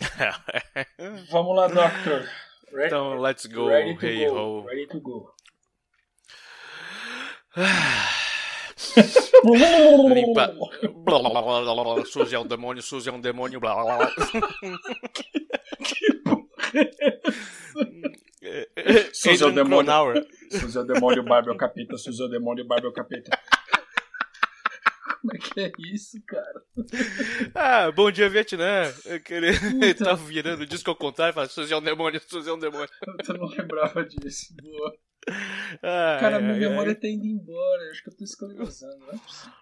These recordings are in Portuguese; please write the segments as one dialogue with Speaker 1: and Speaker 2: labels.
Speaker 1: Vamos lá, Doctor.
Speaker 2: Ready? Então, let's go.
Speaker 1: Ready to hey go. Ho. Ready to go.
Speaker 2: Limpa. Suzy é um demônio, Suzy é um demônio. Blá, blá, blá.
Speaker 1: que porra é? Suzy é o demônio. Suzy é o demônio, Barbie é o capeta. Suzy é o demônio, Barbie é o capeta. Como é que é isso, cara?
Speaker 2: Ah, bom dia, Vietnã. Ele tá virando o disco ao contrário e fala: Suzy é um demônio, Suzy é um demônio.
Speaker 1: Eu não lembrava disso. Boa. Ai, cara, minha ai, memória ai. tá indo embora. Acho que eu tô escandalizando, não é possível.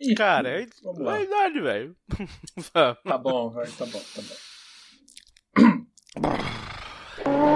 Speaker 2: Ih, cara, é, vamos lá. é idade, velho.
Speaker 1: tá bom, vai, tá bom, tá bom.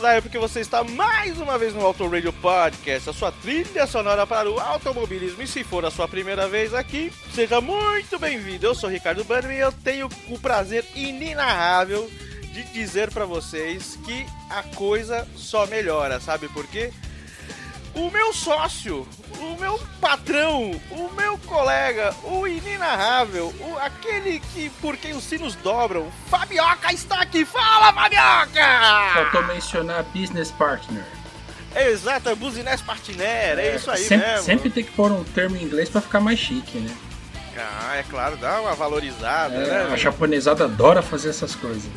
Speaker 2: mude o seu dial porque você está mais uma vez no Auto Radio Podcast, a sua trilha sonora para o automobilismo. E se for a sua primeira vez aqui, seja muito bem-vindo. Eu sou Ricardo Bannerman e eu tenho o prazer inenarrável de dizer para vocês que a coisa só melhora, sabe por quê? O meu sócio, o meu patrão, o meu colega, o inenarrável, o, aquele que por quem os sinos dobram, Fabioca está aqui. Fala, Fabioca!
Speaker 1: Faltou mencionar business partner.
Speaker 2: exato, é business partner, é, é isso aí
Speaker 1: sempre,
Speaker 2: mesmo.
Speaker 1: Sempre tem que pôr um termo em inglês para ficar mais chique, né?
Speaker 2: Ah, é claro, dá uma valorizada,
Speaker 1: é,
Speaker 2: né?
Speaker 1: A japonesada adora fazer essas coisas.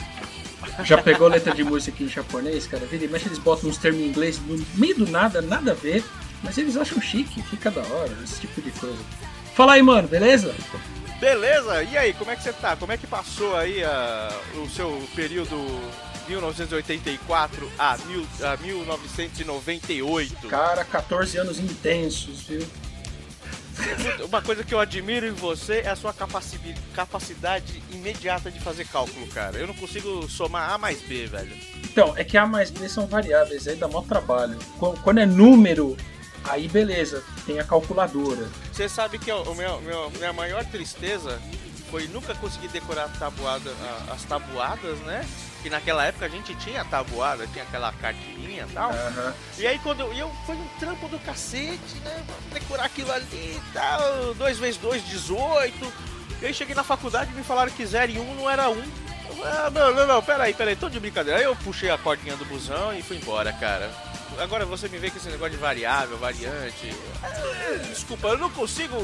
Speaker 1: Já pegou letra de música aqui em japonês, cara? Vira, mas eles botam uns termos em inglês no meio do nada, nada a ver. Mas eles acham chique, fica da hora, esse tipo de coisa. Fala aí, mano, beleza?
Speaker 2: Beleza, e aí, como é que você tá? Como é que passou aí uh, o seu período 1984 a, mil, a 1998?
Speaker 1: Cara, 14 anos intensos, viu?
Speaker 2: Uma coisa que eu admiro em você é a sua capacidade imediata de fazer cálculo, cara. Eu não consigo somar A mais B, velho.
Speaker 1: Então, é que A mais B são variáveis, aí dá maior trabalho. Quando é número, aí beleza, tem a calculadora.
Speaker 2: Você sabe que o meu, meu, minha maior tristeza foi nunca conseguir decorar tabuada, as tabuadas, né? Que naquela época a gente tinha tabuada, tinha aquela cartilhinha e tal. Uhum. E aí quando eu foi um trampo do cacete, né? Decorar aquilo ali e tal. 2 vezes 2, 18. E aí cheguei na faculdade e me falaram que 0 e 1 um não era 1. Um. Ah, não, não, não, peraí, peraí, tô de brincadeira. Aí eu puxei a cordinha do busão e fui embora, cara agora você me vê com esse negócio de variável, variante. É, desculpa, eu não consigo,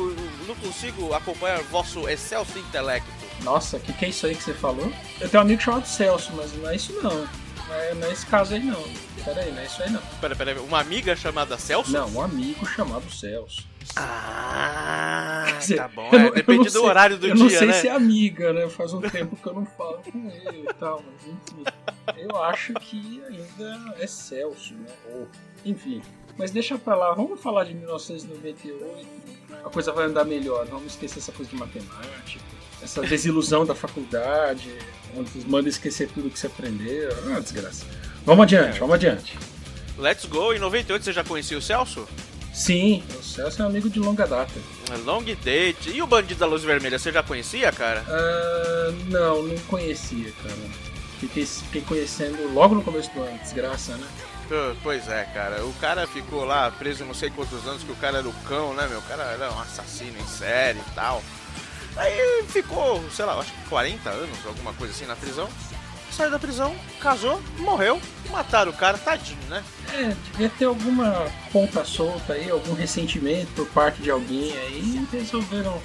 Speaker 2: não consigo acompanhar vosso excelso intelecto.
Speaker 1: Nossa, o que, que é isso aí que você falou? Eu tenho um amigo chamado Celso, mas não é isso não. Não é, não é esse caso aí não. Pera aí, não é isso aí não.
Speaker 2: Pera, pera, uma amiga chamada Celso?
Speaker 1: Não, um amigo chamado Celso.
Speaker 2: Ah, dizer, tá bom. É, depende do sei, horário do
Speaker 1: eu
Speaker 2: dia,
Speaker 1: né? Eu não sei
Speaker 2: né?
Speaker 1: se é amiga, né? Faz um tempo que eu não falo com ele e tal, mas enfim. Eu acho que ainda é Celso, né? Ou, enfim. Mas deixa pra lá, vamos falar de 1998. A coisa vai andar melhor, vamos esquecer essa coisa de matemática, essa desilusão da faculdade, onde manda esquecer tudo que você aprendeu. É uma desgraça. Vamos adiante, vamos adiante.
Speaker 2: Let's go. Em 98 você já conhecia o Celso?
Speaker 1: Sim, o Celso é um amigo de longa data.
Speaker 2: Long date. E o Bandido da Luz Vermelha, você já conhecia, cara?
Speaker 1: Uh, não, não conhecia, cara. Fiquei, fiquei conhecendo logo no começo do ano, desgraça, né?
Speaker 2: Pois é, cara. O cara ficou lá preso não sei quantos anos, que o cara era o cão, né, meu? O cara era um assassino em série e tal. Aí ficou, sei lá, acho que 40 anos, alguma coisa assim, na prisão. Saiu da prisão, casou, morreu, mataram o cara, tadinho, né?
Speaker 1: É, devia ter alguma ponta solta aí, algum ressentimento por parte de alguém aí, resolveram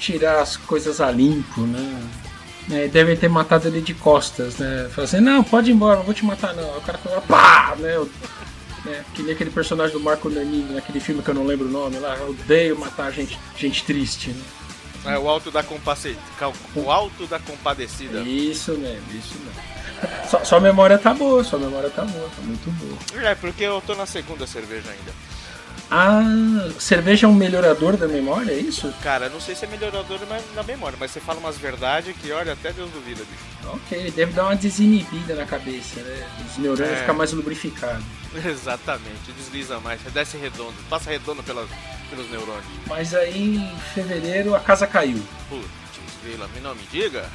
Speaker 1: tirar as coisas a limpo, né? É, devem ter matado ele de costas, né? Falando assim, não, pode ir embora, não vou te matar não. Aí o cara falou, pá! Né? Eu, né? Que nem aquele personagem do Marco Nanini, naquele filme que eu não lembro o nome lá, eu odeio matar gente, gente triste, né?
Speaker 2: É o alto da compadecida. O alto da compadecida.
Speaker 1: Isso mesmo, isso mesmo. Sua, sua memória tá boa, sua memória tá boa, tá muito boa.
Speaker 2: É, porque eu tô na segunda cerveja ainda.
Speaker 1: Ah, cerveja é um melhorador da memória, é isso?
Speaker 2: Cara, não sei se é melhorador da memória, mas você fala umas verdades que, olha, até Deus duvida, bicho.
Speaker 1: Ok, deve dar uma desinibida na cabeça, né? Os neurônios é. ficam mais lubrificados.
Speaker 2: Exatamente, desliza mais, desce redondo, passa redondo pelas, pelos neurônios.
Speaker 1: Mas aí em fevereiro a casa caiu.
Speaker 2: Putz, grila, não me diga?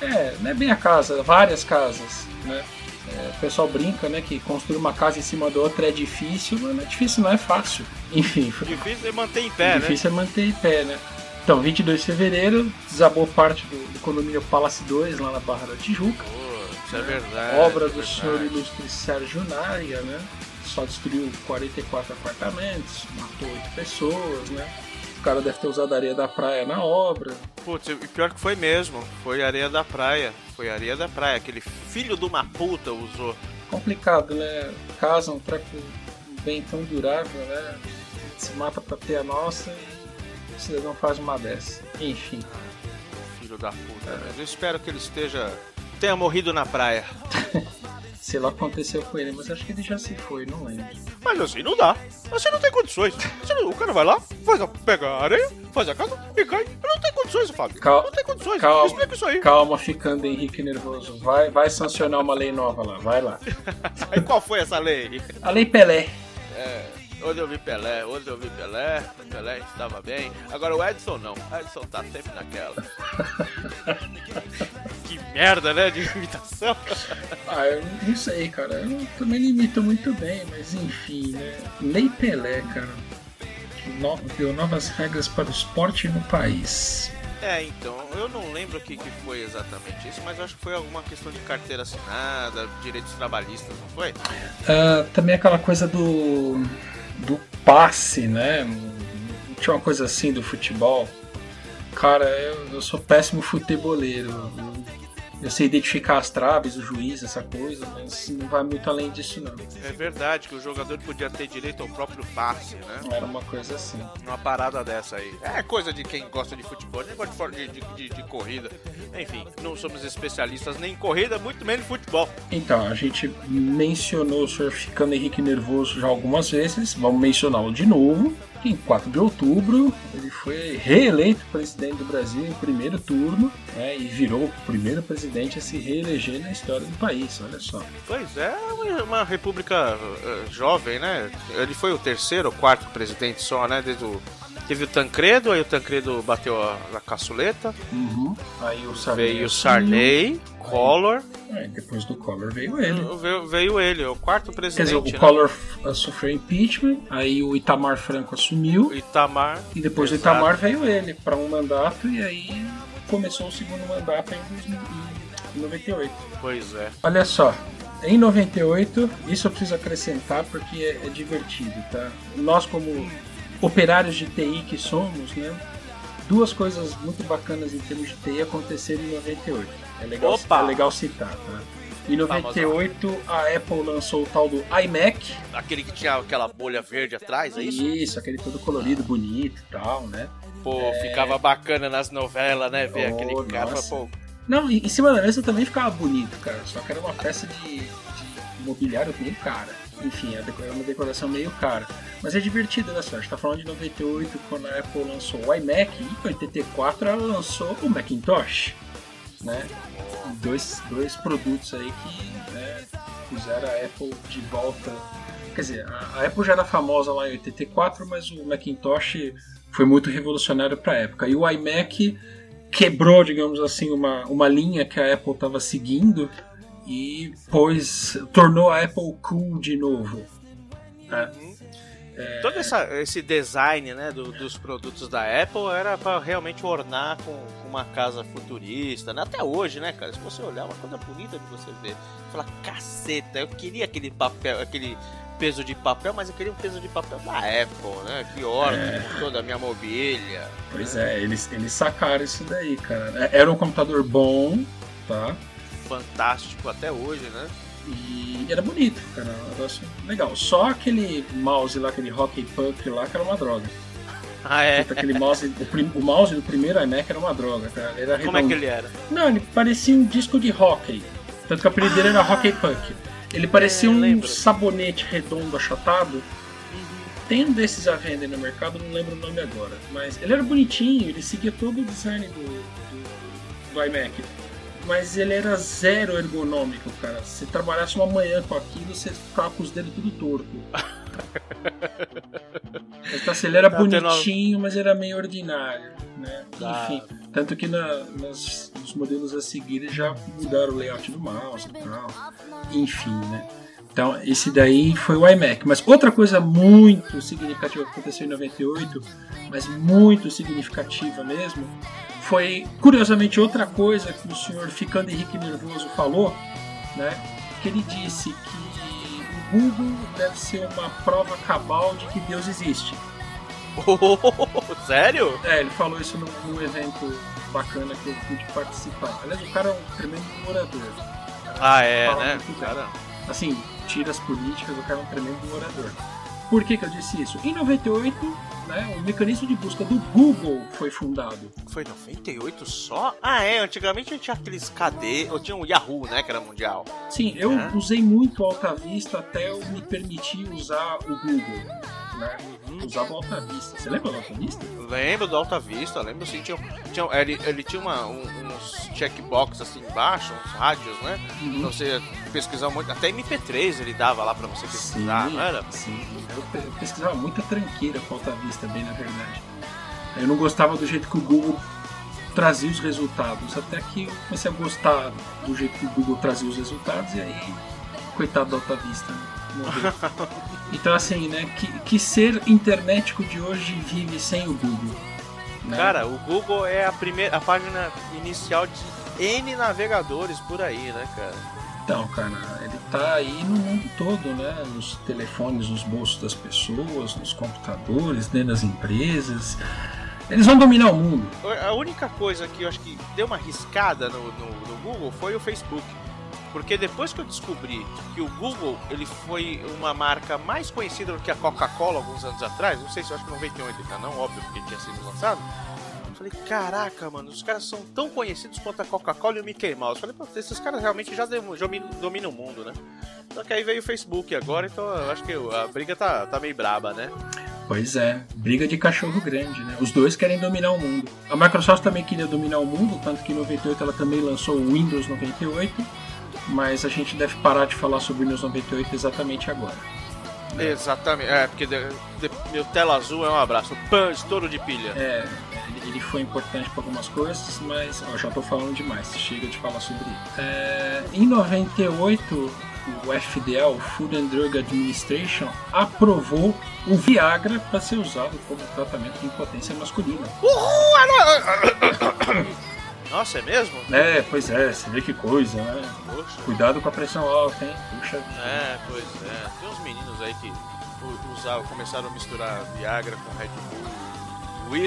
Speaker 1: É, não é bem a casa, várias casas, né? É, o pessoal brinca, né, que construir uma casa em cima da outra é difícil, mas não é difícil, não é fácil. Enfim.
Speaker 2: Difícil é manter em pé,
Speaker 1: difícil né? Difícil é manter em pé, né? Então, 22 de fevereiro, desabou parte do, do condomínio Palace 2, lá na Barra da Tijuca.
Speaker 2: Oh, isso é verdade.
Speaker 1: Obra
Speaker 2: é
Speaker 1: do
Speaker 2: verdade.
Speaker 1: senhor ilustre Sérgio Nária, né? Só destruiu 44 apartamentos, matou 8 pessoas, né? O cara deve ter usado areia da praia na obra.
Speaker 2: Putz, e pior que foi mesmo. Foi areia da praia. Foi areia da praia. Aquele filho de uma puta usou.
Speaker 1: Complicado, né? Casa, um treco bem tão durável, né? Se mata pra ter a nossa e o cidadão faz uma dessa. Enfim.
Speaker 2: Filho da puta. É. Eu espero que ele esteja. tenha morrido na praia.
Speaker 1: sei lá o que aconteceu com ele, mas acho que ele já se foi, não lembro.
Speaker 2: Mas assim não dá. Assim não tem condições. Não, o cara vai lá, faz a, pega a areia, faz a casa e cai. Não tem condições, Fábio. Cal não tem condições.
Speaker 1: Calma,
Speaker 2: Explica isso aí.
Speaker 1: Calma, ficando Henrique nervoso. Vai, vai sancionar uma lei nova lá, vai lá.
Speaker 2: e qual foi essa lei?
Speaker 1: A lei Pelé.
Speaker 2: É. Onde eu vi Pelé, onde eu vi Pelé, Pelé estava bem. Agora o Edson não. O Edson tá sempre naquela. merda, né? De imitação.
Speaker 1: ah, eu não sei, cara. Eu também não imito muito bem, mas enfim, né? Lei Pelé, cara. No, deu novas regras para o esporte no país.
Speaker 2: É, então, eu não lembro o que, que foi exatamente isso, mas acho que foi alguma questão de carteira assinada, direitos trabalhistas, não foi?
Speaker 1: Uh, também aquela coisa do do passe, né? Tinha uma coisa assim do futebol. Cara, eu, eu sou péssimo futeboleiro. Eu, eu sei identificar as traves, o juiz, essa coisa, mas não vai muito além disso não.
Speaker 2: É verdade que o jogador podia ter direito ao próprio passe, né?
Speaker 1: Era uma coisa assim.
Speaker 2: Uma parada dessa aí. É coisa de quem gosta de futebol, nem gosta de, de, de, de corrida. Enfim, não somos especialistas nem em corrida, muito menos em futebol.
Speaker 1: Então, a gente mencionou o senhor ficando Henrique nervoso já algumas vezes, vamos mencioná-lo de novo em 4 de outubro, ele foi reeleito presidente do Brasil em primeiro turno né, e virou o primeiro presidente a se reeleger na história do país, olha só.
Speaker 2: Pois é, uma república uh, jovem, né? Ele foi o terceiro ou quarto presidente só, né? Desde o Teve o Tancredo, aí o Tancredo bateu a, a caçuleta.
Speaker 1: Uhum. Aí o Sarney.
Speaker 2: Veio o Sarney, Collor.
Speaker 1: É, depois do Collor veio ele.
Speaker 2: Veio, veio ele, o quarto presidente.
Speaker 1: Quer dizer, o
Speaker 2: né?
Speaker 1: Collor sofreu impeachment, aí o Itamar Franco assumiu.
Speaker 2: Itamar.
Speaker 1: E depois exato. do Itamar veio ele para um mandato e aí começou o segundo mandato em 98.
Speaker 2: Pois é.
Speaker 1: Olha só, em 98, isso eu preciso acrescentar porque é, é divertido, tá? Nós como operários de TI que somos, né? Duas coisas muito bacanas em termos de TI aconteceram em 98. É legal, Opa! É legal citar, tá? Em 98, a Apple lançou o tal do iMac.
Speaker 2: Aquele que tinha aquela bolha verde atrás, é isso?
Speaker 1: Isso, aquele todo colorido, bonito e tal, né?
Speaker 2: Pô, é... ficava bacana nas novelas, né? Ver oh, aquele cara, pô.
Speaker 1: Não, em cima da mesa também ficava bonito, cara. Só que era uma peça de, de mobiliário bem cara. Enfim, é uma decoração meio cara. Mas é divertido, né? A gente tá falando de 98, quando a Apple lançou o iMac, e em 84 ela lançou o Macintosh. Né? Dois, dois produtos aí que né, puseram a Apple de volta. Quer dizer, a, a Apple já era famosa lá em 84, mas o Macintosh foi muito revolucionário para a época. E o iMac quebrou, digamos assim, uma, uma linha que a Apple estava seguindo e pôs, tornou a Apple cool de novo. Né?
Speaker 2: Uhum. É... Todo essa, esse design né, do, dos produtos da Apple era para realmente ornar com, com, uma casa futurista, né? Até hoje, né, cara? Se você olhar, é uma coisa bonita de você ver. Você fala, caceta, eu queria aquele papel, aquele peso de papel, mas eu queria um peso de papel da Apple, né? Que orna é... toda a minha mobília.
Speaker 1: Pois né? é, eles, eles sacaram isso daí, cara. Era um computador bom, tá?
Speaker 2: Fantástico até hoje, né?
Speaker 1: E era bonito, cara. Um negócio legal. Só aquele mouse lá, aquele Hockey Punk lá, que era uma droga.
Speaker 2: Ah, é?
Speaker 1: Aquele mouse, o, prim, o, mouse do primeiro iMac era uma droga, cara. Era
Speaker 2: Como é que ele era?
Speaker 1: Não, ele parecia um disco de hockey. Tanto que o apelido ah, dele era ah! Hockey Punk. Ele parecia é, um lembro. sabonete redondo achatado. Uhum. Tem um desses à venda no mercado, não lembro o nome agora. Mas ele era bonitinho, ele seguia todo o design do, do, do iMac mas ele era zero ergonômico, cara. Se trabalhasse uma manhã com aquilo, você ficava com os dedos tudo torto. então, assim, ele era tá bonitinho, mas era meio ordinário, né? Tá. Enfim, tanto que na, nas, nos modelos a seguir já mudaram o layout do mouse e tal. Enfim, né? Então, esse daí foi o iMac. Mas outra coisa muito significativa que aconteceu em 98, mas muito significativa mesmo, foi curiosamente outra coisa que o senhor Ficando Henrique Nervoso falou, né? Que ele disse que o Google deve ser uma prova cabal de que Deus existe.
Speaker 2: Oh, sério?
Speaker 1: É, ele falou isso num, num, evento bacana que eu pude participar. Aliás, o cara é um tremendo morador.
Speaker 2: Ah, é, né? Cara...
Speaker 1: Assim, tiras políticas, o cara é um tremendo morador. Por que, que eu disse isso? Em 98, né, o mecanismo de busca do Google foi fundado.
Speaker 2: Foi 98 só? Ah, é. Antigamente a gente tinha aqueles KD, ou tinha o Yahoo, né, que era mundial.
Speaker 1: Sim, eu é. usei muito Alta Vista até eu me permitir usar o Google. Né? Uhum. Usava o Alta Vista. Você lembra do Alta Vista?
Speaker 2: Lembro do Alta Vista, lembro sim. Tinha, tinha, ele, ele tinha uma, um, uns checkbox assim embaixo, uns rádios, né? Uhum. Pra você pesquisar muito. Até MP3 ele dava lá pra você pesquisar,
Speaker 1: sim,
Speaker 2: não era?
Speaker 1: Sim, eu pesquisava muita tranqueira com Alta Vista, bem na verdade. Eu não gostava do jeito que o Google trazia os resultados, até que eu comecei a gostar do jeito que o Google trazia os resultados e aí, coitado da Alta Vista, né? então assim, né, que, que ser internetico de hoje vive sem o Google?
Speaker 2: Né? Cara, o Google é a primeira a página inicial de N navegadores por aí, né, cara?
Speaker 1: Então, cara, ele tá aí no mundo todo, né? Nos telefones, nos bolsos das pessoas, nos computadores, dentro das empresas. Eles vão dominar o mundo.
Speaker 2: A única coisa que eu acho que deu uma riscada no, no, no Google foi o Facebook. Porque depois que eu descobri que o Google ele foi uma marca mais conhecida do que a Coca-Cola alguns anos atrás, não sei se eu acho que 98 ainda não, óbvio, porque tinha sido lançado Falei, caraca, mano, os caras são tão conhecidos quanto a Coca-Cola e o Mickey Mouse. Falei, pô, esses caras realmente já dominam, o mundo, né? Só que aí veio o Facebook agora, então eu acho que a briga tá, tá meio braba, né?
Speaker 1: Pois é, briga de cachorro grande, né? Os dois querem dominar o mundo. A Microsoft também queria dominar o mundo, tanto que em 98 ela também lançou o Windows 98, mas a gente deve parar de falar sobre o Windows 98 exatamente agora.
Speaker 2: Né? Exatamente, é, porque de, de, meu tela azul é um abraço, pã, estouro de pilha.
Speaker 1: É, ele foi importante para algumas coisas, mas ó, já estou falando demais, chega de falar sobre isso. É, em 98, o FDA, o Food and Drug Administration, aprovou o Viagra para ser usado como tratamento de impotência masculina.
Speaker 2: Uhul! Nossa, é mesmo?
Speaker 1: É, pois é, você vê que coisa, né? Poxa. Cuidado com a pressão alta, hein? Puxa vida.
Speaker 2: É, pois é. Tem uns meninos aí que usavam, começaram a misturar Viagra com Red Bull e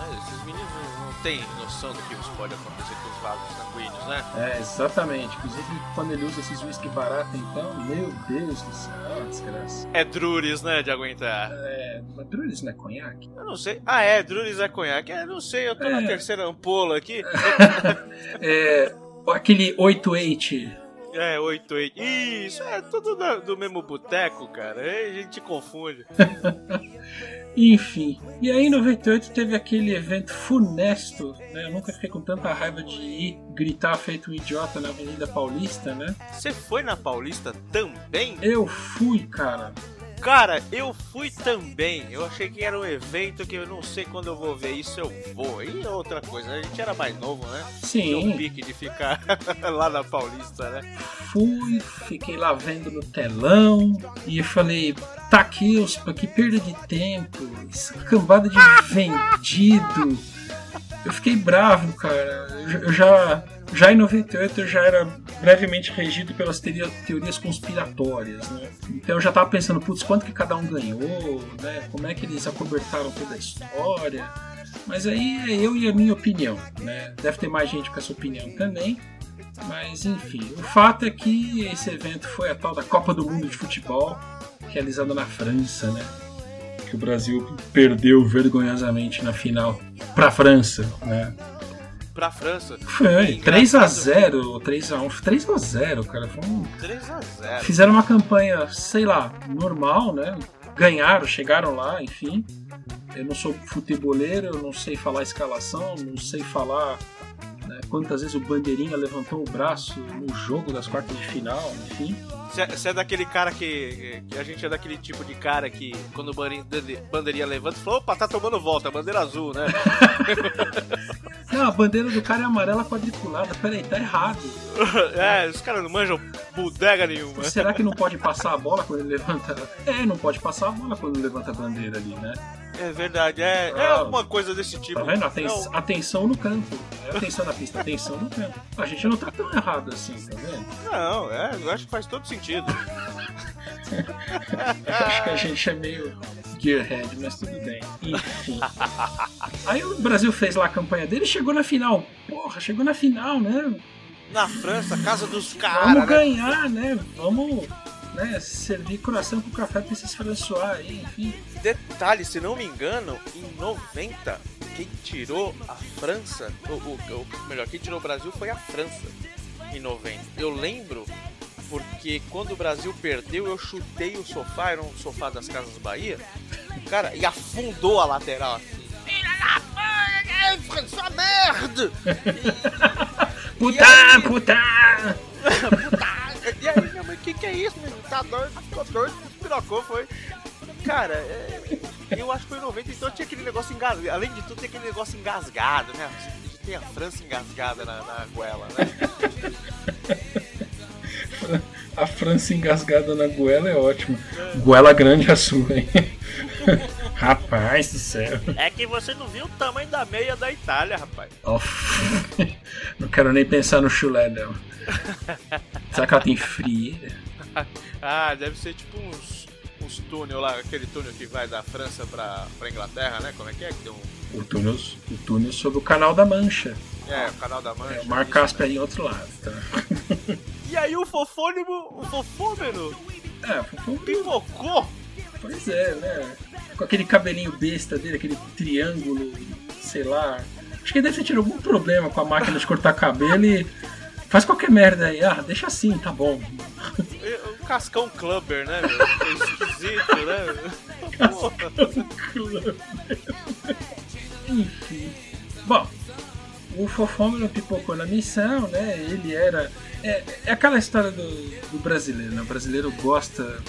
Speaker 2: whisky esses meninos não têm noção do que pode acontecer com os vasos sanguíneos, né?
Speaker 1: É, exatamente. Inclusive, quando ele usa esses whisky barato, então, meu Deus do céu, é desgraça.
Speaker 2: É Druris, né, de aguentar.
Speaker 1: É, mas Druris não é conhaque?
Speaker 2: Eu não sei. Ah, é, Druris é conhaque. É, não sei, eu tô é. na terceira ampola aqui.
Speaker 1: é, aquele 88
Speaker 2: é, 88. Isso, é tudo do mesmo boteco, cara. Aí a gente confunde.
Speaker 1: Enfim. E aí em 98 teve aquele evento funesto, né? Eu nunca fiquei com tanta raiva de ir gritar feito um idiota na Avenida Paulista, né?
Speaker 2: Você foi na Paulista também?
Speaker 1: Eu fui, cara.
Speaker 2: Cara, eu fui também. Eu achei que era um evento que eu não sei quando eu vou ver isso, eu vou. E outra coisa, a gente era mais novo, né?
Speaker 1: Sim. Tinha
Speaker 2: um pique de ficar lá na Paulista, né?
Speaker 1: Fui, fiquei lá vendo no telão e falei, tá aqui, os, que perda de tempo, essa cambada de vendido. Eu fiquei bravo, cara. Eu já já em 98 eu já era brevemente regido pelas teorias conspiratórias, né? Então eu já estava pensando, putz, quanto que cada um ganhou, né? Como é que eles acobertaram toda a história? Mas aí é eu e a minha opinião, né? Deve ter mais gente com essa opinião também. Mas enfim, o fato é que esse evento foi a tal da Copa do Mundo de Futebol, realizada na França, né? Que o Brasil perdeu vergonhosamente na final para a França, né?
Speaker 2: Pra França.
Speaker 1: Foi, 3x0, 3x1, 3x0, cara. Foi um...
Speaker 2: 3x0.
Speaker 1: Fizeram uma campanha, sei lá, normal, né? Ganharam, chegaram lá, enfim. Eu não sou futeboleiro, eu não sei falar escalação, não sei falar quantas vezes o Bandeirinha levantou o braço no jogo das quartas de final, enfim.
Speaker 2: Você é, é daquele cara que, que, A gente é daquele tipo de cara que quando o bandeirinha levanta, fala: opa, tá tomando volta, bandeira azul, né?
Speaker 1: Não, a bandeira do cara é amarela quadriculada. Peraí, tá errado.
Speaker 2: é, os caras não manjam bodega nenhuma.
Speaker 1: Será que não pode passar a bola quando ele levanta? É, não pode passar a bola quando ele levanta a bandeira ali, né?
Speaker 2: É verdade, é, é alguma coisa desse tipo.
Speaker 1: Tá vendo? Aten é atenção no campo. É atenção na pista, atenção no campo. A gente não tá tão errado assim, tá vendo?
Speaker 2: Não, é, eu acho que faz todo sentido.
Speaker 1: acho que a gente é meio Gearhead, mas tudo bem. Enfim. Aí o Brasil fez lá a campanha dele e chegou na final. Porra, chegou na final, né?
Speaker 2: Na França, casa dos caras.
Speaker 1: Vamos
Speaker 2: né?
Speaker 1: ganhar, né? Vamos né, servir coração com café pra esses François aí, enfim.
Speaker 2: Detalhe, se não me engano, em 90, quem tirou a França, ou, ou, ou melhor, quem tirou o Brasil foi a França em 90. Eu lembro porque quando o Brasil perdeu, eu chutei o sofá, era um sofá das Casas Bahia, cara, e afundou a lateral assim. Sua merda!
Speaker 1: puta, puta!
Speaker 2: puta! Aí, minha mãe, que que é isso, menino? Tá doido, ficou doido, pirocou, foi. Cara, é... eu acho que foi em 90, então tinha aquele negócio engasgado. Além de tudo, tem aquele negócio engasgado, né? Tem a França engasgada na, na goela, né?
Speaker 1: A França engasgada na goela é ótimo. Goela grande a sua, hein? rapaz do céu.
Speaker 2: É que você não viu o tamanho da meia da Itália, rapaz.
Speaker 1: Oh, não quero nem pensar no chulé dela. Será que ela tem frieira?
Speaker 2: ah, deve ser tipo uns, uns túnel lá, aquele túnel que vai da França pra, pra Inglaterra, né? Como é que é? Que tem um...
Speaker 1: o, túnel, o túnel sobre o Canal da Mancha.
Speaker 2: É, o Canal da Mancha. É,
Speaker 1: o Mar Casper em outro lado, tá?
Speaker 2: E aí o fofônimo, o fofômeno,
Speaker 1: é, o fofômeno
Speaker 2: pipocou.
Speaker 1: Pois é, né? Com aquele cabelinho besta dele, aquele triângulo, sei lá. Acho que ele deve ter tido algum problema com a máquina de cortar cabelo e faz qualquer merda aí. Ah, deixa assim, tá bom.
Speaker 2: O Cascão Clubber, né, meu? É esquisito, né?
Speaker 1: Cascão Clubber. Enfim. Bom, o Fofômeno pipocou na missão, né? Ele era. É, é aquela história do, do, brasileiro, né? O brasileiro gosta.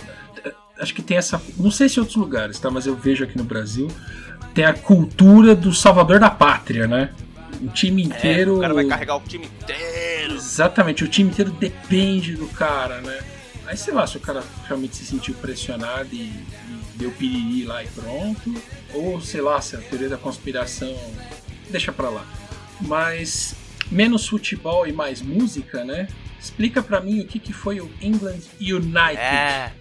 Speaker 1: Acho que tem essa. Não sei se em outros lugares, tá? Mas eu vejo aqui no Brasil. Tem a cultura do salvador da pátria, né? O time inteiro. É, o
Speaker 2: cara vai carregar o time inteiro.
Speaker 1: Exatamente, o time inteiro depende do cara, né? Aí sei lá se o cara realmente se sentiu pressionado e, e deu piriri lá e pronto. Ou sei lá, se a teoria da conspiração. Deixa pra lá. Mas menos futebol e mais música, né? Explica para mim o que, que foi o England United. É.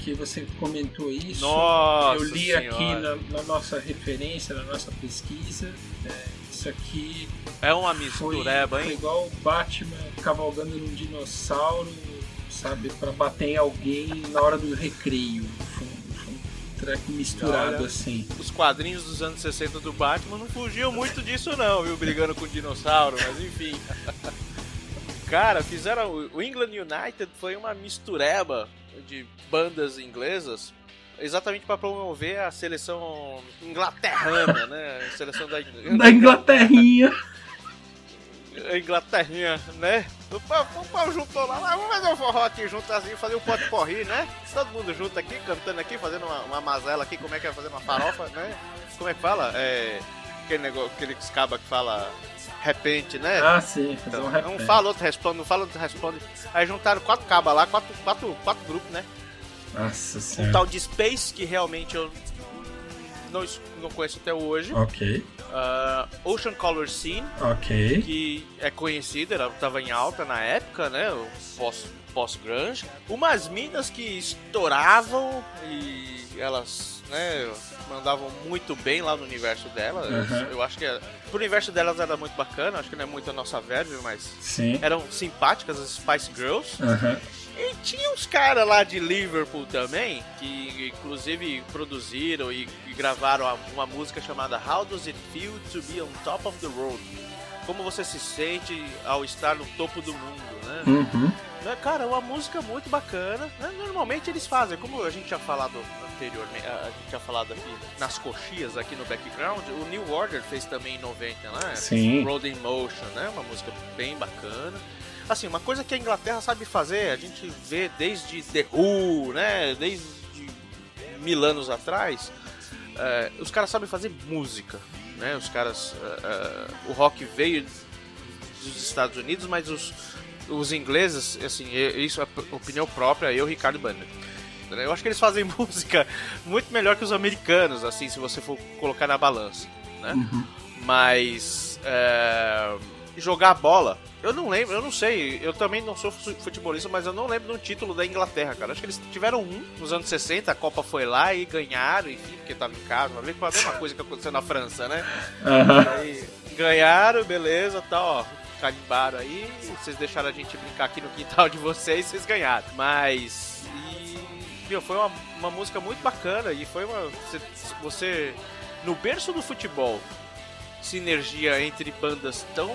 Speaker 1: Porque você comentou isso.
Speaker 2: Nossa
Speaker 1: eu li senhora. aqui na, na, nossa referência, na nossa pesquisa. É, isso aqui.
Speaker 2: É uma mistureba,
Speaker 1: foi,
Speaker 2: hein?
Speaker 1: Foi igual o Batman cavalgando num dinossauro, sabe? para bater em alguém na hora do recreio. Foi track misturado Olha, assim.
Speaker 2: Os quadrinhos dos anos 60 do Batman não fugiam muito disso não, viu? Brigando com dinossauro, mas enfim. Cara, fizeram. O England United foi uma mistureba de bandas inglesas exatamente para promover a seleção inglaterrana, né? A seleção da,
Speaker 1: da Inglaterrinha.
Speaker 2: Inglaterrinha, né? O pau, o pau juntou lá, vamos fazer um forró aqui junto assim, fazer um pote porri, né? Todo mundo junto aqui, cantando aqui, fazendo uma, uma mazela aqui, como é que é fazer uma farofa, né? Como é que fala? É. Aquele negócio, aquele escaba que fala repente, né?
Speaker 1: Ah, sim, fazer
Speaker 2: Então,
Speaker 1: um repente.
Speaker 2: um fala, outro responde, um fala, outro responde. Aí juntaram quatro cabas lá, quatro, quatro, quatro grupos, né?
Speaker 1: Nossa
Speaker 2: Um
Speaker 1: senhora.
Speaker 2: tal de Space, que realmente eu não, não conheço até hoje.
Speaker 1: Ok,
Speaker 2: Ah, Ocean Color Scene,
Speaker 1: ok.
Speaker 2: que é conhecida, ela tava em alta na época, né? O pós, pós-grunge. Umas minas que estouravam e elas, né, mandavam muito bem lá no universo delas.
Speaker 1: Uhum.
Speaker 2: Eu acho que era, pro universo delas era muito bacana, acho que não é muito a nossa verve, mas
Speaker 1: Sim.
Speaker 2: eram simpáticas as Spice Girls.
Speaker 1: Aham.
Speaker 2: E tinha uns caras lá de Liverpool também, que inclusive produziram e, e gravaram uma música chamada How Does It Feel to Be on Top of the World? Como você se sente ao estar no topo do mundo, né?
Speaker 1: Uhum.
Speaker 2: Né, Cara, uma música muito bacana. né? Normalmente eles fazem, como a gente tinha falado anteriormente, a gente tinha falado aqui nas coxias aqui no background, o New Order fez também em 90, né?
Speaker 1: Sim.
Speaker 2: Road in Motion, né? Uma música bem bacana. Assim, uma coisa que a Inglaterra sabe fazer, a gente vê desde The Who, né? Desde mil anos atrás, é, os caras sabem fazer música, né? Os caras, é, é, o rock veio dos Estados Unidos, mas os, os ingleses, assim, isso é opinião própria, eu, Ricardo Banner. Eu acho que eles fazem música muito melhor que os americanos, assim, se você for colocar na balança, né? Mas é, jogar bola, eu não lembro, eu não sei, eu também não sou fu- futebolista, mas eu não lembro do título da Inglaterra, cara. Acho que eles tiveram um nos anos 60, a Copa foi lá e ganharam, enfim, porque tava em casa, mas foi a mesma coisa que aconteceu na França, né?
Speaker 1: Aham.
Speaker 2: Aí ganharam, beleza, tá, ó. Carimbaram aí, vocês deixaram a gente brincar aqui no quintal de vocês, vocês ganharam. Mas. E. Meu, foi uma, uma música muito bacana e foi uma. Você, você. No berço do futebol, sinergia entre bandas tão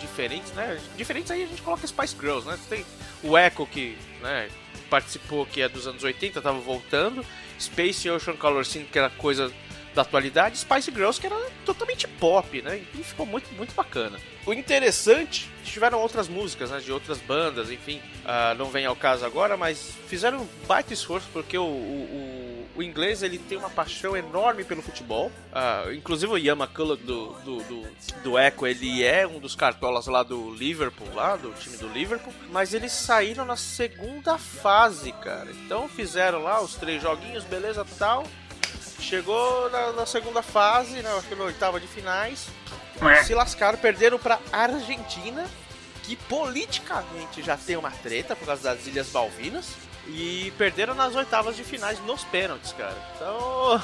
Speaker 2: diferentes, né? Diferentes aí a gente coloca Spice Girls, né? Tem o Echo que, né, participou que é dos anos 80, tava voltando, Space Ocean Color Scene que era coisa da atualidade, Spice Girls que era totalmente pop, né? E ficou muito, muito bacana. O interessante, tiveram outras músicas, né, de outras bandas, enfim, ah, não vem ao caso agora, mas fizeram um baita esforço porque o, o, o- o inglês ele tem uma paixão enorme pelo futebol. Ah, inclusive o Ian McCulloch do, do, do, do Echo, ele é um dos cartolas lá do Liverpool, lá do time do Liverpool, mas eles saíram na segunda fase, cara. Então fizeram lá os três joguinhos, beleza, tal. Chegou na, na segunda fase, né, acho que na oitava de finais, se lascaram, perderam pra Argentina, que politicamente já tem uma treta por causa das Ilhas Malvinas, e perderam nas oitavas de finais nos pênaltis, cara. Então.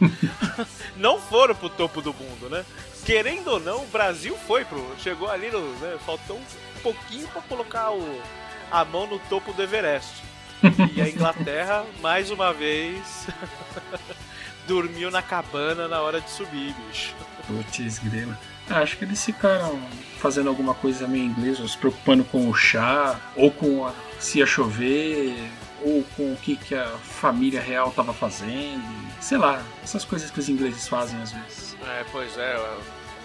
Speaker 2: não foram pro topo do mundo, né? Querendo ou não, o Brasil foi pro. Chegou ali no. né, faltou um pouquinho pra colocar o, a mão no topo do Everest. E a Inglaterra, mais uma vez, dormiu na cabana na hora de subir, bicho.
Speaker 1: Putz, grila. Ah, Acho que eles ficaram fazendo alguma coisa meio inglesa, se preocupando com o chá, ou com a- se ia chover, ou com o que, que a família real tava fazendo. Sei lá, essas coisas que os ingleses fazem às vezes.
Speaker 2: É, pois é,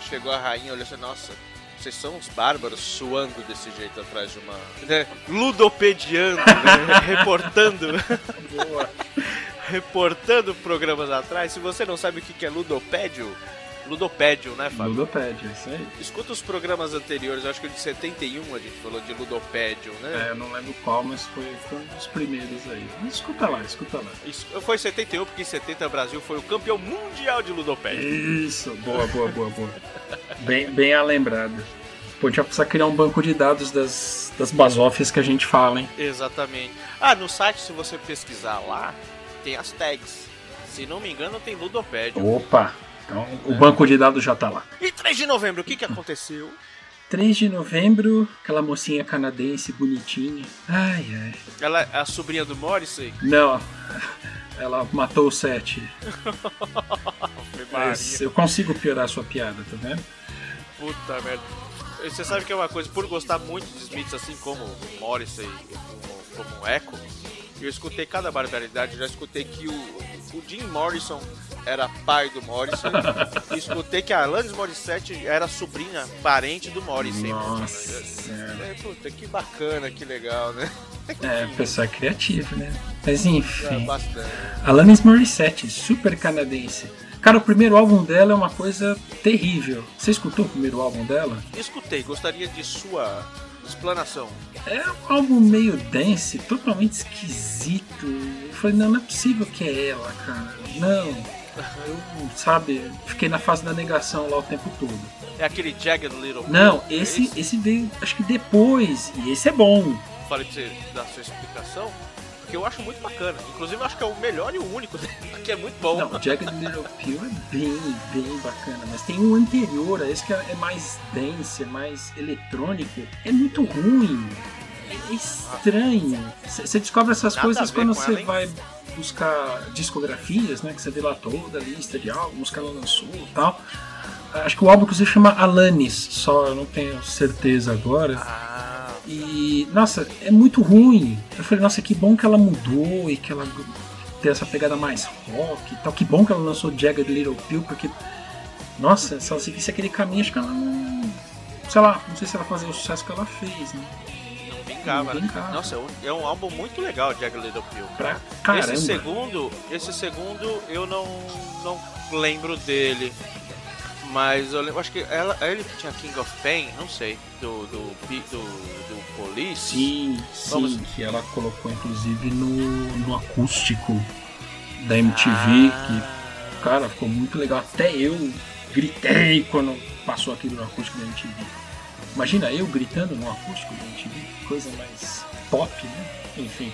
Speaker 2: chegou a rainha, olhou assim, nossa, vocês são uns bárbaros suando desse jeito atrás de uma. Né, ludopediando, né, reportando. reportando programas atrás. Se você não sabe o que é ludopédio, ludopédio, né, Fábio?
Speaker 1: Ludopédio, é isso aí.
Speaker 2: Escuta os programas anteriores, acho que o de 71 a gente falou de ludopédio, né?
Speaker 1: É, eu não lembro qual, mas foi, foi um dos primeiros aí. Escuta lá, escuta lá.
Speaker 2: Isso foi 71, porque em 70 o Brasil foi o campeão mundial de ludopédio.
Speaker 1: Isso, boa, boa, boa, boa. Bem, bem a lembrada. Pô, a gente vai precisar criar um banco de dados das, das basófias que a gente fala, hein?
Speaker 2: Exatamente. Ah, no site, se você pesquisar lá, tem as tags. Se não me engano, tem ludopédio.
Speaker 1: Opa! Então o banco de dados já tá lá.
Speaker 2: E 3 de novembro, o que, que aconteceu?
Speaker 1: 3 de novembro, aquela mocinha canadense bonitinha. Ai, ai.
Speaker 2: Ela é a sobrinha do Morrissey?
Speaker 1: Não, ela matou o Sete. Mas eu consigo piorar a sua piada, tá vendo?
Speaker 2: Puta merda. Você sabe que é uma coisa, por gostar muito de Smiths, assim como Morrissey, como, como Echo, eu escutei cada barbaridade. Eu já escutei que o, o Jim Morrison era pai do Morrison. escutei que a Alanis Morissette era sobrinha, parente do Morrison.
Speaker 1: Nossa.
Speaker 2: É, puta, que bacana, que legal, né?
Speaker 1: É, o pessoal é criativo, né? Mas enfim.
Speaker 2: É, bastante.
Speaker 1: Alanis Morissette, super canadense. Cara, o primeiro álbum dela é uma coisa terrível. Você escutou o primeiro álbum dela?
Speaker 2: Escutei, gostaria de sua explanação.
Speaker 1: É um álbum meio dance, totalmente esquisito. Eu falei, não, não é possível que é ela, cara. Não. Eu, sabe, fiquei na fase da negação lá o tempo todo.
Speaker 2: É aquele Jagged Little
Speaker 1: Não,
Speaker 2: é
Speaker 1: esse,
Speaker 2: isso?
Speaker 1: esse veio, acho que depois, e esse é bom.
Speaker 2: Falei pra você dar sua explicação, porque eu acho muito bacana. Inclusive, eu acho que é o melhor e o único dele, que é muito bom.
Speaker 1: Não, o Jagged Little Pill é bem, bem bacana, mas tem um anterior a esse que é mais dance, é mais eletrônico. É muito ruim. É estranho. Você descobre essas
Speaker 2: Nada
Speaker 1: coisas quando você vai buscar discografias, né? Que você vê lá toda a lista de álbuns que ela lançou e tal. Acho que o álbum que se chama Alanis, só eu não tenho certeza agora.
Speaker 2: Ah,
Speaker 1: E, nossa, é muito ruim. Eu falei, nossa, que bom que ela mudou e que ela tem essa pegada mais rock e tal. Que bom que ela lançou Jagged Little Pill, porque, nossa, se ela seguisse aquele caminho, acho que ela não. Sei lá, não sei se ela fazia o sucesso que ela fez, né?
Speaker 2: não vingava,
Speaker 1: Não
Speaker 2: né? Nossa, é um, é um álbum muito legal, Jagged Little Pill.
Speaker 1: Pra caramba.
Speaker 2: Esse segundo, esse segundo eu não, não lembro dele. Mas eu lembro, acho que ela, ele que tinha King of Pain, não sei, do do do, do Police.
Speaker 1: Sim, sim,
Speaker 2: Vamos-
Speaker 1: que ela colocou inclusive no, no acústico da MTV,
Speaker 2: Ah.
Speaker 1: que, cara, ficou muito legal. Até eu gritei quando passou aquilo no acústico da MTV. Imagina eu gritando no acústico da MTV, coisa mais pop, né? Enfim.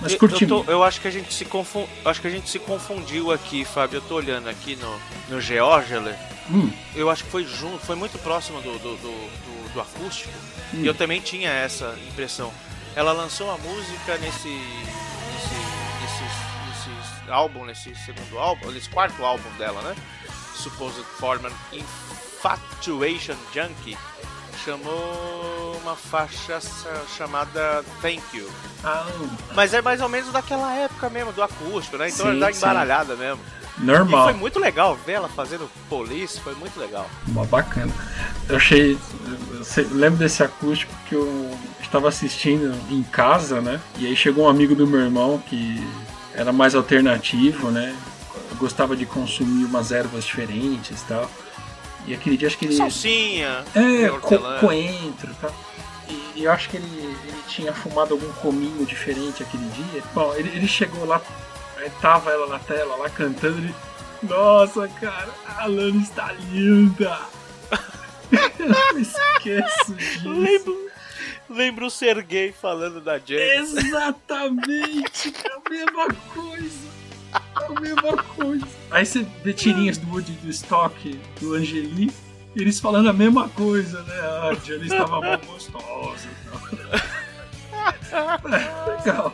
Speaker 1: Mas
Speaker 2: Eu-
Speaker 1: curti
Speaker 2: eu, tô- eu acho que a gente se confun, acho que a gente se confundiu aqui, Fábio. Eu tô olhando aqui no no Georgeler.
Speaker 1: Hum,
Speaker 2: Eu acho que foi junto, foi muito próximo do, do, do, do- acústico.
Speaker 1: Hum.
Speaker 2: E eu também tinha essa impressão. Ela lançou a música nesse, nesse, nesse, nesse álbum, nesse segundo álbum, nesse quarto álbum dela, né? Supposed Forman Infatuation Junkie. Chamou uma faixa chamada Thank You.
Speaker 1: ah,
Speaker 2: Mas é mais ou menos daquela época mesmo, do acústico, né? Então
Speaker 1: Sim,
Speaker 2: dá
Speaker 1: sim.
Speaker 2: embaralhada mesmo. E
Speaker 1: normal.
Speaker 2: foi muito legal ver ela fazendo police, foi muito legal.
Speaker 1: Uma bacana. Eu achei. Eu lembro desse acústico que eu estava assistindo em casa, né? E aí chegou um amigo do meu irmão que era mais alternativo, né? Gostava de consumir umas ervas diferentes e tal. E aquele dia acho que ele.
Speaker 2: Salsinha,
Speaker 1: É, co coentro e tal. E, e eu acho que ele, ele tinha fumado algum cominho diferente aquele dia. Bom, ele, ele chegou lá, aí tava ela na tela lá cantando e. Nossa, cara, a Alana está linda! eu não esqueço disso.
Speaker 2: Lembro, lembro o Sergei falando da Jane.
Speaker 1: Exatamente! É a mesma coisa! É a mesma coisa! Aí você vê tirinhas do Woody do Stock, do Angeli, eles falando a mesma coisa, né? A Jane estava mal gostosa e tal. É, legal.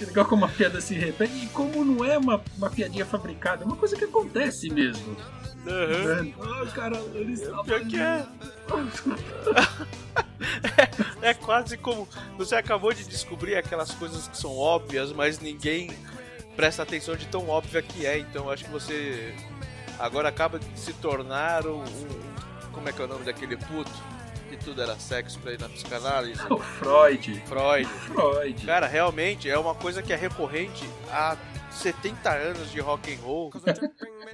Speaker 1: É legal como a piada se repete e como não é uma, uma piadinha fabricada, é uma coisa que acontece mesmo.
Speaker 2: Uhum.
Speaker 1: Ah, cara, eles
Speaker 2: Pior que é. É quase como você acabou de descobrir aquelas coisas que são óbvias, mas ninguém presta atenção de tão óbvia que é. Então acho que você agora acaba de se tornar um, um- como é que é o nome daquele puto que tudo era sexo pra ir na psicanálise,
Speaker 1: O Freud.
Speaker 2: Freud.
Speaker 1: Freud.
Speaker 2: Cara, realmente é uma coisa que é recorrente há 70 anos de rock and roll.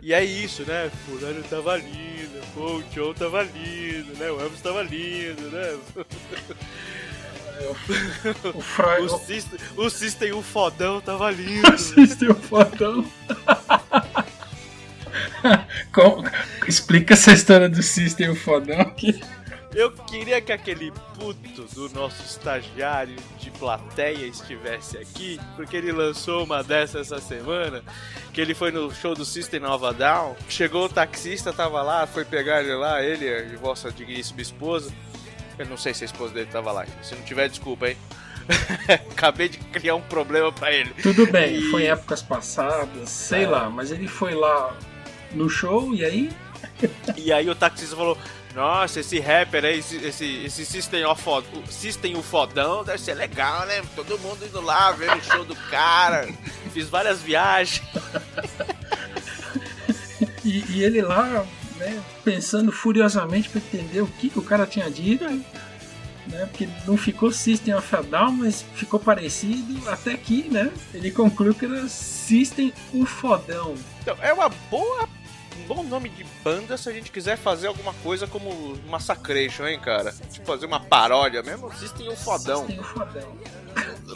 Speaker 2: E é isso, né? Fulano tava lindo, pô, o Joe tava lindo, né? O Elvis tava lindo, né?
Speaker 1: O Freud.
Speaker 2: O System, o System, o fodão tava lindo.
Speaker 1: Assistiu o fotão. Como- explica essa história do System o fodão aqui.
Speaker 2: Eu queria que aquele puto do nosso estagiário de plateia estivesse aqui, porque ele lançou uma dessa essa semana, que ele foi no show do System Nova Down, chegou o taxista, tava lá, foi pegar ele lá, ele e vossa digníssima esposa. Eu não sei se a esposa dele tava lá, se não tiver, desculpa, hein. Acabei de criar um problema pra ele.
Speaker 1: Tudo bem,
Speaker 2: E-
Speaker 1: foi em épocas passadas, sei
Speaker 2: É.
Speaker 1: lá, mas ele foi lá no show e aí.
Speaker 2: E aí o taxista falou: Nossa, esse rapper aí, esse, esse, esse System, of System o Fodão, deve ser legal, né? Todo mundo indo lá ver o show do cara. Fiz várias viagens.
Speaker 1: E, e ele lá, né, pensando furiosamente para entender o que, que o cara tinha dito. Né, porque não ficou System of a Down, mas ficou parecido até que, né? Ele concluiu que era System o Fodão.
Speaker 2: Então, é uma boa bom nome de banda se a gente quiser fazer alguma coisa como Massacration, hein, cara? Tipo, fazer uma paródia mesmo. System o Fodão.
Speaker 1: System o Fodão.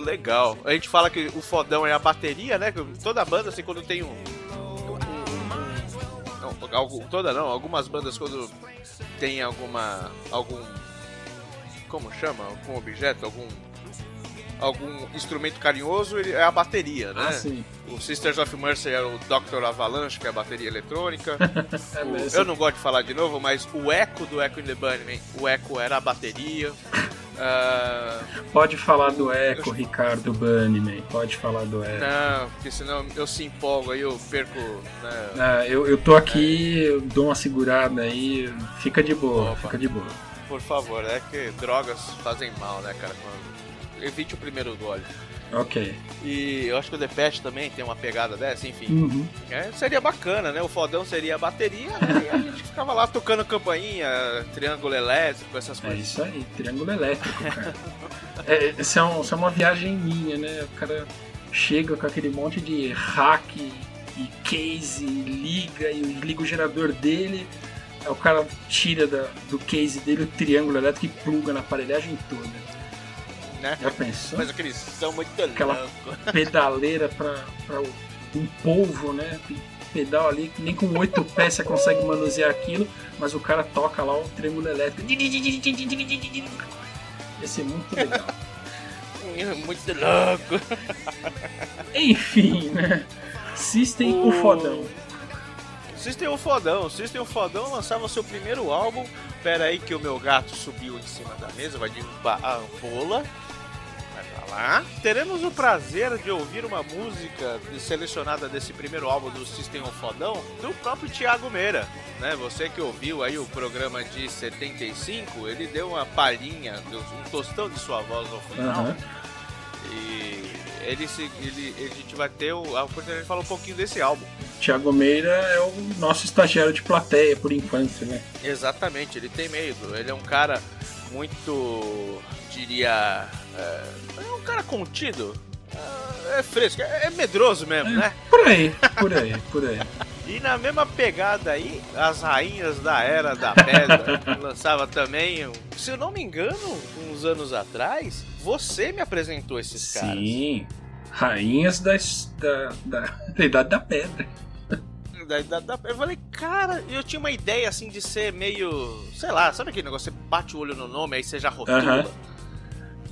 Speaker 2: Legal. A gente fala que o fodão é a bateria, né? Toda banda, assim, quando tem um. não, toda não, algumas bandas quando tem alguma. algum. Como chama? Algum objeto, algum. Algum instrumento carinhoso, é a bateria, né?
Speaker 1: Ah, sim.
Speaker 2: O Sisters of Mercy era o Dr. Avalanche, que é a bateria eletrônica.
Speaker 1: É
Speaker 2: O- eu não gosto de falar de novo, mas o eco do Echo in the Bunnyman, o eco era a bateria. Ah,
Speaker 1: Pode falar do Eco, Ricardo Bunnyman. Pode falar do Eco.
Speaker 2: não, porque senão eu se empolgo aí, eu perco. Né?
Speaker 1: Ah, eu, eu tô aqui, eu dou uma segurada aí. Fica de boa,
Speaker 2: Opa.
Speaker 1: fica de boa.
Speaker 2: Por favor, é que drogas fazem mal, né, cara? Quando- Evite o primeiro gole.
Speaker 1: Ok.
Speaker 2: E eu acho que o Depeche também tem uma pegada dessa, enfim.
Speaker 1: Uhum.
Speaker 2: É, seria bacana, né? O fodão seria a bateria, né? e a gente ficava lá tocando campainha, triângulo elétrico, essas
Speaker 1: É
Speaker 2: coisas.
Speaker 1: isso aí, triângulo elétrico, cara. É, isso, é um- isso é uma viagem minha, né? O cara chega com aquele monte de hack e case, e liga e liga o gerador dele. Aí o cara tira da- do case dele o triângulo elétrico e pluga na aparelhagem toda.
Speaker 2: Né?
Speaker 1: Já pensou?
Speaker 2: Mas aqueles são muito
Speaker 1: Aquela-. Pedaleira pra, pra o- um polvo, né? Pedal ali que nem com oito pés você consegue manusear aquilo, mas o cara toca lá o triângulo elétrico. Ia ser muito legal.
Speaker 2: Muito louco.
Speaker 1: Enfim, né? System o fodão.
Speaker 2: System o Fodão. System o Fodão lançava seu primeiro álbum. Pera aí que o meu gato subiu em cima da mesa, vai derrubar a bola. Lá. Teremos o prazer de ouvir uma música selecionada desse primeiro álbum do System o Fodão do próprio Thiago Meira. Né? Você que ouviu aí o programa de 75, ele deu uma palhinha, um tostão de sua voz ao final.
Speaker 1: Aham.
Speaker 2: E ele, se- ele, a gente vai ter o- a oportunidade de falar um pouquinho desse álbum.
Speaker 1: Tiago Meira é o nosso estagiário de plateia por enquanto, né?
Speaker 2: Exatamente, ele tem medo. Ele é um cara muito, diria, é, é um cara contido. É, é fresco, é, é medroso mesmo, né?
Speaker 1: Por aí, por aí, por aí.
Speaker 2: E na mesma pegada aí, as rainhas da Era da Pedra lançava também, se eu não me engano, uns anos atrás, você me apresentou esses caras.
Speaker 1: Sim. Rainhas das, da, da, da Idade da Pedra.
Speaker 2: Da- da- da- eu falei, cara, eu tinha uma ideia assim de ser meio. Sei lá, sabe aquele negócio? Você bate o olho no nome, aí você já rotula.
Speaker 1: Aham.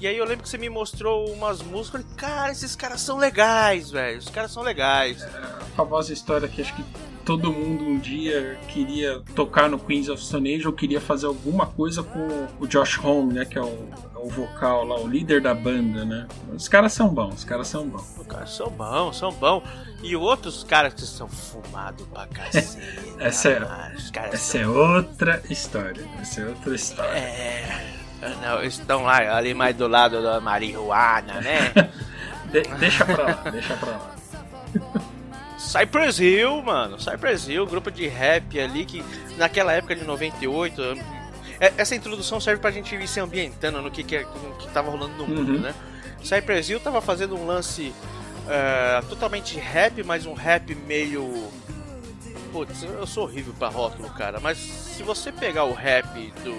Speaker 2: E aí eu lembro que você me mostrou umas músicas. Eu falei, cara, esses caras são legais, velho. Os caras são legais.
Speaker 1: A famosa história que acho que todo mundo um dia queria tocar no Queens of Stone Age ou queria fazer alguma coisa com o Josh Homme, né? Que é o, é o vocal lá, o líder da banda, né? Os caras são bons, os caras são bons.
Speaker 2: Os caras são bons, são bons. E outros caras que são fumados pra cacete.
Speaker 1: Essa é- Essa é outra história. Essa é outra história.
Speaker 2: É. Não, estão lá, ali mais do lado da marihuana, né?
Speaker 1: De- deixa pra lá, deixa pra lá.
Speaker 2: Cypress Hill, mano. Cypress Hill, grupo de rap ali que naquela época de 98. é- Essa introdução serve pra gente ir se ambientando no que, que, é- no que tava rolando no mundo,
Speaker 1: Uhum.
Speaker 2: né? Cypress Hill tava fazendo um lance é, totalmente rap, mas um rap meio. Putz, eu sou horrível pra rótulo, cara. Mas se você pegar o rap do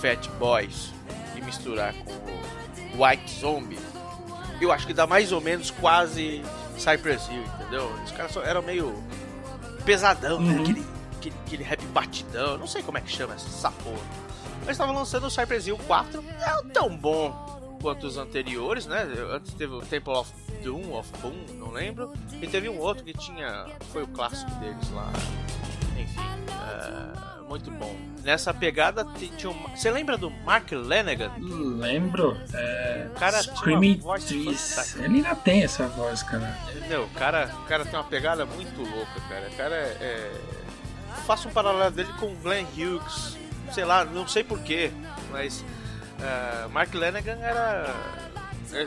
Speaker 2: Fat Boys e misturar com o White Zombie, eu acho que dá mais ou menos quase Cypress Hill, entendeu? Os caras eram meio pesadão, né?
Speaker 1: Uhum.
Speaker 2: Aquele, aquele, aquele rap batidão, não sei como é que chama essa porra. Mas estavam lançando o Cypress Hill 4, é tão bom quanto os anteriores, né? Antes teve o Temple of Doom, of Boom, não lembro. E teve um outro que tinha. Foi o clássico deles lá. É, muito bom. Nessa pegada tinha um. Você lembra do Mark Lanegan?
Speaker 1: Lembro. É,
Speaker 2: O cara tinha
Speaker 1: Screaming
Speaker 2: uma voz
Speaker 1: Trees.
Speaker 2: fantástica.
Speaker 1: Ele ainda tem essa voz, cara.
Speaker 2: Meu, o cara, o cara tem uma pegada muito louca, cara. O cara é. é... Faço um paralelo dele com o Glenn Hughes. Sei lá, não sei porquê, mas. é, Mark Lanegan era.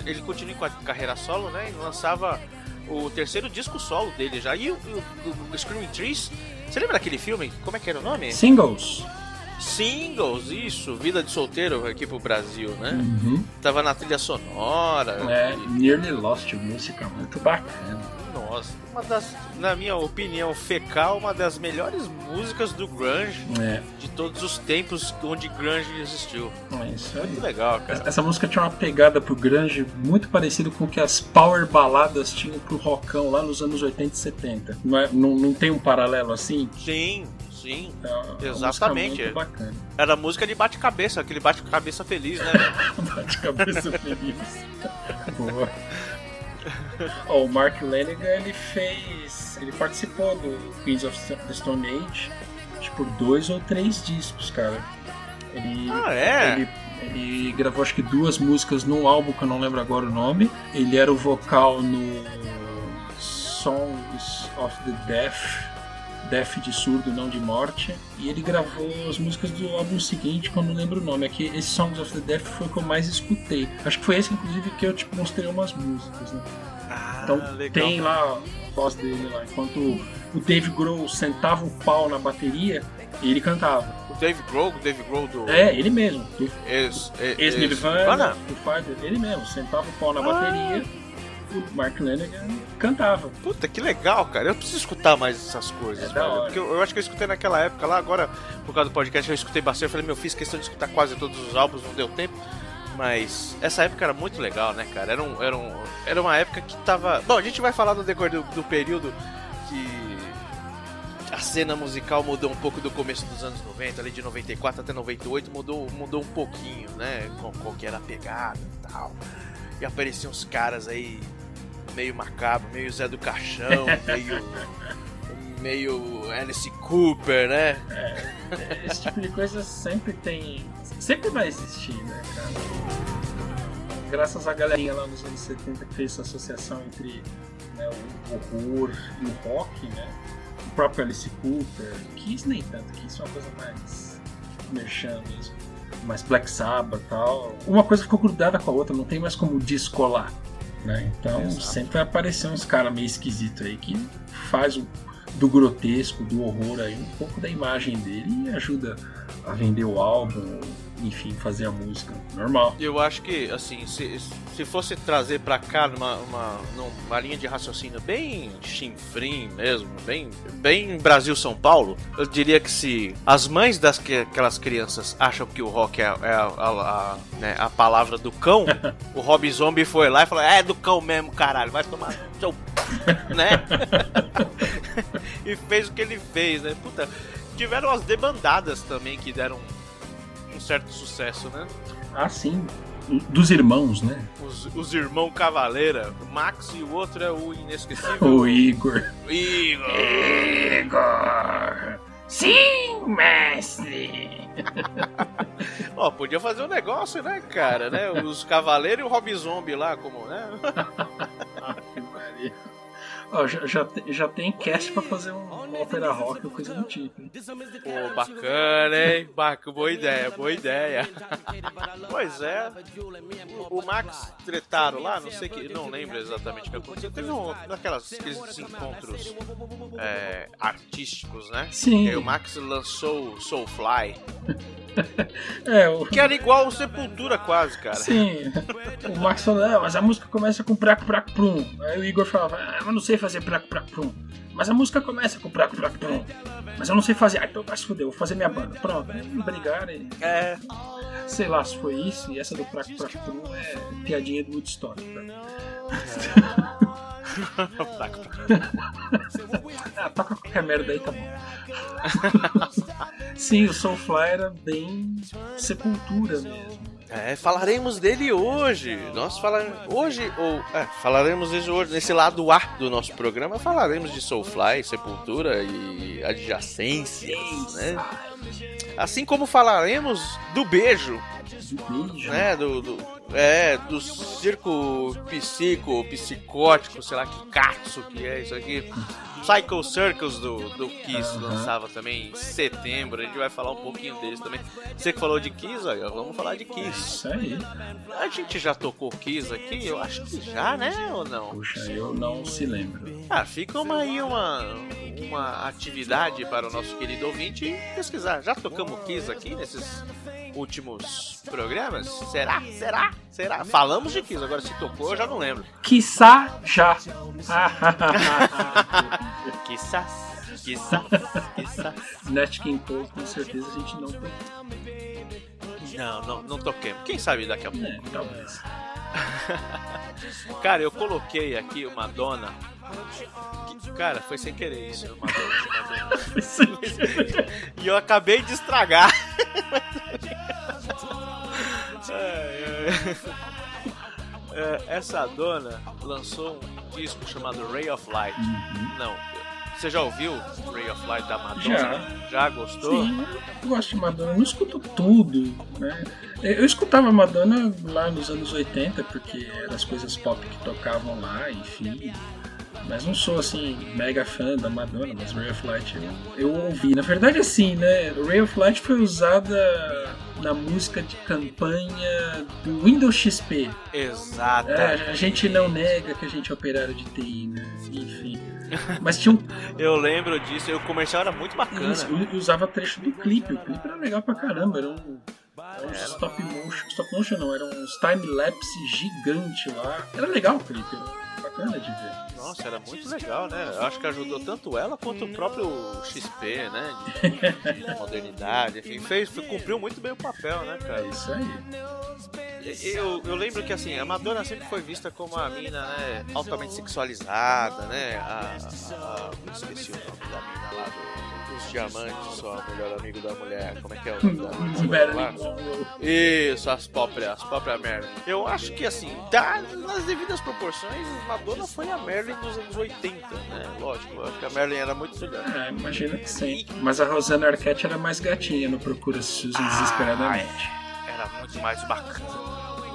Speaker 2: Ele continua com a carreira solo, né? E lançava o terceiro disco solo dele já. E o, o, o Screaming Trees, você lembra daquele filme? Como é que era o nome?
Speaker 1: Singles.
Speaker 2: Singles, isso, Vida de Solteiro aqui pro Brasil, né?
Speaker 1: Uhum.
Speaker 2: Tava na trilha sonora.
Speaker 1: É, Nearly Lost, música muito bacana.
Speaker 2: Nossa, uma das, na minha opinião, fecal, uma das melhores músicas do grunge
Speaker 1: É,
Speaker 2: de todos os tempos onde grunge existiu.
Speaker 1: é isso aí.
Speaker 2: Muito legal, cara.
Speaker 1: Essa música tinha uma pegada pro grunge muito parecido com o que as power baladas tinham pro rockão lá nos anos 80 e 70. Não, é- não, não tem um paralelo assim?
Speaker 2: Sim, sim.
Speaker 1: É
Speaker 2: Exatamente. Era música de bate-cabeça, aquele bate-cabeça feliz, né? velho?
Speaker 1: Bate cabeça feliz. Boa. Ó, o Mark Lanigan ele fez. Ele participou do Queens of the Stone Age por dois ou três discos, cara. Ele,
Speaker 2: Ah, é?
Speaker 1: ele, ele gravou acho que duas músicas num álbum que eu não lembro agora o nome. Ele era o vocal no Songs of the Deaf. Deaf de surdo, não de morte. E ele gravou as músicas do álbum seguinte, que eu não lembro o nome. É que esse Songs of the Deaf foi o que eu mais escutei. Acho que foi esse, inclusive, que eu tipo, mostrei umas músicas, né?
Speaker 2: Ah,
Speaker 1: Então
Speaker 2: legal.
Speaker 1: tem lá a voz dele lá. Enquanto o Dave Grohl sentava o pau na bateria, ele cantava.
Speaker 2: O Dave Grohl, o Dave Grohl do.
Speaker 1: É, ele mesmo. Do
Speaker 2: Ex, ex,
Speaker 1: Ex-Nirvana, do Fighter, ele mesmo. Sentava o pau na
Speaker 2: Ah.
Speaker 1: bateria, o Mark Lanigan cantava.
Speaker 2: Puta, que legal, cara. Eu preciso escutar mais essas coisas,
Speaker 1: É
Speaker 2: velho. Porque eu, eu acho que eu escutei naquela época lá, agora, por causa do podcast, eu escutei bastante. Eu falei, meu, fiz questão de escutar quase todos os álbuns, não deu tempo. Mas essa época era muito legal, né, cara? Era, um, era, um, era uma época que tava. Bom, a gente vai falar no decorrer do, do período que a cena musical mudou um pouco do começo dos anos 90, ali de 94 até 98, mudou, mudou um pouquinho, né? Qual, qual que era a pegada e tal. E apareciam uns caras aí meio macabro, meio Zé do Caixão, meio. meio Alice Cooper, né?
Speaker 1: Esse tipo de coisa sempre tem. Sempre vai existir, né, cara? Graças à galerinha lá nos anos 70 que fez essa associação entre né, o horror e o rock, né? O próprio Alice Cooper, Kiss nem tanto, Kiss é uma coisa mais merchan mesmo. Mas Black Sabbath e tal. Uma coisa ficou grudada com a outra, não tem mais como descolar. Né? Então
Speaker 2: Exato.
Speaker 1: sempre vai aparecer uns caras meio esquisitos aí que faz o, do grotesco, do horror aí, um pouco da imagem dele e ajuda a vender o álbum, enfim, fazer a música normal.
Speaker 2: Eu acho que, assim, se, se fosse trazer pra cá numa, uma, numa linha de raciocínio bem chinfrim mesmo, bem, bem Brasil-São Paulo, eu diria que se as mães das que, aquelas crianças acham que o rock é, é a, a- a, né, a palavra do cão, o Rob Zombie foi lá e falou: É do cão mesmo, caralho, vai tomar seu. né? e fez o que ele fez, né? Puta, tiveram as debandadas também que deram certo sucesso, né?
Speaker 1: Ah, sim. Dos irmãos, né?
Speaker 2: Os, os irmãos Cavaleira, o Max e o outro é o inesquecível
Speaker 1: O Igor.
Speaker 2: Igor.
Speaker 1: Igor! Sim, mestre!
Speaker 2: Ó, podia fazer um negócio, né, cara, né? Os Cavaleiros e o Rob Zombie lá, como, né?
Speaker 1: Ó, já, já, te- já tem cast pra fazer um, uma ópera rock ou coisa do tipo. hein?
Speaker 2: Pô, bacana, hein? Bacana, boa ideia, boa ideia. pois é. O, o Max tretaram lá, não sei que, não lembro exatamente o que aconteceu. Teve um daquelas aqueles encontros é, artísticos, né?
Speaker 1: Sim.
Speaker 2: E aí o Max lançou o Soulfly,
Speaker 1: É, o,
Speaker 2: que era igual o Sepultura quase, cara.
Speaker 1: Sim. O Max falou, ah, mas a música começa com praco, praco, prum. Aí o Igor falava, ah, mas eu não sei fazer praco, praco, prum. Mas a música começa com praco, praco, prum. Mas eu não sei fazer. Ah, então vai se fuder, vou fazer minha banda. Pronto. Aí brigaram e
Speaker 2: É,
Speaker 1: sei lá se foi isso. E essa do praco, praco, prum é piadinha do Woodstock. Né? Ah, toca qualquer merda aí, tá bom. Sim, o Soulfly era bem sepultura mesmo.
Speaker 2: É, falaremos dele hoje. Nós falaremos hoje ou é, falaremos dele hoje nesse lado A do nosso programa. Falaremos de Soulfly, Sepultura e adjacências, né? Assim como falaremos do beijo. Né? Do, do, é, do circo psico, psicótico, sei lá que catso que é isso aqui. Psycho Circus do, do Kiss uhum. lançava também em setembro. A gente vai falar um pouquinho deles também. Você que falou de Kiss, olha, vamos falar de Kiss.
Speaker 1: Isso aí.
Speaker 2: A gente já tocou Kiss aqui? Eu acho que já, né? Ou não?
Speaker 1: Puxa, eu não se lembro.
Speaker 2: Ah, fica uma, aí uma, uma atividade para o nosso querido ouvinte pesquisar. Já tocamos Kiss aqui nesses últimos programas? Será? Será? Será? Falamos de Kiss, agora se tocou eu já não lembro.
Speaker 1: Quiçá já.
Speaker 2: Quiçá. Quiçá. Quiçá.
Speaker 1: Nat King Cole, com certeza a gente não tocou.
Speaker 2: Não, não, não toquemos. Quem sabe daqui a pouco.
Speaker 1: É, talvez.
Speaker 2: Cara, eu coloquei aqui uma dona. Cara, foi sem querer isso, Madonna. Madonna. e eu acabei de estragar. É, essa dona lançou um disco chamado Ray of Light.
Speaker 1: Uhum.
Speaker 2: Não, você já ouviu Ray of Light da Madonna?
Speaker 1: Já.
Speaker 2: Já gostou?
Speaker 1: Sim, eu gosto de Madonna. Eu não escuto tudo, né? Eu escutava Madonna lá nos anos 80, porque eram as coisas pop que tocavam lá, enfim. Mas não sou assim, mega fã da Madonna, mas Ray of Light eu, eu ouvi. Na verdade, assim, né? Ray of Light foi usada na música de campanha do Windows XP.
Speaker 2: Exato.
Speaker 1: É, a gente não nega que a gente é operário de TI, né? Enfim. Mas tinha um.
Speaker 2: eu lembro disso, o comercial era muito bacana.
Speaker 1: Isso, eu usava trecho do clipe. O clipe era legal pra caramba. Era um. Era um stop motion. Stop motion não, era um time-lapse gigante lá. Era legal o clipe, era bacana de ver.
Speaker 2: Nossa, era muito legal, né? Eu acho que ajudou tanto ela quanto o próprio XP, né? De, de modernidade, enfim, fez, cumpriu muito bem o papel, né, cara?
Speaker 1: É isso aí.
Speaker 2: Eu, eu lembro que assim, a Madonna sempre foi vista como uma mina né, altamente sexualizada, né? A, a, a, esqueci o nome da mina lá do, dos diamantes, só melhor amigo da mulher. Como é que é o nome da mulher lá? Isso, as próprias, as próprias Merlin. Eu acho que assim, tá nas devidas proporções, Madonna foi a Merlin dos anos 80, né? Lógico, eu acho que a Merlin era muito legal.
Speaker 1: É, imagina que sim. Mas a Rosana Arquette era mais gatinha no Procura Susan desesperadamente.
Speaker 2: Era muito mais bacana.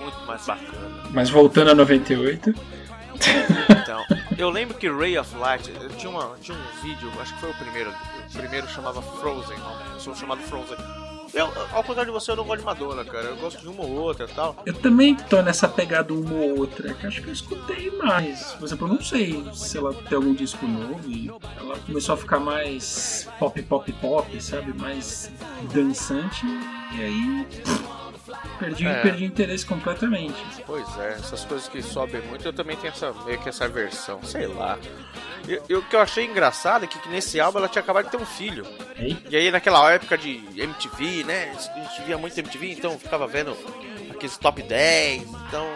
Speaker 2: Muito mais bacana.
Speaker 1: Mas voltando a 98.
Speaker 2: Então, eu lembro que Ray of Light, eu tinha, uma, tinha um vídeo, acho que foi o primeiro. O primeiro chamava Frozen, som chamado Frozen. Eu, ao contrário de você, eu não gosto de Madonna, cara. Eu gosto de uma ou outra e tal.
Speaker 1: Eu também tô nessa pegada uma ou outra, que acho que eu escutei mais. Por exemplo, eu não sei se ela tem algum disco novo e ela começou a ficar mais pop, pop, pop, sabe? Mais dançante. E aí. Perdi,
Speaker 2: É.
Speaker 1: perdi o interesse completamente.
Speaker 2: Pois é, essas coisas que sobem muito, eu também tenho essa, meio que essa versão, sei lá. E, e o que eu achei engraçado é que, que nesse álbum ela tinha acabado de ter um filho.
Speaker 1: Ei?
Speaker 2: E aí naquela época de MTV, né? A gente via muito MTV, então ficava vendo aqueles top 10, então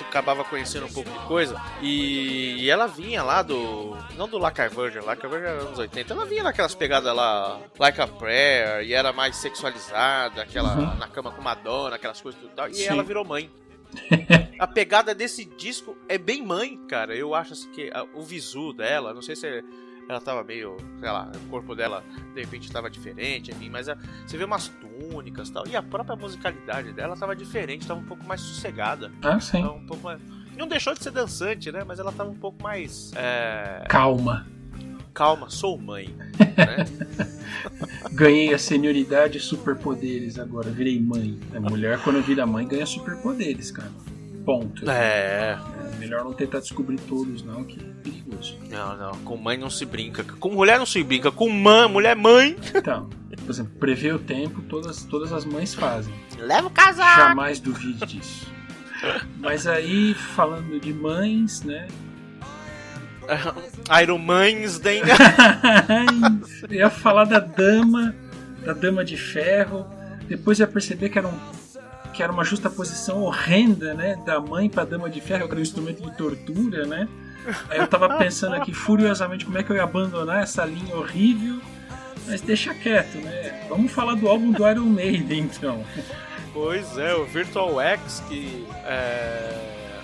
Speaker 2: você acabava conhecendo um pouco de coisa. E, e ela vinha lá do. Não do Like a Virgin, Like a Virgin era anos 80, ela vinha naquelas pegadas lá, Like a Prayer, e era mais sexualizada, aquela
Speaker 1: Uhum.
Speaker 2: na cama com Madonna, aquelas coisas e tal. E
Speaker 1: Sim.
Speaker 2: ela virou mãe. A pegada desse disco é bem mãe, cara. Eu acho assim que ah, o visu dela, não sei se ela tava meio, sei lá, o corpo dela de repente tava diferente, enfim, mas ah, você vê umas túnicas e tal. E a própria musicalidade dela tava diferente, tava um pouco mais sossegada.
Speaker 1: Ah, sim.
Speaker 2: Um pouco mais. Não deixou de ser dançante, né? Mas ela tava um pouco mais. é,
Speaker 1: Calma.
Speaker 2: Calma, sou mãe. Né?
Speaker 1: Ganhei a senioridade e superpoderes agora. Virei mãe. A mulher, quando vira mãe, ganha superpoderes, cara. Ponto.
Speaker 2: é.
Speaker 1: É melhor não tentar descobrir todos, não, que é perigoso.
Speaker 2: Não, não. Com mãe não se brinca. Com mulher não se brinca. Com mãe, mulher mãe.
Speaker 1: Então, por exemplo, prever o tempo, todas, todas as mães fazem.
Speaker 2: Leva o casaco.
Speaker 1: Jamais duvide disso. Mas aí, falando de mães, né?
Speaker 2: Iron Mansden.
Speaker 1: eu ia falar da dama, da dama de ferro. Depois ia perceber que era, um, que era uma justa posição horrenda, né? Da mãe pra dama de ferro, que era um instrumento de tortura, né? Aí eu tava pensando aqui furiosamente como é que eu ia abandonar essa linha horrível. Mas deixa quieto, né? Vamos falar do álbum do Iron Maiden, então.
Speaker 2: Pois é, o Virtual X que é.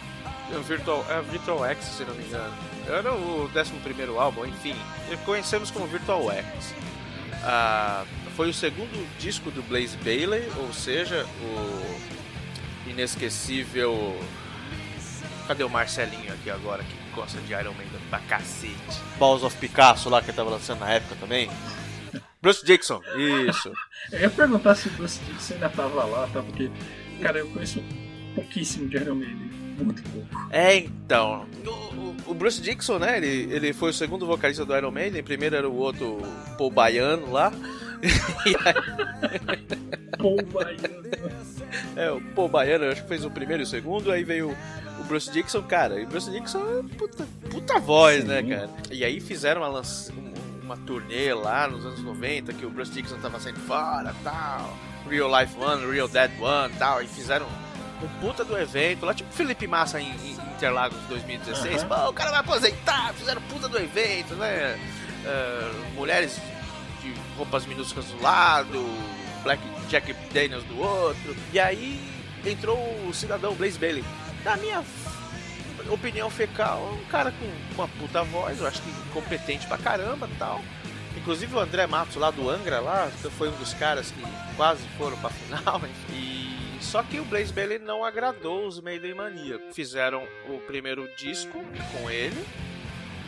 Speaker 2: O Virtual, é Virtual X, se não me engano. Era o 11 álbum, enfim. Conhecemos como Virtual X. Ah, foi o segundo disco do Blaze Bailey, ou seja, o inesquecível. Cadê o Marcelinho aqui agora que gosta de Iron Maiden pra cacete? Balls of Picasso lá que tava lançando na época também. Bruce Dixon, isso.
Speaker 1: eu ia perguntar se o Bruce Dixon ainda tava lá, tá? Porque, cara, eu conheço pouquíssimo de Iron Maiden. Muito pouco.
Speaker 2: É, então. O, o, Bruce Dixon, né? Ele, ele foi o segundo vocalista do Iron Maiden. Primeiro era o outro Paul Baiano lá.
Speaker 1: Paul Baiano.
Speaker 2: É, o Paul Baiano acho que fez o primeiro e o segundo. Aí veio o Bruce Dixon, cara. E o Bruce Dixon é puta, puta voz, né, Sim. né, cara? E aí fizeram uma, uma turnê lá nos anos 90 que o Bruce Dixon tava saindo fora tal. Real Life One, Real Dead One tal. E fizeram um puta do evento, lá tipo Felipe Massa em, em Interlagos 2016. Uhum. Pô, o cara vai aposentar, fizeram puta do evento, né? Uh, mulheres roupas minúsculas do lado, Black Jack Daniels do outro. E aí entrou o cidadão Blaze Bailey. Na minha opinião fecal, um cara com uma puta voz, eu acho que competente pra caramba tal. Inclusive o André Matos lá do Angra lá, foi um dos caras que quase foram pra final. E só que o Blaze Bailey não agradou os Maiden Mania. Fizeram o primeiro disco com ele.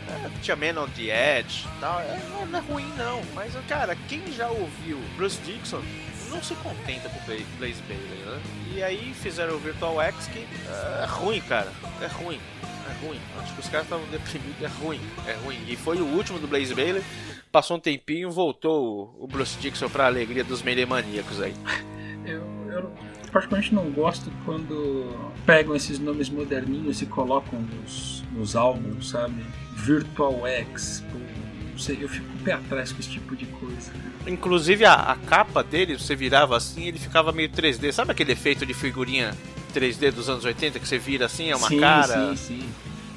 Speaker 2: É, tinha Man on the Edge tal. É, não é ruim não, mas cara, quem já ouviu Bruce Dixon não se contenta com Blaze Bailey, né? E aí fizeram o Virtual X que é ruim, cara. É ruim. É ruim. Acho que os caras estavam deprimidos. É ruim. É ruim. E foi o último do Blaze Bailey. Passou um tempinho, voltou o Bruce Dixon pra alegria dos Maiden maníacos aí.
Speaker 1: Eu, eu particularmente não gosto quando pegam esses nomes moderninhos e colocam nos, nos álbuns, sabe? Virtual X, não sei, eu fico um pé atrás com esse tipo de coisa.
Speaker 2: Inclusive a, a capa dele, você virava assim, ele ficava meio 3D. Sabe aquele efeito de figurinha 3D dos anos 80 que você vira assim, é uma
Speaker 1: sim,
Speaker 2: cara?
Speaker 1: Sim, sim.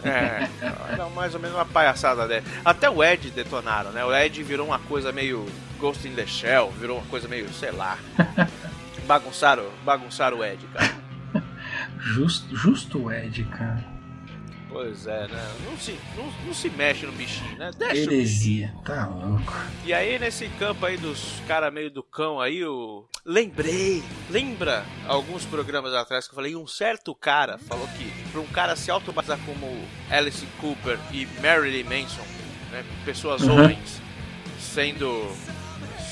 Speaker 2: É, era mais ou menos uma palhaçada dele. Até o Ed detonaram, né? O Ed virou uma coisa meio Ghost in the Shell, virou uma coisa meio, sei lá. bagunçaram, bagunçaram o Ed, cara.
Speaker 1: Justo, justo o Ed, cara.
Speaker 2: Pois é, né? Não se, não, não se mexe no bichinho, né?
Speaker 1: Deixa Heresia, tá louco.
Speaker 2: E aí, nesse campo aí dos caras meio do cão aí, eu lembrei. Lembra alguns programas atrás que eu falei? Um certo cara falou que pra um cara se autobatizar como Alice Cooper e Marilyn Manson, né? Pessoas uhum. homens, sendo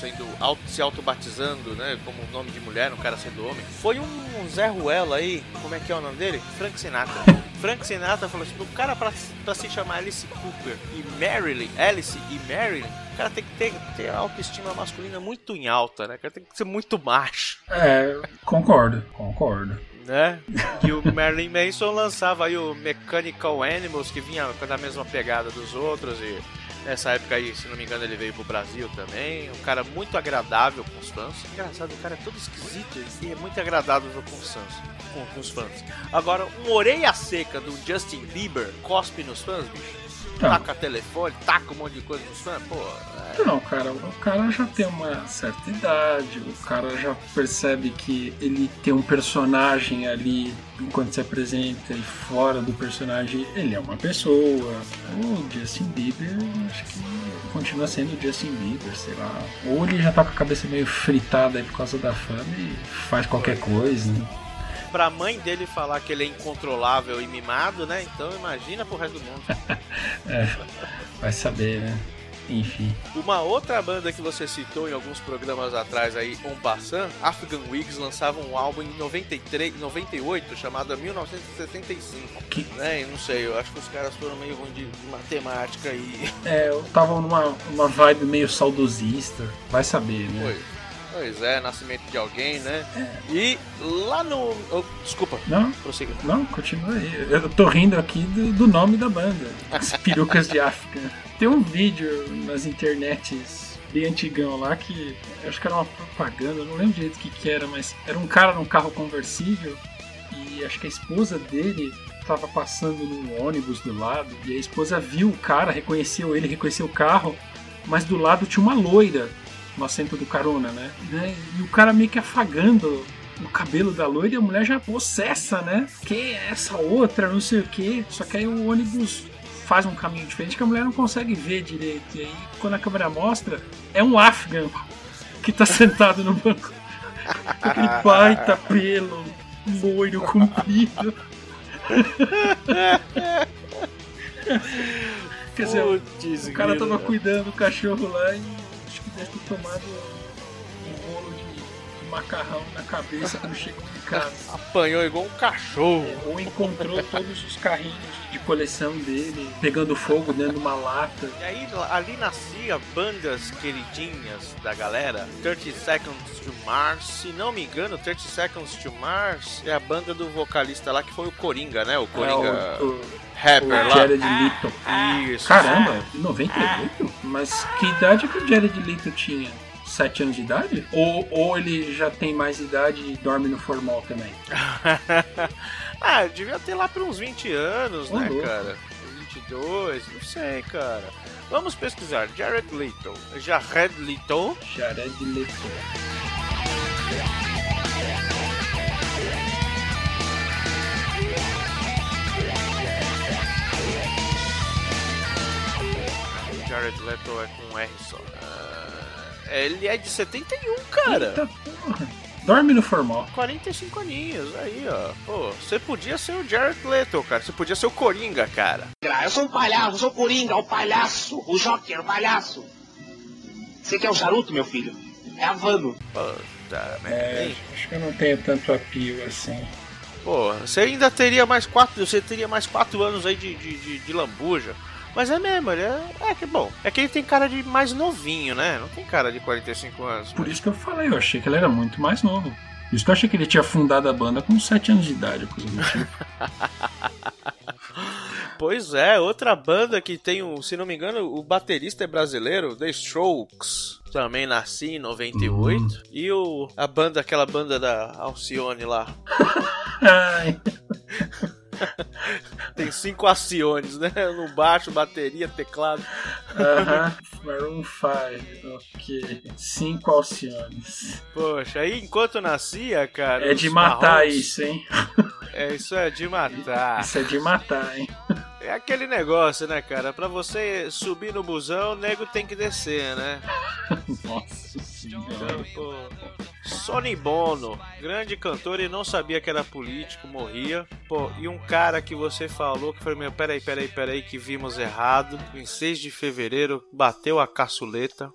Speaker 2: sendo auto, se autobatizando, né, como nome de mulher, um cara sendo homem. Foi um Zé Ruela aí, como é que é o nome dele? Frank Sinatra. Frank Sinatra falou assim, o cara pra, pra se chamar Alice Cooper e Marilyn, Alice e Marilyn, o cara tem que ter, ter autoestima masculina muito em alta, né? O cara tem que ser muito macho.
Speaker 1: É, concordo, concordo
Speaker 2: né? Que o Marilyn Manson lançava aí o Mechanical Animals, que vinha com a mesma pegada dos outros e Nessa época aí, se não me engano, ele veio pro Brasil também. Um cara muito agradável com os fãs. Engraçado, o cara é todo esquisito e é muito agradável com os fãs. Com, com os fãs. Agora, um orelha seca do Justin Bieber cospe nos fãs, bicho. Não. Taca telefone, taca um monte de coisa nos fãs, pô.
Speaker 1: É... Não, cara, o cara já tem uma certa idade, o cara já percebe que ele tem um personagem ali enquanto se apresenta e fora do personagem ele é uma pessoa. O Justin Bieber, acho que continua sendo o Justin Bieber, sei lá. Ou ele já tá com a cabeça meio fritada aí por causa da fama e faz qualquer coisa. Né?
Speaker 2: Pra mãe dele falar que ele é incontrolável e mimado, né? Então imagina pro resto do mundo.
Speaker 1: é, vai saber, né? Enfim.
Speaker 2: Uma outra banda que você citou em alguns programas atrás aí, On Bassan, Afghan Wigs lançava um álbum em 93, 98 chamado 1975. Que... Né? não sei, eu acho que os caras foram meio ruins de matemática e.
Speaker 1: É, eu tava numa uma vibe meio saudosista, vai saber, né?
Speaker 2: Foi. Pois é, nascimento de alguém, né? É. E lá no. Oh, desculpa.
Speaker 1: Não. Prossiga. Não, continua aí. Eu tô rindo aqui do, do nome da banda. As perucas de África. Tem um vídeo nas internets bem antigão lá que acho que era uma propaganda, não lembro direito o que, que era, mas era um cara num carro conversível e acho que a esposa dele estava passando num ônibus do lado e a esposa viu o cara, reconheceu ele, reconheceu o carro, mas do lado tinha uma loira no assento do carona, né? E o cara meio que afagando o cabelo da loira e a mulher já possessa, né? Que é essa outra, não sei o que. Só que aí o ônibus faz um caminho diferente que a mulher não consegue ver direito. E aí, quando a câmera mostra, é um afghan que tá sentado no banco. Aquele baita pelo, loiro, comprido. Quer dizer,
Speaker 2: Putz,
Speaker 1: o cara tava cuidando do cachorro lá e deve ter tomado um bolo de, de macarrão na cabeça quando chegou em casa.
Speaker 2: Apanhou igual um cachorro.
Speaker 1: Ou encontrou todos os carrinhos de coleção dele pegando fogo dentro de uma lata.
Speaker 2: E aí ali nascia bandas queridinhas da galera. 30 Seconds to Mars. Se não me engano, 30 Seconds to Mars é a banda do vocalista lá que foi o Coringa, né? O Coringa
Speaker 1: É, o, o,
Speaker 2: rapper
Speaker 1: o
Speaker 2: lá.
Speaker 1: Jared Leto.
Speaker 2: Isso.
Speaker 1: Caramba, 98? Mas que idade que o Jared Leto tinha? 7 anos de idade? Ou, ou ele já tem mais idade e dorme no formal também?
Speaker 2: ah, devia ter lá por uns 20 anos, né, cara? 22, não sei, cara. Vamos pesquisar. Jared Leto. Jared Leto.
Speaker 1: Jared Leto.
Speaker 2: Jared Leto é com um R só. Ah, ele é de 71, cara.
Speaker 1: Eita porra. Dorme no formal.
Speaker 2: 45 aninhos, aí, ó. Pô, você podia ser o Jared Leto, cara. Você podia ser o Coringa, cara.
Speaker 3: Eu sou um palhaço, eu sou o Coringa, o palhaço, o Joker, o palhaço. Você quer o charuto, meu filho? É Havano.
Speaker 2: Puta merda.
Speaker 1: É, acho que eu não tenho tanto apio assim.
Speaker 2: Pô, você ainda teria mais quatro. Você teria mais quatro anos aí de, de, de, de lambuja. Mas é mesmo, ele é. É que bom. É que ele tem cara de mais novinho, né? Não tem cara de 45 anos.
Speaker 1: Por isso que eu falei, eu achei que ele era muito mais novo. Por isso que eu achei que ele tinha fundado a banda com 7 anos de idade, coisa do tipo.
Speaker 2: Pois é, outra banda que tem, o, se não me engano, o baterista é brasileiro, The Strokes. Também nasci em 98. E o, a banda, aquela banda da Alcione lá.
Speaker 1: Ai,
Speaker 2: Tem cinco Alciones, né? No baixo, bateria, teclado.
Speaker 1: aham. Maroon 5, ok. Cinco Alciones.
Speaker 2: Poxa, aí enquanto nascia, cara.
Speaker 1: É de matar
Speaker 2: marrons-
Speaker 1: isso, hein?
Speaker 2: É, isso é de matar.
Speaker 1: Isso é de matar, hein?
Speaker 2: É aquele negócio, né, cara? Pra você subir no busão, o nego tem que descer, né?
Speaker 1: Nossa
Speaker 2: Então,
Speaker 1: senhora.
Speaker 2: pô. Sonny Bono, grande cantor e não sabia que era político, morria. Pô, e um cara que você falou que foi meu, peraí, peraí, peraí, que vimos errado. Em 6 de fevereiro, bateu a caçuleta.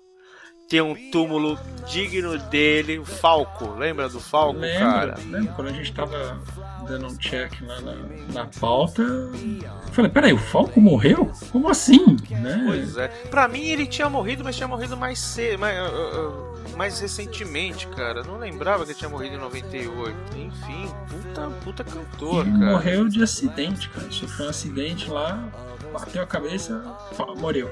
Speaker 2: Tem um túmulo digno dele, o Falco. Lembra do Falco, cara?
Speaker 1: Lembra quando a gente tava dando um check lá na, na pauta? Eu falei, peraí, o Falco morreu? Como assim? Né?
Speaker 2: Pois é. Pra mim ele tinha morrido, mas tinha morrido mais cedo, mais, ah, ah, mais recentemente, cara. Não lembrava que ele tinha morrido em 98. Enfim, puta, puta cantor,
Speaker 1: ele
Speaker 2: cara.
Speaker 1: morreu de acidente, cara. Sofreu um acidente lá, bateu a cabeça, morreu.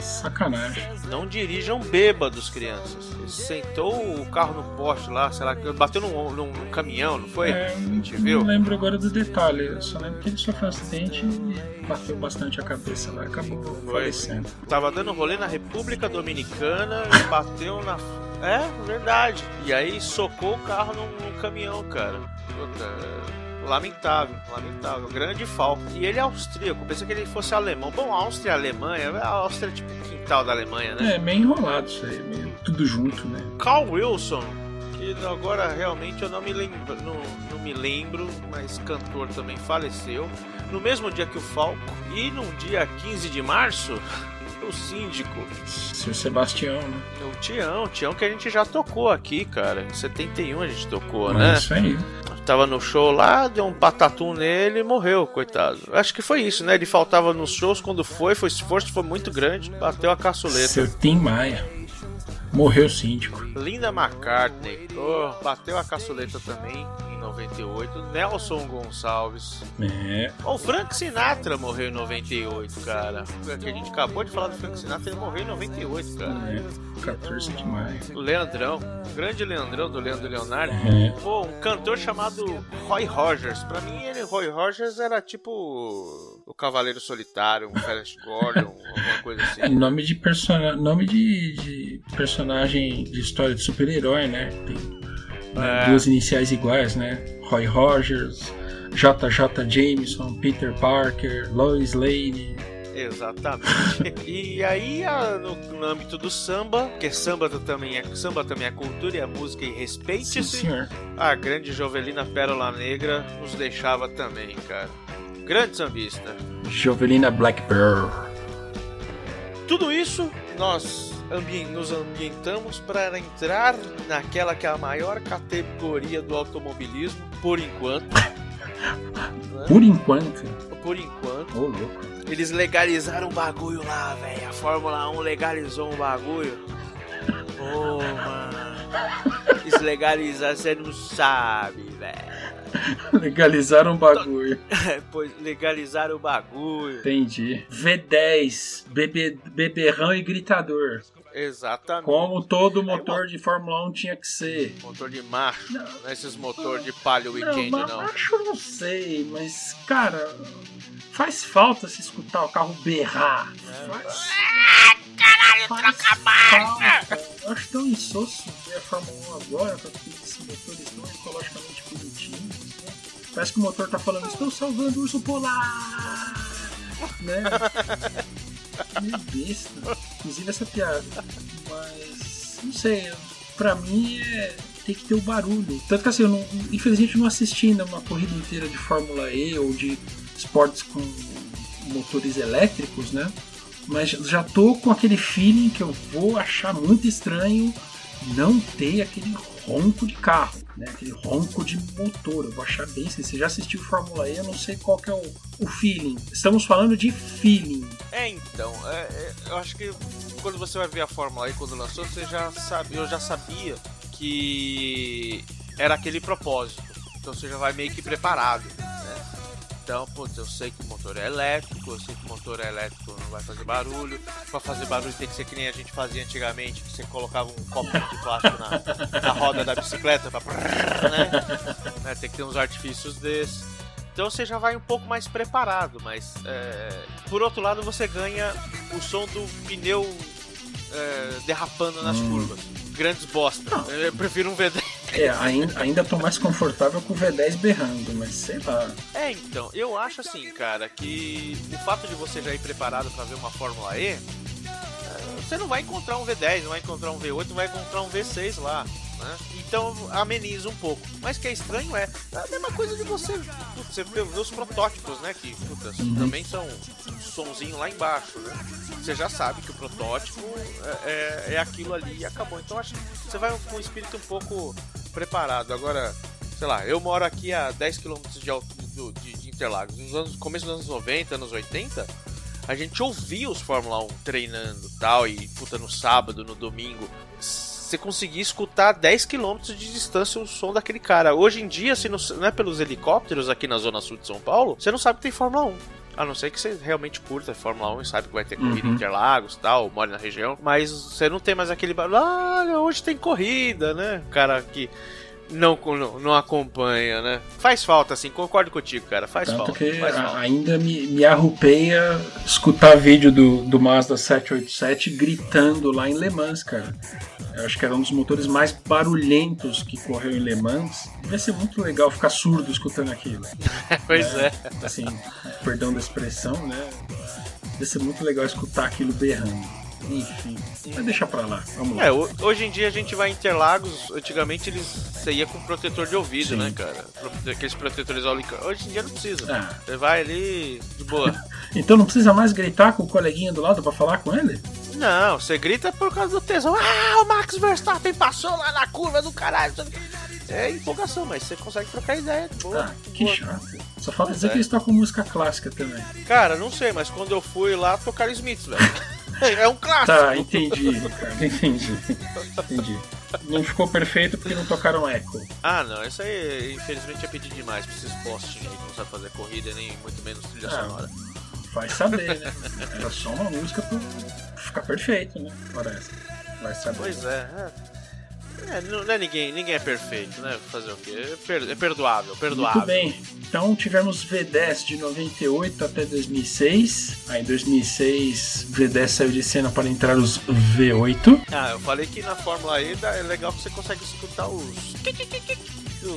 Speaker 1: Sacanagem.
Speaker 2: Não dirijam bêbados, crianças. Ele sentou o carro no poste lá, sei lá, bateu num, num- num caminhão, não foi?
Speaker 1: É,
Speaker 2: a gente
Speaker 1: não
Speaker 2: viu?
Speaker 1: lembro agora do detalhe, eu só lembro que ele sofreu um acidente e bateu bastante a cabeça lá, acabou falecendo.
Speaker 2: Tava dando rolê na República Dominicana e bateu na. É, verdade. E aí socou o carro num, num caminhão, cara. Puta, lamentável, lamentável. Grande falta. E ele é austríaco, pensei que ele fosse alemão. Bom, Áustria e Alemanha, a Áustria é tipo o quintal da Alemanha, né?
Speaker 1: É, meio enrolado isso aí, meio tudo junto, né?
Speaker 2: Carl Wilson, que agora realmente eu não me lembro, não, não me lembro, mas cantor também faleceu. No mesmo dia que o Falco e num dia 15 de março, o síndico,
Speaker 1: Seu Sebastião, né?
Speaker 2: o Tião, o Tião que a gente já tocou aqui, cara. Em 71 a gente tocou,
Speaker 1: É
Speaker 2: né?
Speaker 1: isso aí.
Speaker 2: Tava no show lá, deu um patatum nele e morreu, coitado. Acho que foi isso, né? Ele faltava nos shows quando foi, foi esforço foi muito grande, bateu a caçuleta.
Speaker 1: Seu Tim Maia. Morreu síndico.
Speaker 2: Linda McCartney, oh, bateu a caçuleta também 98. Nelson Gonçalves.
Speaker 1: É.
Speaker 2: O Frank Sinatra morreu em 98, cara. Que a gente acabou de falar do Frank Sinatra, ele morreu em 98, cara.
Speaker 1: É, 14 de maio.
Speaker 2: O Leandrão, o grande Leandrão do Leandro Leonardo.
Speaker 1: É.
Speaker 2: Pô, um cantor chamado Roy Rogers. Pra mim, ele, Roy Rogers era tipo o Cavaleiro Solitário, um Flash Gordon, alguma coisa assim.
Speaker 1: É nome de persona... nome de, de personagem de história de super-herói, né? Tem né, duas iniciais iguais, né? Roy Rogers, JJ Jameson, Peter Parker, Lois Lane.
Speaker 2: Exatamente. e aí, no, no, âmbito do samba, que samba também é samba também é cultura e é música e respeite-se. A grande Jovelina Pérola Negra nos deixava também, cara. Grande sambista.
Speaker 1: Jovelina Black Pearl.
Speaker 2: Tudo isso nós ambi nos ambientamos para entrar naquela que é a maior categoria do automobilismo, por enquanto.
Speaker 1: Por enquanto?
Speaker 2: Por enquanto.
Speaker 1: Ô, oh, louco.
Speaker 2: Eles legalizaram um bagulho lá, velho. A Fórmula 1 legalizou um bagulho. Ô, oh, mano. Eles legalizaram, você não sabe, velho.
Speaker 1: Legalizaram o bagulho.
Speaker 2: pois legalizaram o bagulho.
Speaker 1: Entendi. V10, bebê, beberrão e gritador.
Speaker 2: Exatamente.
Speaker 1: Como todo motor de Fórmula 1 tinha que ser.
Speaker 2: Motor de macho, não, não é esses motor de palio weekend, não.
Speaker 1: não. Macho eu não sei, mas, cara, faz falta se escutar o carro berrar. É, faz...
Speaker 2: Ah, caralho, faz troca marcha!
Speaker 1: Eu acho tão insosso ver a Fórmula 1 agora, porque esses motores tão ecologicamente bonitinhos. Né? Parece que o motor tá falando, estou salvando o urso polar! Né? meio besta. Inclusive essa piada. Mas. Não sei, pra mim é. Tem que ter o barulho. Tanto que assim, eu não, infelizmente não assisti ainda uma corrida inteira de Fórmula E ou de esportes com motores elétricos, né? Mas já tô com aquele feeling que eu vou achar muito estranho não ter aquele ronco de carro né? Aquele ronco de motor. Eu vou achar bem. Se você já assistiu Fórmula E, eu não sei qual que é o, o feeling. Estamos falando de feeling.
Speaker 2: É, então. É, é, eu acho que quando você vai ver a Fórmula E quando lançou, você já sabe. Eu já sabia que era aquele propósito. Então você já vai meio que preparado. Então, putz, eu sei que o motor é elétrico, eu sei que o motor é elétrico não vai fazer barulho. Pra fazer barulho tem que ser que nem a gente fazia antigamente, que você colocava um copo de plástico na, na roda da bicicleta pra. Né? né? Tem que ter uns artifícios desses. Então você já vai um pouco mais preparado, mas é... por outro lado você ganha o som do pneu é, derrapando nas hum. curvas. Grandes bosta. Eu prefiro um V10.
Speaker 1: É, ainda, ainda tô mais confortável com o V10 berrando, mas sei lá.
Speaker 2: É, então, eu acho assim, cara, que o fato de você já ir preparado para ver uma Fórmula E, é, você não vai encontrar um V10, não vai encontrar um V8, não vai encontrar um V6 lá. Né? Então ameniza um pouco. Mas que é estranho é, é a mesma coisa de você, você ver os protótipos, né? Que uhum. também são um sonzinho lá embaixo, né? Você já sabe que o protótipo é, é, é aquilo ali e acabou. Então acho que você vai com um espírito um pouco preparado. Agora, sei lá, eu moro aqui a 10 km de, de, de Interlagos. Nos anos, começo dos anos 90, anos 80, a gente ouvia os Fórmula 1 treinando tal, e puta, no sábado, no domingo, você conseguia escutar 10 km de distância o som daquele cara. Hoje em dia, se não, não é pelos helicópteros aqui na zona sul de São Paulo, você não sabe que tem Fórmula 1. A não ser que você realmente curta a Fórmula 1 e sabe que vai ter corrida uhum. em Interlagos tal, mora na região. Mas você não tem mais aquele barulho. Ah, hoje tem corrida, né? O cara que não, não, não, acompanha, né? Faz falta, assim, concordo contigo, cara. Faz
Speaker 1: Tanto
Speaker 2: falta.
Speaker 1: que
Speaker 2: faz falta.
Speaker 1: ainda me, me arrupeia escutar vídeo do, do Mazda 787 gritando lá em Le Mans, cara. Eu acho que era um dos motores mais barulhentos que correu em Le Mans. Vai ser muito legal ficar surdo escutando aquilo.
Speaker 2: pois é.
Speaker 1: é. Assim, perdão da expressão, né? Vai ser muito legal escutar aquilo berrando. Enfim, mas deixa pra lá, vamos lá.
Speaker 2: É, hoje em dia a gente vai em Interlagos, antigamente eles você ia com protetor de ouvido, Sim. né, cara? Aqueles protetores all Hoje em dia não precisa. Ah. Você vai ali de boa.
Speaker 1: então não precisa mais gritar com o coleguinha do lado pra falar com ele?
Speaker 2: Não, você grita por causa do tesão. Ah, o Max Verstappen passou lá na curva do caralho. É empolgação, mas você consegue trocar ideia. Boa,
Speaker 1: ah, que boa. chato. Só falta dizer é. que eles tocam música clássica também.
Speaker 2: Cara, não sei, mas quando eu fui lá, tocaram Smiths, velho. É um clássico.
Speaker 1: Tá, entendi, cara. Entendi. Entendi. Não ficou perfeito porque não tocaram eco.
Speaker 2: Ah, não. Isso aí, infelizmente, é pedir demais pra esses postinhos aí que não sabem fazer corrida, nem muito menos trilha ah, sonora.
Speaker 1: Vai saber, né? Era só uma música pra ficar perfeito, né? Parece. Vai saber.
Speaker 2: Pois é. é. É, não, não, é ninguém, ninguém é perfeito, né? Fazer o quê? É, é perdoável, perdoável.
Speaker 1: Muito bem. Então tivemos V10 de 98 até 2006. Aí em 2006 V10 saiu de cena para entrar os V8.
Speaker 2: Ah, eu falei que na Fórmula E é legal que você consegue escutar os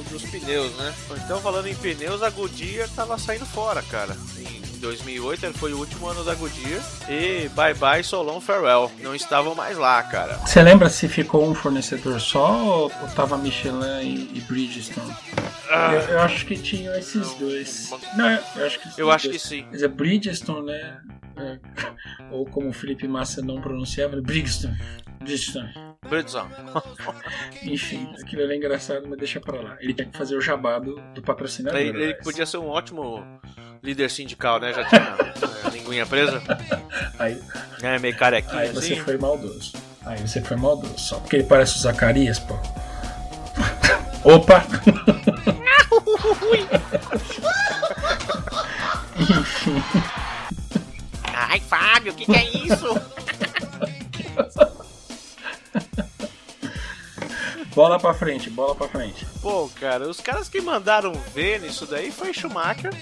Speaker 2: dos pneus, né? Então falando em pneus, a Goodyear tava saindo fora, cara. Em 2008 foi o último ano da Goodyear e bye bye Solon Farewell. Não estavam mais lá, cara.
Speaker 1: Você lembra se ficou um fornecedor só ou tava Michelin e, e Bridgestone? Ah, eu, eu, acho que tinham esses dois. Não, eu acho que
Speaker 2: Eu acho dois. que sim.
Speaker 1: Mas é Bridgestone, né? É, ou como o Felipe Massa não pronunciava, Bridgestone. Bridgestone.
Speaker 2: Bridgestone.
Speaker 1: Enfim, aquilo era engraçado, mas deixa pra lá. Ele tem que fazer o jabá do, do patrocinador.
Speaker 2: Ele, ele podia ser um ótimo líder sindical, né? Já tinha a linguinha presa.
Speaker 1: Aí,
Speaker 2: é, meio carequinha
Speaker 1: aí você assim. foi maldoso. Aí você foi maldoso. Só porque ele parece o Zacarias, pô. Opa!
Speaker 2: Enfim. Ai, Fábio, o que, que é isso?
Speaker 1: Bola pra frente, bola pra frente.
Speaker 2: Pô, cara, os caras que mandaram ver nisso daí foi Schumacher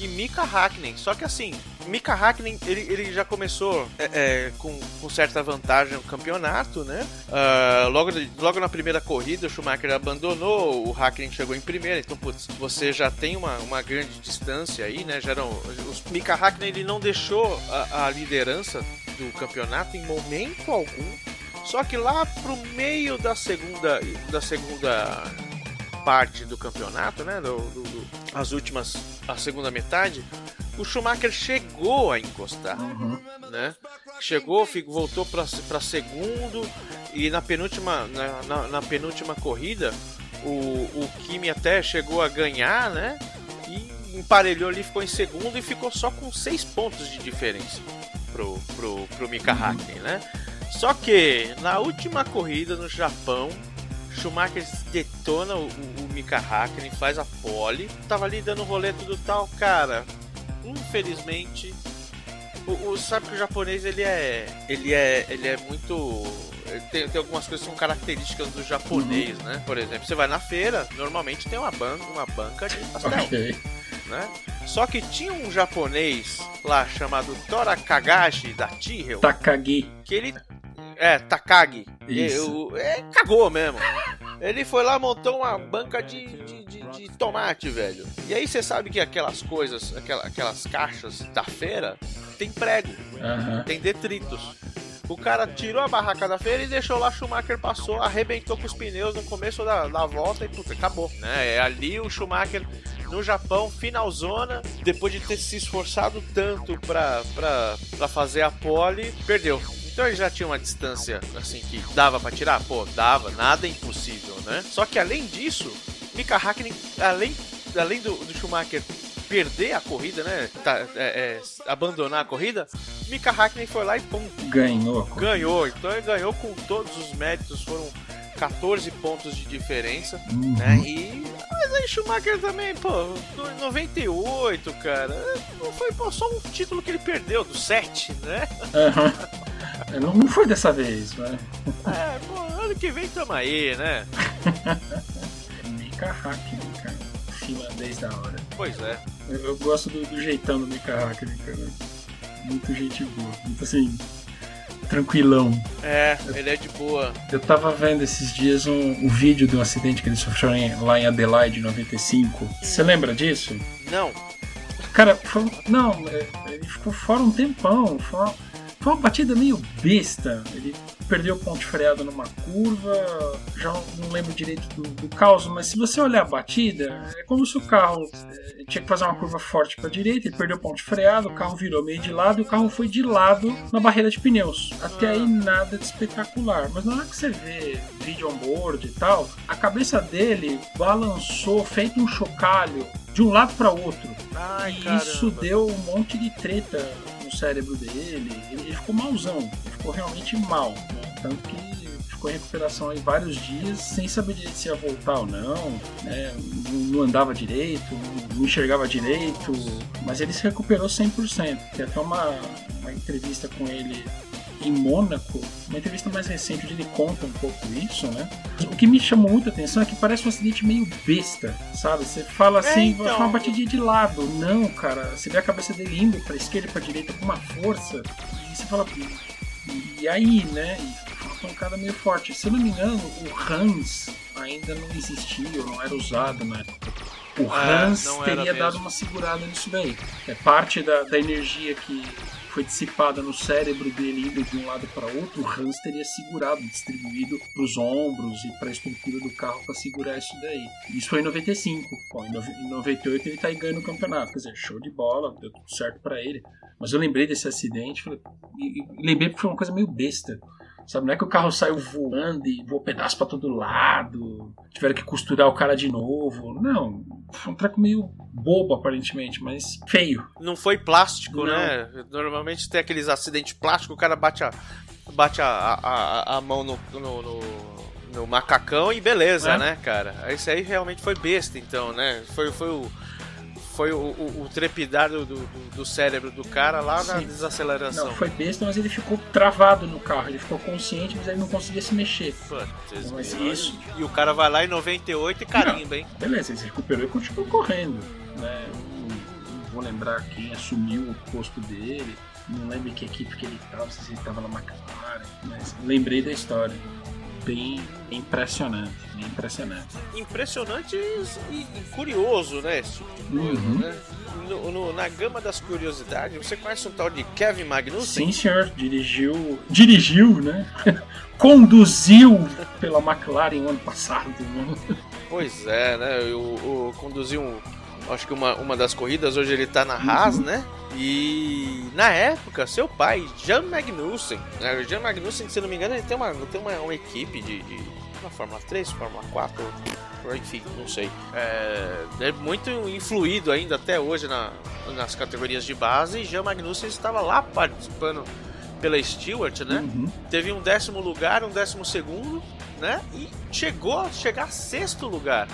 Speaker 2: e Mika Hakkinen. Só que assim, Mika Hakkinen, ele, ele já começou é, é, com, com, certa vantagem no campeonato, né? Uh, logo, logo na primeira corrida, o Schumacher abandonou, o Hakkinen chegou em primeira, então, putz, você já tem uma, uma grande distância aí, né? Já eram, os, Mika Hakkinen, ele não deixou a, a liderança do campeonato em momento algum. Só que lá pro meio da segunda da segunda parte do campeonato, né, do, do, do, as últimas a segunda metade, o Schumacher chegou a encostar, uhum. né? Chegou, voltou para segundo e na penúltima na, na, na, penúltima corrida o, o Kimi até chegou a ganhar, né? E emparelhou ali, ficou em segundo e ficou só com seis pontos de diferença pro, pro, pro Mika Hakkinen, né? Só que na última corrida no Japão, Schumacher detona o, o, o Mika Hakkinen, faz a pole, tava ali dando rolê tudo tal, cara. Infelizmente, o, o, sabe que o japonês ele é ele é ele é muito tem, tem algumas coisas que são características do japonês, uhum. né? Por exemplo, você vai na feira, normalmente tem uma banca, uma banca de pastel. Okay. Né? Só que tinha um japonês lá chamado Tora Kagashi da Tyrrell.
Speaker 1: Takagi.
Speaker 2: Que ele é, Takagi. Isso. é, cagou mesmo. Ele foi lá, montou uma banca de, de, de, de tomate, velho. E aí você sabe que aquelas coisas, aquelas, aquelas caixas da feira, tem prego, uhum. tem detritos. O cara tirou a barraca da feira e deixou lá, Schumacher passou, arrebentou com os pneus no começo da, da volta e puta, acabou. Né? É ali o Schumacher no Japão, finalzona, depois de ter se esforçado tanto pra, pra, pra fazer a pole, perdeu. Então ele já tinha uma distância assim que dava para tirar? Pô, dava, nada é impossível, né? Só que além disso, Mika Hakkinen, além, além do, do Schumacher perder a corrida, né? Tá, é, é, abandonar a corrida, Mika Hakkinen foi lá e pum,
Speaker 1: ganhou.
Speaker 2: Ganhou. Então ele ganhou com todos os méritos, foram 14 pontos de diferença, uhum. né? E mas aí Schumacher também, pô, 98, cara, não foi pô, só um título que ele perdeu do 7, né?
Speaker 1: Uhum. Não, não foi dessa vez, né?
Speaker 2: É, pô, ano que vem tamo aí, né?
Speaker 1: Mika Hakkinen, cara. Finlandês da hora.
Speaker 2: Pois é.
Speaker 1: Eu, eu gosto do, do, jeitão do Mika Hakkinen, cara. Muito gente boa. Muito assim, tranquilão.
Speaker 2: É, ele é de boa.
Speaker 1: Eu tava vendo esses dias um, um vídeo de um acidente que ele sofreu em, lá em Adelaide, em 95. Você lembra disso?
Speaker 2: Não.
Speaker 1: Cara, foi, não, é, ele ficou fora um tempão. Foi uma, foi uma batida meio besta. Ele perdeu o ponto de freada numa curva. Já não lembro direito do, do caos, mas se você olhar a batida, é como se o carro é, tinha que fazer uma curva forte para a direita. Ele perdeu o ponto de freada, o carro virou meio de lado e o carro foi de lado na barreira de pneus. Até aí nada de espetacular. Mas na hora que você vê vídeo on-board e tal, a cabeça dele balançou feito um chocalho de um lado para outro.
Speaker 2: Ai,
Speaker 1: e
Speaker 2: caramba.
Speaker 1: isso deu um monte de treta cérebro dele. Ele, ficou malzão, ele ficou realmente mal. Né? Tanto que ficou em recuperação aí vários dias sem saber se ia voltar ou não, né? não andava direito, não enxergava direito, mas ele se recuperou 100%. Tem até uma, uma entrevista com ele em Mônaco, uma entrevista mais recente onde ele conta um pouco isso, né? O que me chamou muita atenção é que parece um acidente meio besta, sabe? Você fala é, assim, é, então... uma batidinha de lado. Não, cara, você vê a cabeça dele indo pra esquerda e pra direita com uma força, e você fala, e aí, né? E uma pancada meio forte. Se eu não me engano, o Hans ainda não existia, ou não era usado na época O Hans teria dado uma segurada nisso daí. É parte da, da energia que foi dissipada no cérebro dele indo de um lado para outro, o Hans teria segurado, distribuído para os ombros e para a estrutura do carro para segurar isso daí. Isso foi em 95. Bom, em 98 ele está ganhando o campeonato, quer dizer, show de bola, deu tudo certo para ele. Mas eu lembrei desse acidente falei, e, e lembrei porque foi uma coisa meio besta. Sabe, não é que o carro saiu voando e voou pedaço pra todo lado, tiveram que costurar o cara de novo. Não, foi um treco meio bobo aparentemente, mas feio.
Speaker 2: Não foi plástico, não. né? Normalmente tem aqueles acidentes plásticos, o cara bate a, bate a, a, a mão no, no, no, no macacão e beleza, é. né, cara? Esse aí realmente foi besta, então, né? Foi, foi o foi o, o, o trepidar do, do, do, cérebro do cara lá Sim. na desaceleração.
Speaker 1: Não, foi besta, mas ele ficou travado no carro. Ele ficou consciente, mas ele não conseguia se mexer.
Speaker 2: Putz, mas isso... E o cara vai lá em 98 e carimba, hein?
Speaker 1: Beleza, ele se recuperou e continuou correndo. Né? Não, não vou lembrar quem assumiu o posto dele. Não lembro que equipe que ele estava, se ele estava na McLaren, mas lembrei da história bem impressionante, bem impressionante.
Speaker 2: Impressionante e, e curioso, né? Esse tipo de coisa, uhum. né? No, no, na gama das curiosidades, você conhece um tal de Kevin Magnussen?
Speaker 1: Sim, senhor. Dirigiu, dirigiu, né? Conduziu pela McLaren ano passado. Né?
Speaker 2: Pois é, né? O, o, conduziu um, acho que uma, uma das corridas, hoje ele tá na Haas, uhum. né? E na época, seu pai, Jan Magnussen, né? Jan Magnussen, se não me engano, ele tem uma, tem uma, uma equipe de, de uma Fórmula 3, Fórmula 4, enfim, não sei. É, é, muito influído ainda até hoje na, nas categorias de base. E Jean Magnussen estava lá participando pela Stewart, né? Uhum. Teve um décimo lugar, um décimo segundo, né? E chegou a chegar a sexto lugar.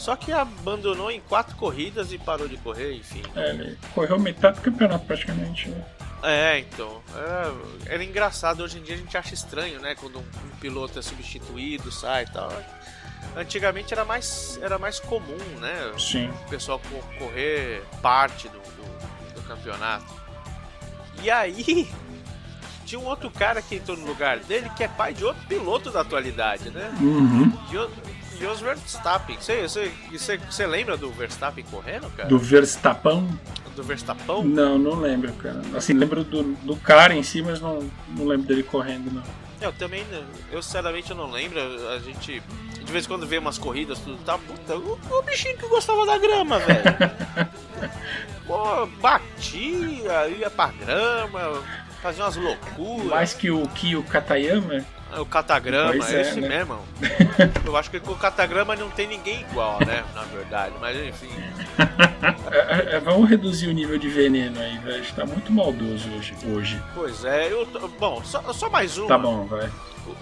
Speaker 2: Só que abandonou em quatro corridas e parou de correr, enfim.
Speaker 1: É, ele correu metade do campeonato praticamente, né?
Speaker 2: É, então. É, era engraçado, hoje em dia a gente acha estranho, né? Quando um, um piloto é substituído, sai e tal. Antigamente era mais, era mais comum, né?
Speaker 1: Sim.
Speaker 2: O pessoal correr parte do, do, do campeonato. E aí, tinha um outro cara que entrou no lugar dele que é pai de outro piloto da atualidade, né?
Speaker 1: Uhum.
Speaker 2: De, e os Verstappen. Você, você, você, você lembra do Verstappen correndo, cara?
Speaker 1: Do Verstappen?
Speaker 2: Do Verstappen?
Speaker 1: Não, não lembro, cara. Assim, lembro do, do cara em si, mas não, não lembro dele correndo, não.
Speaker 2: Eu também, eu sinceramente não lembro. A gente de vez em quando vê umas corridas, tudo tá. Puta, o, o bichinho que gostava da grama, velho. Pô, batia, ia pra grama, fazia umas loucuras.
Speaker 1: Mais que o Kyo Katayama?
Speaker 2: O catagrama, pois é, esse né? mesmo. Eu acho que com o catagrama não tem ninguém igual, né? Na verdade, mas enfim.
Speaker 1: É, é, vamos reduzir o nível de veneno aí, velho. Está muito maldoso hoje. hoje.
Speaker 2: Pois é, eu. Bom, só, só mais um.
Speaker 1: Tá bom, vai.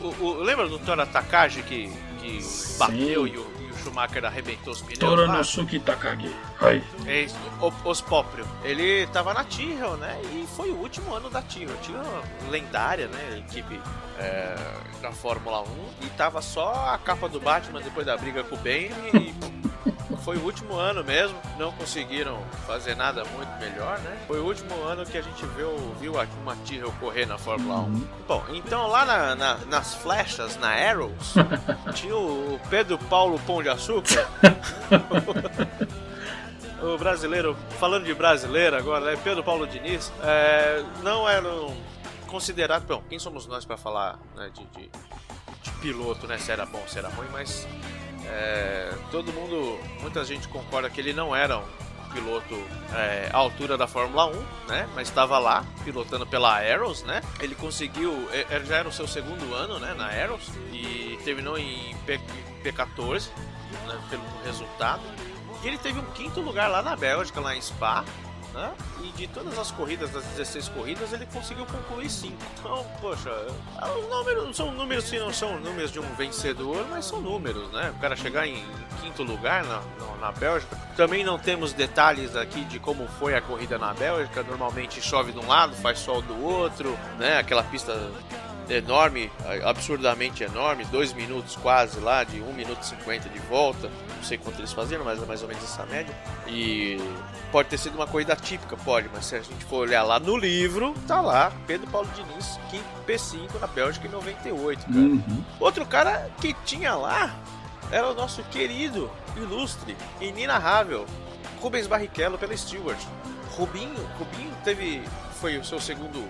Speaker 2: O, o, lembra do Tora Takagi que, que bateu e o, Schumacher arrebentou os pneus.
Speaker 1: Toranosuke Takagi. Ai.
Speaker 2: É isso, o, os Poprio. Ele tava na Tyrrell, né? E foi o último ano da Tyrrell. Tinha lendária, né? Equipe é, da Fórmula 1. E tava só a capa do Batman depois da briga com o Bane e foi o último ano mesmo, não conseguiram fazer nada muito melhor, né? Foi o último ano que a gente viu, viu uma Tyrrell correr na Fórmula 1. Uhum. Bom, então lá na, na, nas flechas, na Arrows, tinha o Pedro Paulo Pão de Açúcar. o brasileiro, falando de brasileiro agora, né? Pedro Paulo Diniz, é, não eram considerados. Bom, quem somos nós para falar né, de, de, de, piloto, né? Se era bom, se era ruim, mas é, todo mundo, muita gente concorda que ele não era um piloto é, à altura da Fórmula 1, né? Mas estava lá pilotando pela Arrows, né? Ele conseguiu, é, é, já era o seu segundo ano, né? Na Arrows e terminou em P, P14, né, pelo resultado. E ele teve um quinto lugar lá na Bélgica, lá em Spa, né? E de todas as corridas, das 16 corridas, ele conseguiu concluir 5. Então, poxa, os números são números sim, não são números de um vencedor, mas são números, né? O cara chegar em quinto lugar na, na, Bélgica. Também não temos detalhes aqui de como foi a corrida na Bélgica. Normalmente chove de um lado, faz sol do outro, né? Aquela pista enorme, absurdamente enorme, dois minutos quase lá, de 1 minuto e 50 de volta, não sei quanto eles faziam, mas é mais ou menos essa média. E pode ter sido uma corrida típica, pode, mas se a gente for olhar lá no livro, tá lá, Pedro Paulo Diniz, quinto P5 na Bélgica em 98, cara. Uhum. Outro cara que tinha lá era o nosso querido, ilustre, inenarrável Rubens Barrichello pela Stewart. Rubinho, Rubinho teve foi o seu segundo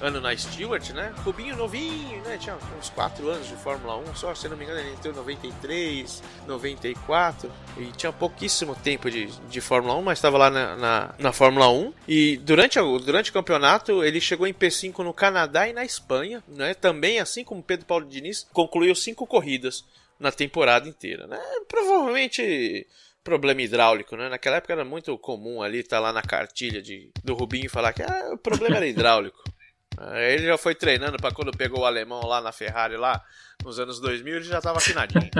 Speaker 2: ano na Stewart, né? Rubinho novinho, né? Tinha uns 4 anos de Fórmula 1 só, se não me engano, ele entrou em 93, 94 e tinha pouquíssimo tempo de, de Fórmula 1, mas estava lá na, na, na, Fórmula 1. E durante, durante o campeonato ele chegou em P5 no Canadá e na Espanha, né? Também, assim como Pedro Paulo Diniz, concluiu cinco corridas na temporada inteira, né? Provavelmente problema hidráulico, né? Naquela época era muito comum ali estar tá lá na cartilha de, do Rubinho falar que ah, o problema era hidráulico. Ele já foi treinando para quando pegou o alemão lá na Ferrari lá nos anos 2000 ele já estava afinadinho.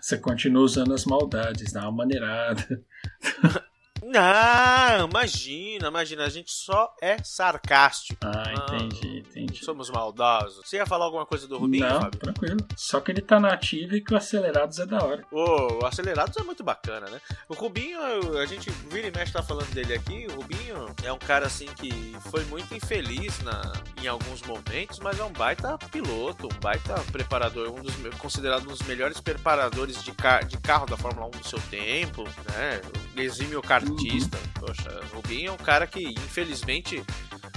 Speaker 1: Você continua usando as maldades, dá uma maneirada.
Speaker 2: Não, imagina, imagina, a gente só é sarcástico.
Speaker 1: Ah, entendi, entendi.
Speaker 2: Somos maldosos. Você ia falar alguma coisa do Rubinho,
Speaker 1: Não,
Speaker 2: Fábio?
Speaker 1: tranquilo. Só que ele tá na ativa e que o Acelerados é da hora.
Speaker 2: Oh, o Acelerados é muito bacana, né? O Rubinho, a gente vira e mexe tá falando dele aqui. O Rubinho é um cara assim que foi muito infeliz na, em alguns momentos, mas é um baita piloto, um baita preparador, um dos considerado um dos melhores preparadores de, car de carro da Fórmula 1 do seu tempo, né? Exime o cartão artista. Poxa, Rubinho é um cara que, infelizmente,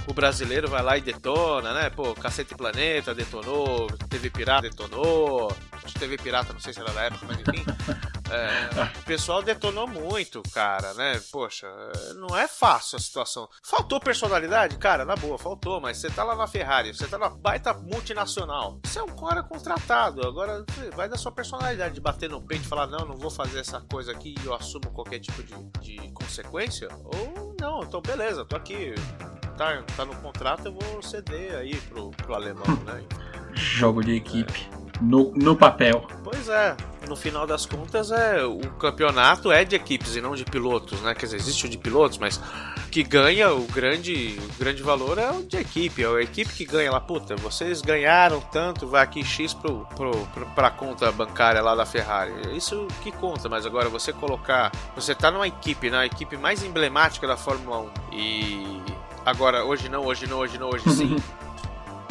Speaker 2: o brasileiro vai lá e detona, né? Pô, Cacete Planeta detonou, TV Pirata detonou. TV Pirata, não sei se era da época, mas enfim. É, o pessoal detonou muito, cara, né? Poxa, não é fácil a situação. Faltou personalidade? Cara, na boa, faltou, mas você tá lá na Ferrari, você tá na baita multinacional. Você é um cara contratado. Agora vai da sua personalidade de bater no peito e falar: não, não vou fazer essa coisa aqui e eu assumo qualquer tipo de, de consequência. Ou não, então beleza, tô aqui. Tá, tá no contrato, eu vou ceder aí pro, pro alemão, né?
Speaker 1: Jogo de equipe. É no, no papel.
Speaker 2: Pois é, no final das contas é o campeonato é de equipes e não de pilotos, né? Quer dizer, existe o de pilotos, mas que ganha o grande, o grande valor é o de equipe, é a equipe que ganha lá, puta, vocês ganharam tanto, vai aqui X pro, pro, pro, pra conta bancária lá da Ferrari. Isso que conta, mas agora você colocar, você tá numa equipe, na equipe mais emblemática da Fórmula 1 e agora hoje não, hoje não, hoje não, hoje sim.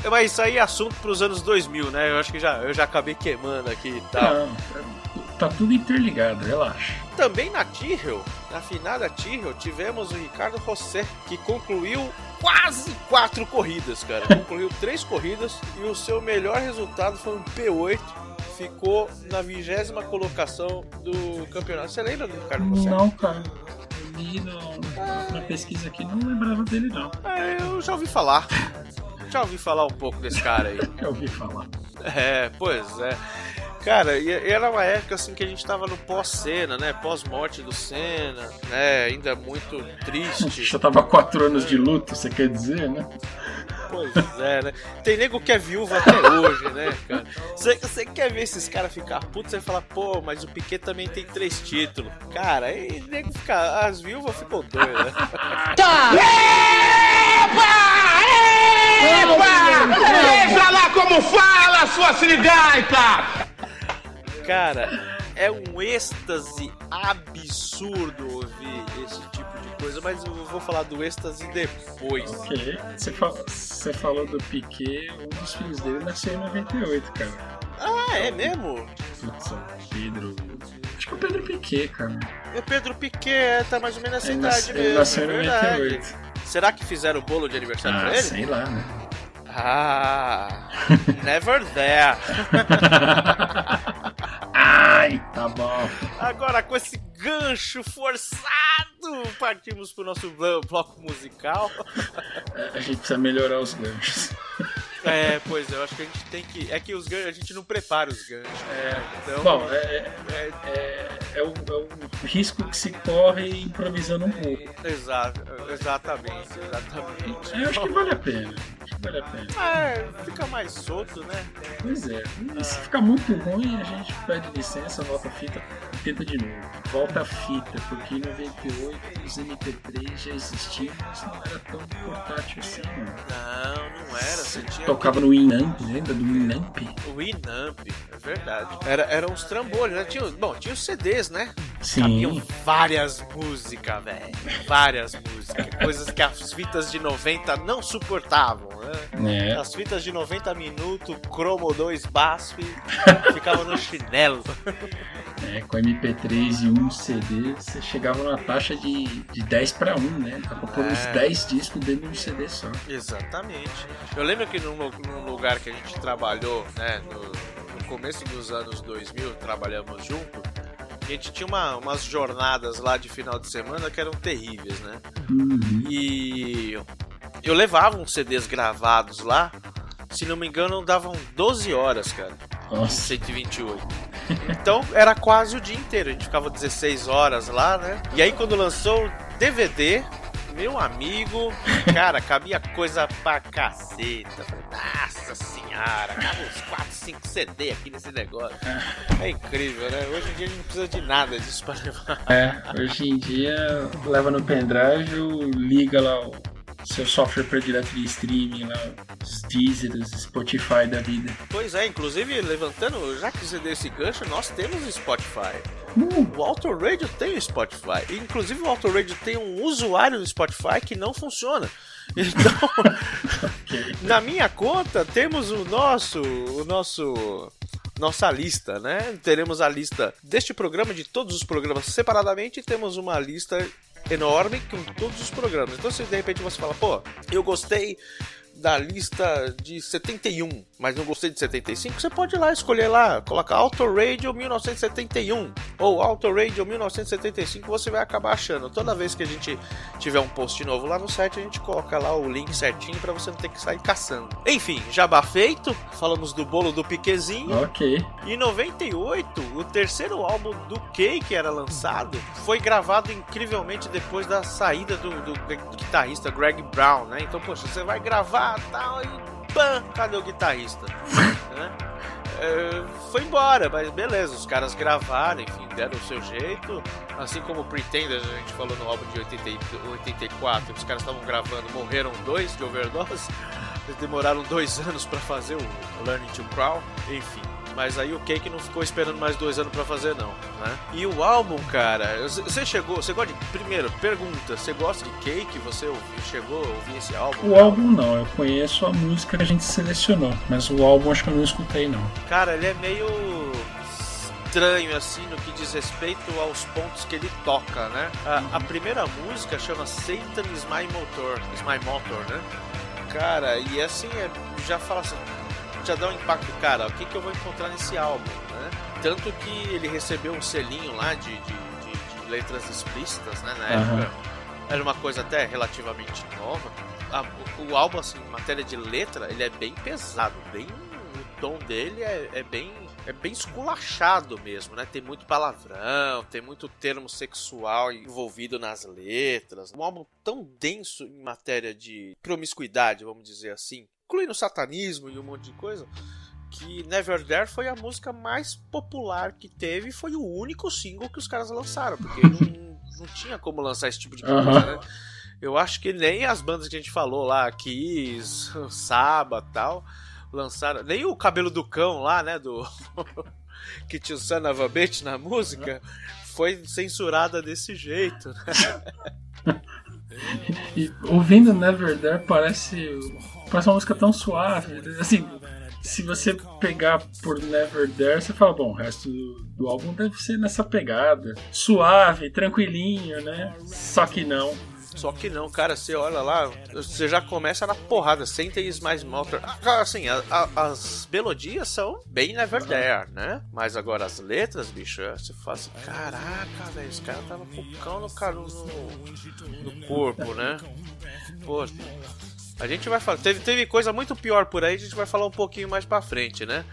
Speaker 2: Mas isso aí é assunto pros anos 2000, né? Eu acho que já, eu já acabei queimando aqui e tal. Não,
Speaker 1: tá tudo interligado, relaxa.
Speaker 2: Também na Tyrrell, na finada Tyrrell, tivemos o Ricardo José, que concluiu quase quatro corridas, cara. Concluiu três corridas e o seu melhor resultado foi um P8. Ficou na vigésima colocação do campeonato. Você lembra do Ricardo José?
Speaker 1: Não, cara. Li no, na pesquisa aqui, não lembrava dele, não.
Speaker 2: É, eu já ouvi falar. Já ouvi falar um pouco desse cara aí.
Speaker 1: Já ouvi falar.
Speaker 2: É, pois é. Cara, e era uma época assim que a gente tava no pós-cena, né? Pós-morte do Senna, né? Ainda muito triste.
Speaker 1: Já tava quatro anos de luto, você quer dizer, né?
Speaker 2: Pois é, né? Tem nego que é viúva até hoje, né, cara? Você quer ver esses caras ficar putos e falar, pô, mas o Piquet também tem três títulos. Cara, aí nego fica. As viúvas ficam doidas, né? Tá!
Speaker 3: Epa! Epa! Veja lá como fala, sua sirigaita!
Speaker 2: Cara, é um êxtase absurdo ouvir coisa, mas eu vou falar do êxtase depois.
Speaker 1: Ok. Você, fal você falou do Piquet, um dos filhos dele nasceu em 98, cara.
Speaker 2: Ah, é mesmo?
Speaker 1: Putz, Pedro. Acho que é o Pedro Piquet, cara.
Speaker 2: O Pedro Piquet tá mais ou menos nessa idade
Speaker 1: mesmo. Ele nasceu em 98.
Speaker 2: É Será que fizeram o bolo de aniversário
Speaker 1: ah,
Speaker 2: pra ele?
Speaker 1: Sei lá, né?
Speaker 2: Ah, never there.
Speaker 1: Ai, tá bom.
Speaker 2: Agora com esse gancho forçado, partimos pro nosso bloco musical.
Speaker 1: A gente precisa melhorar os ganchos.
Speaker 2: É, pois é, eu acho que a gente tem que. É que os ganchos, a gente não prepara os ganchos. É,
Speaker 1: então, bom, é, é, é, é, o, é o risco que se corre improvisando um pouco.
Speaker 2: Exato, exatamente, exatamente.
Speaker 1: É, eu acho que vale a pena. Acho que vale a pena.
Speaker 2: É, fica mais solto, né?
Speaker 1: Pois é. E se ficar muito ruim, a gente pede licença, volta a fita tenta de novo. Volta a fita, porque em 98 os MP3 já existiam, mas não era tão portátil assim,
Speaker 2: não. Não, não era. Você tinha
Speaker 1: tocava no Winamp, lembra do Winamp?
Speaker 2: O Winamp, é verdade. Era, eram uns trambolhos, né? Tinha, bom, tinha os CDs, né?
Speaker 1: Sim.
Speaker 2: Cabiam várias músicas, velho. Várias músicas. Coisas que as fitas de 90 não suportavam, né? É. As fitas de 90 minutos, Chromo 2 BASF, ficava no chinelo.
Speaker 1: É, com MP3 e um CD, você chegava numa taxa de, de 10 para 1, né? Dá pra pôr é. uns 10 discos dentro de um CD só.
Speaker 2: Exatamente. Eu lembro que num, num lugar que a gente trabalhou, né, no, no começo dos anos 2000, trabalhamos junto, a gente tinha uma, umas jornadas lá de final de semana que eram terríveis, né? Uhum. E eu levava uns CDs gravados lá, se não me engano, davam 12 horas, cara. Nossa. 128. Então era quase o dia inteiro. A gente ficava 16 horas lá, né? E aí quando lançou o DVD, meu amigo, cara, cabia coisa pra caceta. Nossa senhora, cabe uns 4, 5 CD aqui nesse negócio. É incrível, né? Hoje em dia a gente não precisa de nada disso pra levar.
Speaker 1: É, hoje em dia leva no pendrive, liga lá o seu software predileto de streaming lá, os Deezer, os Spotify da vida.
Speaker 2: Pois é, inclusive levantando, já que você deu esse gancho, nós temos Spotify. Uh. O Auto Radio tem o Spotify. Inclusive o Auto Radio tem um usuário do Spotify que não funciona. Então, okay. na minha conta temos o nosso, o nosso nossa lista, né? Teremos a lista deste programa, de todos os programas separadamente, e temos uma lista enorme com todos os programas. Então, se de repente você fala, pô, eu gostei da lista de 71, mas não gostei de 75, você pode ir lá escolher lá, colocar Auto Radio 1971 ou Auto Radio 1975, você vai acabar achando. Toda vez que a gente tiver um post novo lá no site, a gente coloca lá o link certinho para você não ter que sair caçando. Enfim, jabá feito, falamos do bolo do Piquezinho.
Speaker 1: OK.
Speaker 2: Em 98, o terceiro álbum do Kay que era lançado foi gravado incrivelmente depois da saída do, do, do guitarrista Greg Brown, né? Então, poxa, você vai gravar tal e pã, cadê o guitarrista? né? é, foi embora, mas beleza, os caras gravaram, enfim, deram o seu jeito. Assim como o Pretenders, a gente falou no álbum de 80, 84, os caras estavam gravando, morreram dois de overdose. Eles demoraram dois anos para fazer o Learning to Crawl, enfim. Mas aí o Cake não ficou esperando mais dois anos para fazer, não, né? E o álbum, cara, você chegou, você gosta de. Primeiro, pergunta, você gosta de Cake? Você ouviu, chegou a ouvir esse álbum?
Speaker 1: O álbum não, eu conheço a música que a gente selecionou, mas o álbum acho que eu não escutei, não.
Speaker 2: Cara, ele é meio estranho assim no que diz respeito aos pontos que ele toca, né? A, a primeira música chama Satan is my motor, is my motor, né? Cara, e assim, é, já fala assim, já dá um impacto, cara, o que, que eu vou encontrar nesse álbum, né? Tanto que ele recebeu um selinho lá de, de, de, de letras explícitas, né, na uhum. época. Era uma coisa até relativamente nova. A, o, o, álbum, assim, em matéria de letra, ele é bem pesado, bem... O tom dele é, é bem é bem esculachado mesmo, né? Tem muito palavrão, tem muito termo sexual envolvido nas letras. Um álbum tão denso em matéria de promiscuidade, vamos dizer assim, incluindo satanismo e um monte de coisa, que Never There foi a música mais popular que teve e foi o único single que os caras lançaram, porque não, não tinha como lançar esse tipo de coisa, uhum. né? Eu acho que nem as bandas que a gente falou lá, Kiss, Saba tal, lançaram. Nem o cabelo do cão lá, né? Do. que tinha o Son of a Bitch na música, foi censurada desse jeito, né?
Speaker 1: e, ouvindo Never There parece Uma música tão suave. Assim, se você pegar por Never There, você fala, bom, o resto do, do álbum deve ser nessa pegada. Suave, tranquilinho, né? Só que não.
Speaker 2: Só que não, cara, você olha lá, você já começa na porrada, sem ter mais motor. Ah, assim, a, a, as melodias são bem Never There, né? Mas agora as letras, bicho, você fala assim, caraca, velho, esse cara tava com o cão no, no, no corpo, né? Pô, a gente vai falar. Teve, teve coisa muito pior por aí, a gente vai falar um pouquinho mais pra frente, né?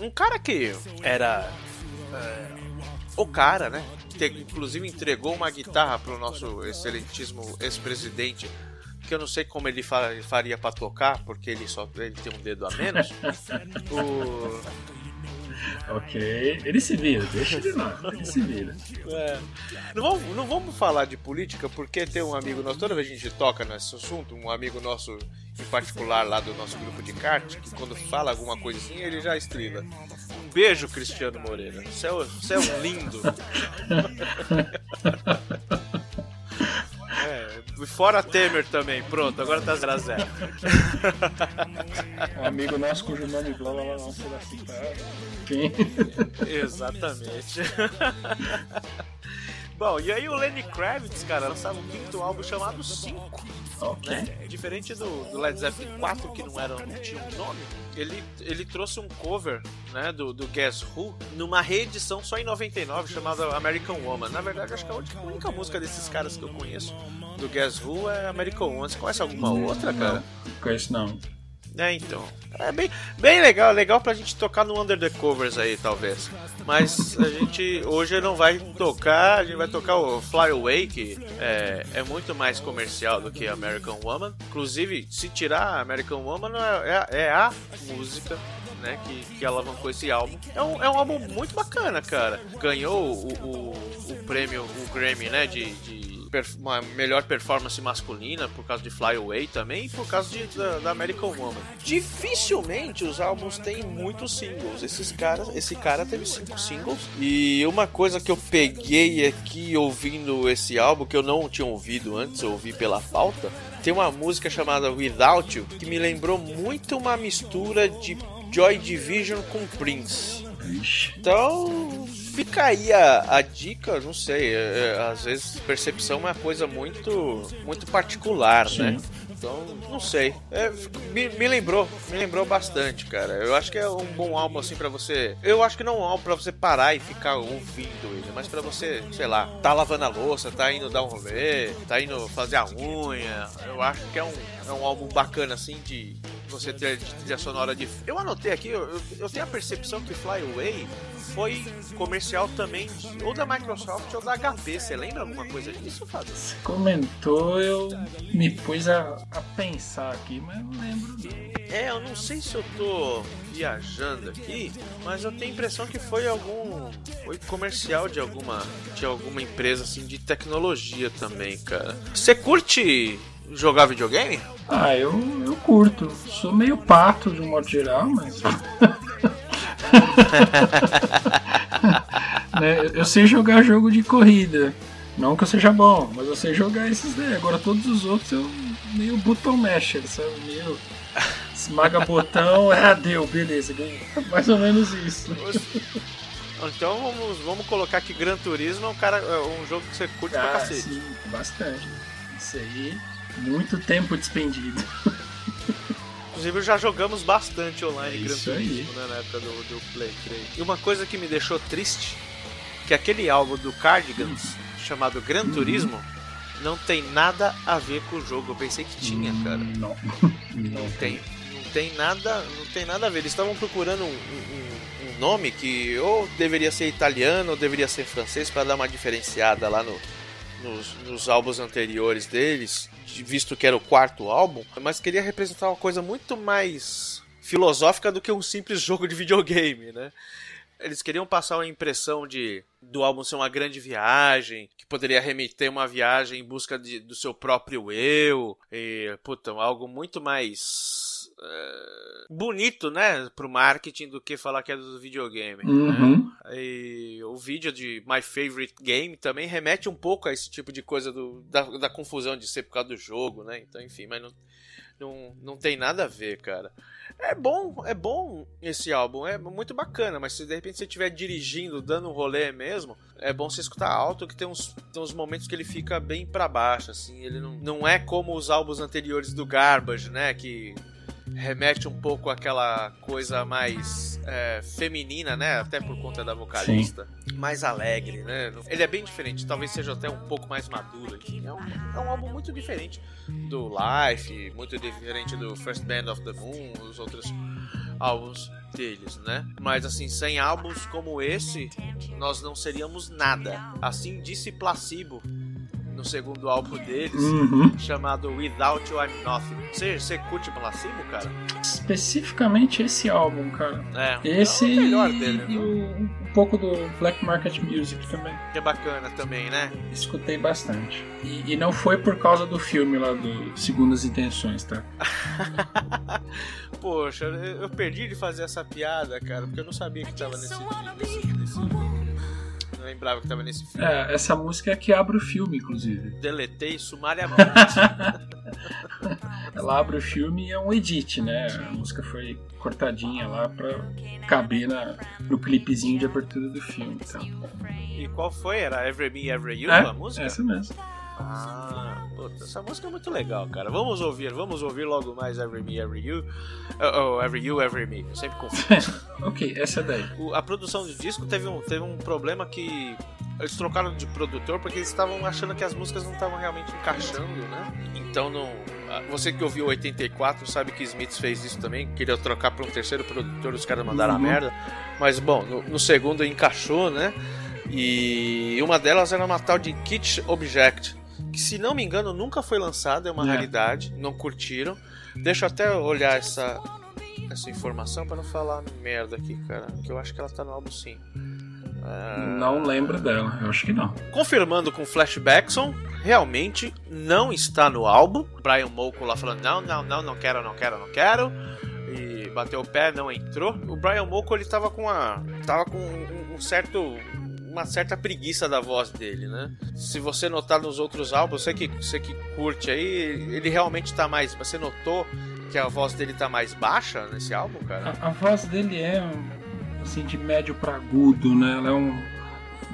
Speaker 2: Um cara que era. É, o cara, né? Que inclusive entregou uma guitarra pro nosso excelentíssimo ex-presidente. Que eu não sei como ele faria para tocar, porque ele só ele tem um dedo a menos. o,
Speaker 1: Ok, ele se vira, deixa ele lá, ele se vira. É.
Speaker 2: Não, vamos, não vamos falar de política porque tem um amigo nosso, toda vez que a gente toca nesse assunto, um amigo nosso em particular lá do nosso grupo de kart, que quando fala alguma coisinha ele já estrila. beijo, Cristiano Moreira. Você é, você é um lindo. é, fora Temer também. Pronto, agora tá 0x0.
Speaker 1: Um amigo nosso cujo nome blá blá blá não será citado.
Speaker 2: Exatamente. Bom, e aí o Lenny Kravitz, cara, lançava um quinto álbum chamado 5.
Speaker 1: Okay.
Speaker 2: Né? Diferente do, do, Led Zeppelin 4, que não, era, não tinha um nome, ele, ele trouxe um cover né, do, do Guess Who numa reedição só em 99 chamada American Woman. Na verdade, acho que a única música desses caras que eu conheço do Guess Who é American Woman. Você conhece alguma outra, cara?
Speaker 1: Não, conheço não.
Speaker 2: É, então. É bem, bem legal, legal pra gente tocar no Under the Covers aí, talvez. Mas a gente hoje não vai tocar, a gente vai tocar o Fly Away, que é, é muito mais comercial do que American Woman. Inclusive, se tirar American Woman, é, é, é a música né, que, que alavancou esse álbum. É um, é um álbum muito bacana, cara. Ganhou o, o, o prêmio, o Grammy, né, de, de uma melhor performance masculina por causa de Fly Away também e por causa de, da, da, American Woman. Dificilmente os álbuns têm muitos singles. Esses caras, esse cara teve cinco singles. E uma coisa que eu peguei aqui ouvindo esse álbum que eu não tinha ouvido antes, eu ouvi pela pauta, tem uma música chamada Without You que me lembrou muito uma mistura de Joy Division com Prince. Então, fica aí a, a dica, não sei, é, é, às vezes percepção é uma coisa muito, muito particular, Sim. né? Então, não sei. É, me, me, lembrou, me lembrou bastante, cara. Eu acho que é um bom álbum assim para você. Eu acho que não é um álbum pra você parar e ficar ouvindo ele, mas para você, sei lá, tá lavando a louça, tá indo dar um rolê, tá indo fazer a unha. Eu acho que é um, é um álbum bacana assim de você ter de trilha sonora de. Eu anotei aqui, eu, eu tenho a percepção que Fly Away foi comercial também, ou da Microsoft ou da HP. Você lembra alguma coisa disso, Fábio?
Speaker 1: Você comentou, eu me pus a, a pensar aqui, mas não lembro.
Speaker 2: É, eu não sei se eu tô viajando aqui, mas eu tenho a impressão que foi algum. Foi comercial de alguma. de alguma empresa assim de tecnologia também, cara. Você curte jogar videogame?
Speaker 1: Ah, eu, eu curto. Sou meio pato de um modo geral, mas. né? Eu sei jogar jogo de corrida. Não que eu seja bom, mas eu sei jogar esses daí. Agora todos os outros eu meio button masher, sabe? Meio esmaga botão, ah, deu, beleza, ganhei. Mais ou menos isso.
Speaker 2: Então vamos, vamos colocar que Gran Turismo é um, cara, é um jogo que você curte ah, pra cacete.
Speaker 1: Sim, bastante. Isso aí, muito tempo despendido.
Speaker 2: Inclusive já jogamos bastante online Gran Turismo né, na época do, do Play 3. E uma coisa que me deixou triste, que aquele álbum do Cardigans, chamado Gran Turismo, não tem nada a ver com o jogo. Eu pensei que tinha, cara.
Speaker 1: Não.
Speaker 2: Não tem. Não tem nada, não tem nada a ver. Eles estavam procurando um, um, um, nome que ou deveria ser italiano ou deveria ser francês para dar uma diferenciada lá no, nos, nos álbuns anteriores deles visto que era o quarto álbum, mas queria representar uma coisa muito mais filosófica do que um simples jogo de videogame, né? Eles queriam passar uma impressão de do álbum ser uma grande viagem, que poderia remeter uma viagem em busca de, do seu próprio eu, e, puta, algo muito mais uh, bonito, né, pro marketing do que falar que é do videogame. Né?
Speaker 1: Uhum.
Speaker 2: Né? E o vídeo de My Favorite Game também remete um pouco a esse tipo de coisa do, da, da confusão de ser por causa do jogo, né? Então, enfim, mas não, não, não tem nada a ver, cara. É bom, é bom esse álbum, é muito bacana, mas se de repente você estiver dirigindo, dando um rolê mesmo, é bom você escutar alto, que tem uns, tem uns momentos que ele fica bem para baixo, assim, ele não, não é como os álbuns anteriores do Garbage, né, que remete um pouco àquela coisa mais é, feminina, né? Até por conta da vocalista. Sim. Mais alegre, né? Ele é bem diferente, talvez seja até um pouco mais maduro. É um, é um álbum muito diferente do Life, muito diferente do First Band of the Moon, os outros álbuns deles, né? Mas assim, sem álbuns como esse, nós não seríamos nada. Assim disse Placebo no segundo álbum deles,
Speaker 1: uhum.
Speaker 2: chamado Without You I'm Nothing. Você, você curte Placebo, cara?
Speaker 1: Especificamente esse álbum, cara.
Speaker 2: É,
Speaker 1: esse
Speaker 2: é o melhor dele.
Speaker 1: E o, o pouco do Black Market Music também.
Speaker 2: Que é bacana também, né?
Speaker 1: Escutei bastante. E, e não foi por causa do filme lá do Segundas Intenções, tá?
Speaker 2: Poxa, eu perdi de fazer essa piada, cara, porque eu não sabia que tava nesse, nesse, nesse lembrava que tava nesse filme.
Speaker 1: É, essa música é que abre o filme, inclusive.
Speaker 2: Deletei sumariamente.
Speaker 1: Ela abre o filme e é um edit, né? A música foi cortadinha lá pra caber na, no clipezinho de abertura do filme. Então.
Speaker 2: E qual foi? Era Every Me, Every You
Speaker 1: é,
Speaker 2: a música?
Speaker 1: Essa mesmo.
Speaker 2: Ah, puta, essa música é muito legal, cara. Vamos ouvir, vamos ouvir logo mais Every Me, Every You. Oh, oh Every You, Every Me. Eu sempre confundo.
Speaker 1: ok, essa daí.
Speaker 2: O, a produção do disco teve um, teve um problema que eles trocaram de produtor porque eles estavam achando que as músicas não estavam realmente encaixando, né? Então não. Você que ouviu 84 sabe que Smiths fez isso também, queria trocar para um terceiro produtor, os caras mandaram uhum. a merda. Mas bom, no, no segundo encaixou, né? E uma delas era uma tal de Kit Object, que se não me engano nunca foi lançada, é uma é. realidade, não curtiram. Deixa eu até olhar essa, essa informação para não falar merda aqui, cara, que eu acho que ela tá no álbum sim.
Speaker 1: É... Não lembro dela, eu acho que não.
Speaker 2: Confirmando com Flashbackson, realmente não está no álbum. Brian Molko lá falando: não, não, não, não quero, não quero, não quero. E bateu o pé, não entrou. O Brian Molko ele tava com a. tava com um, um certo uma certa preguiça da voz dele, né? Se você notar nos outros álbuns, você que, você que curte aí, ele realmente tá mais. Você notou que a voz dele tá mais baixa nesse álbum, cara?
Speaker 1: A, a voz dele é assim de médio para agudo, né? Ela é um,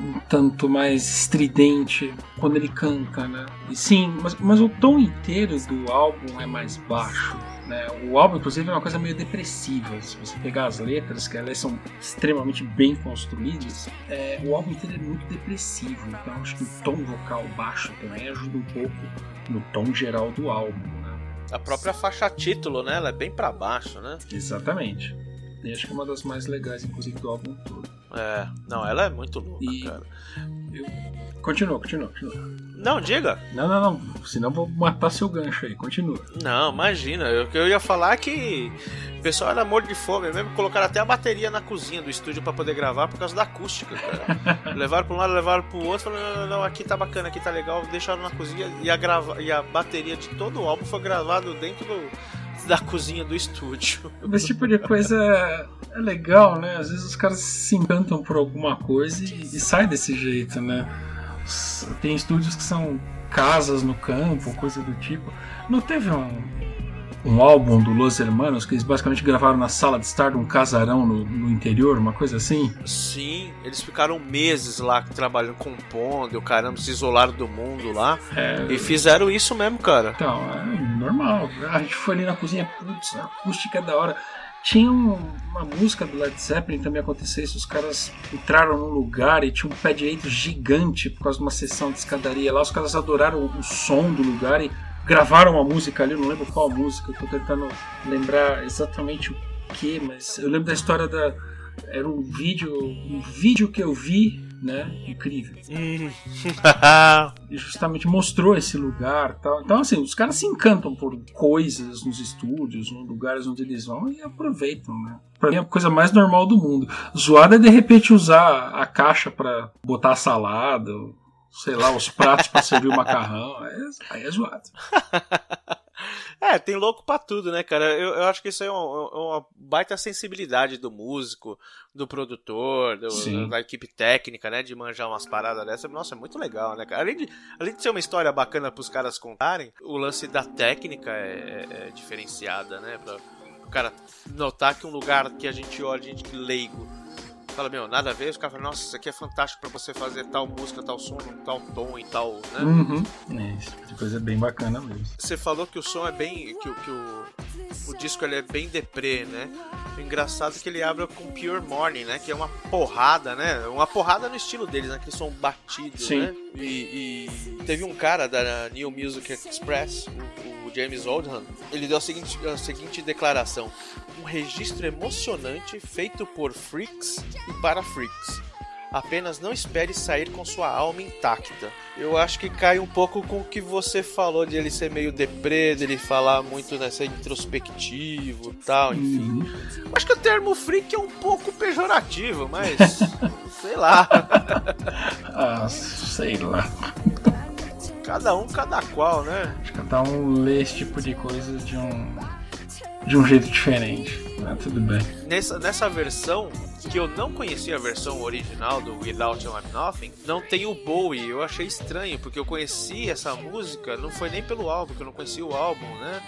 Speaker 1: um tanto mais estridente quando ele canta, né? E sim, mas, mas o tom inteiro do álbum é mais baixo. Né? O álbum, inclusive, é uma coisa meio depressiva. Se você pegar as letras, que elas são extremamente bem construídas, é, o álbum inteiro é muito depressivo. Então, acho que o tom vocal baixo também ajuda um pouco no tom geral do álbum. Né?
Speaker 2: A própria faixa título, né? Ela é bem para baixo, né?
Speaker 1: Exatamente. E acho que é uma das mais legais, inclusive, do álbum todo.
Speaker 2: É, não, ela é muito louca, e cara.
Speaker 1: Eu... Continua, continua, continua.
Speaker 2: Não, diga.
Speaker 1: Não, não, não. Senão vou matar seu gancho aí. Continua.
Speaker 2: Não, imagina. O que eu ia falar é que o pessoal era morto de fome. Mesmo colocaram até a bateria na cozinha do estúdio para poder gravar por causa da acústica, cara. levaram pra um lado, levaram pro outro. Falaram, não, não, não, aqui tá bacana, aqui tá legal. Deixaram na cozinha e a, grava... e a bateria de todo o álbum foi gravado dentro do da cozinha do estúdio.
Speaker 1: Esse tipo de coisa é legal, né? Às vezes os caras se encantam por alguma coisa e, e sai desse jeito, né? Tem estúdios que são casas no campo, coisa do tipo. Não teve um, um álbum do Los Hermanos que eles basicamente gravaram na sala de estar de um casarão no, no, interior, uma coisa assim?
Speaker 2: Sim, eles ficaram meses lá trabalhando, compondo, o caramba, se isolaram do mundo lá. É... E fizeram isso mesmo, cara.
Speaker 1: Então, é normal. A gente foi ali na cozinha, putz, a acústica é da hora. Tinha uma música do Led Zeppelin também aconteceu isso. Os caras entraram num lugar e tinha um pé direito gigante por causa de uma sessão de escadaria lá. Os caras adoraram o som do lugar e gravaram uma música ali. Não lembro qual música, estou tentando lembrar exatamente o que, mas eu lembro da história da. Era um vídeo, um vídeo que eu vi né? Incrível. Hum. e justamente mostrou esse lugar tal. Então, assim, os caras se encantam por coisas nos estúdios, nos lugares onde eles vão e aproveitam, né? Pra mim é a coisa mais normal do mundo. Zoada é de repente usar a caixa para botar a salada, sei lá, os pratos para servir o macarrão. Aí é zoado.
Speaker 2: É, tem louco pra tudo, né, cara? Eu, eu acho que isso é uma, uma, baita sensibilidade do músico, do produtor, do, da equipe técnica, né? De manjar umas paradas dessa. Nossa, é muito legal, né, cara? Além de, além de ser uma história bacana pros caras contarem, o lance da técnica é, é, é diferenciada, né? Pra o cara notar que um lugar que a gente olha, a gente leigo, fala, meu, nada a ver, os caras falam, nossa, isso aqui é fantástico para você fazer tal música, tal som, tal tom e tal, né?
Speaker 1: Uhum. É, isso tipo coisa é bem bacana mesmo.
Speaker 2: Você falou que o som é bem. que, que o, o disco ele é bem deprê, né? O engraçado é que ele abre com Pure Morning, né? Que é uma porrada, né? Uma porrada no estilo deles, né? Que som batido, Sim. né? E, e, teve um cara da New Music Express, o, o James Oldham, ele deu a seguinte, a seguinte declaração: um registro emocionante feito por freaks e para freaks. Apenas não espere sair com sua alma intacta. Eu acho que cai um pouco com o que você falou de ele ser meio deprê, dele falar muito nessa introspectivo tal, enfim. Uhum. Acho que o termo freak é um pouco pejorativo, mas. Sei lá.
Speaker 1: ah, sei lá.
Speaker 2: Cada um, cada qual, né?
Speaker 1: Acho que cada um lê esse tipo de coisa de um, de um jeito diferente. Mas tudo bem.
Speaker 2: Nessa, nessa versão, que eu não conhecia a versão original do Without You I'm Nothing, não tem o Bowie. Eu achei estranho, porque eu conheci essa música, não foi nem pelo álbum, porque eu não conhecia o álbum, né?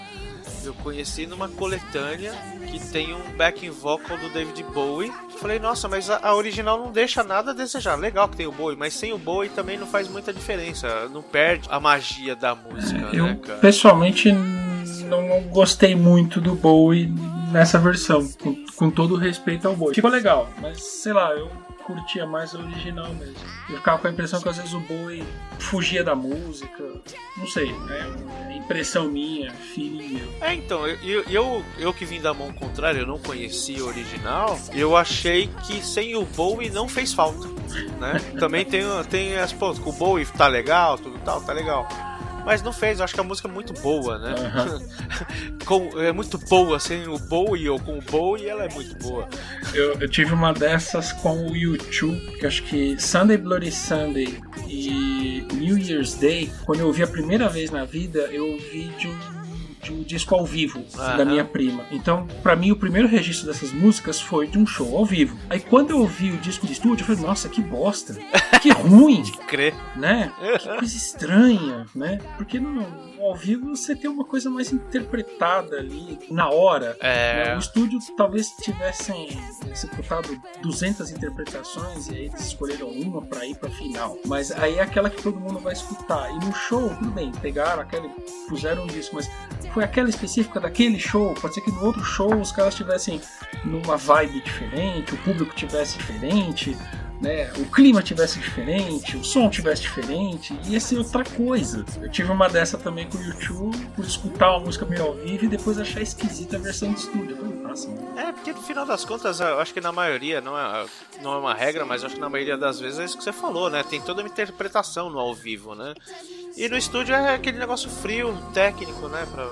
Speaker 2: Eu conheci numa coletânea que tem um backing vocal do David Bowie. Falei, nossa, mas a, a, original não deixa nada a desejar. Legal que tem o Bowie, mas sem o Bowie também não faz muita diferença. Não perde a magia da música,
Speaker 1: eu,
Speaker 2: né, cara?
Speaker 1: Pessoalmente, não gostei muito do Bowie nessa versão, com, com todo o respeito ao Bowie. Ficou legal, mas sei lá, eu curtia mais a original mesmo. Eu ficava com a impressão que às vezes o Bowie fugia da música. Não sei, né? É impressão minha, filho
Speaker 2: É, então, eu, eu, eu que vim da mão contrária, eu não conhecia o original, eu achei que sem o Bowie não fez falta. Né? Também tem, tem as pontas, o Bowie tá legal, tudo tal, tá legal mas não fez. Eu acho que a música é muito boa, né? Uhum. com, é muito boa, sem o Bowie ou com o Bowie, ela é muito boa.
Speaker 1: Eu, eu tive uma dessas com o YouTube, que acho que Sunday Bloody Sunday e New Year's Day, quando eu ouvi a primeira vez na vida, eu ouvi de um de um disco ao vivo uhum. da minha prima. Então, para mim, o primeiro registro dessas músicas foi de um show ao vivo. Aí, quando eu ouvi o disco de estúdio, eu falei, nossa, que bosta, que ruim.
Speaker 2: de crer.
Speaker 1: Né? Que coisa estranha, né? Porque no, ao vivo você tem uma coisa mais interpretada ali na hora. É... Né? O estúdio talvez tivessem executado 200 interpretações e aí eles escolheram uma para ir para final. Mas aí é aquela que todo mundo vai escutar. E no show, tudo bem, pegaram aquela, puseram um disco, mas foi aquela específica daquele show. Pode ser que no outro show os caras estivessem numa vibe diferente, o público tivesse diferente, né? O clima tivesse diferente, o som tivesse diferente, ia ser outra coisa. Eu tive uma dessa também com o YouTube, por escutar uma música meio ao vivo e depois achar esquisita a versão de estúdio.
Speaker 2: É, porque no final das contas, eu acho que na maioria, não é, não é uma regra, mas acho que na maioria das vezes é isso que você falou, né? Tem toda uma interpretação no ao vivo, né? E no estúdio é aquele negócio frio, técnico, né? Pra...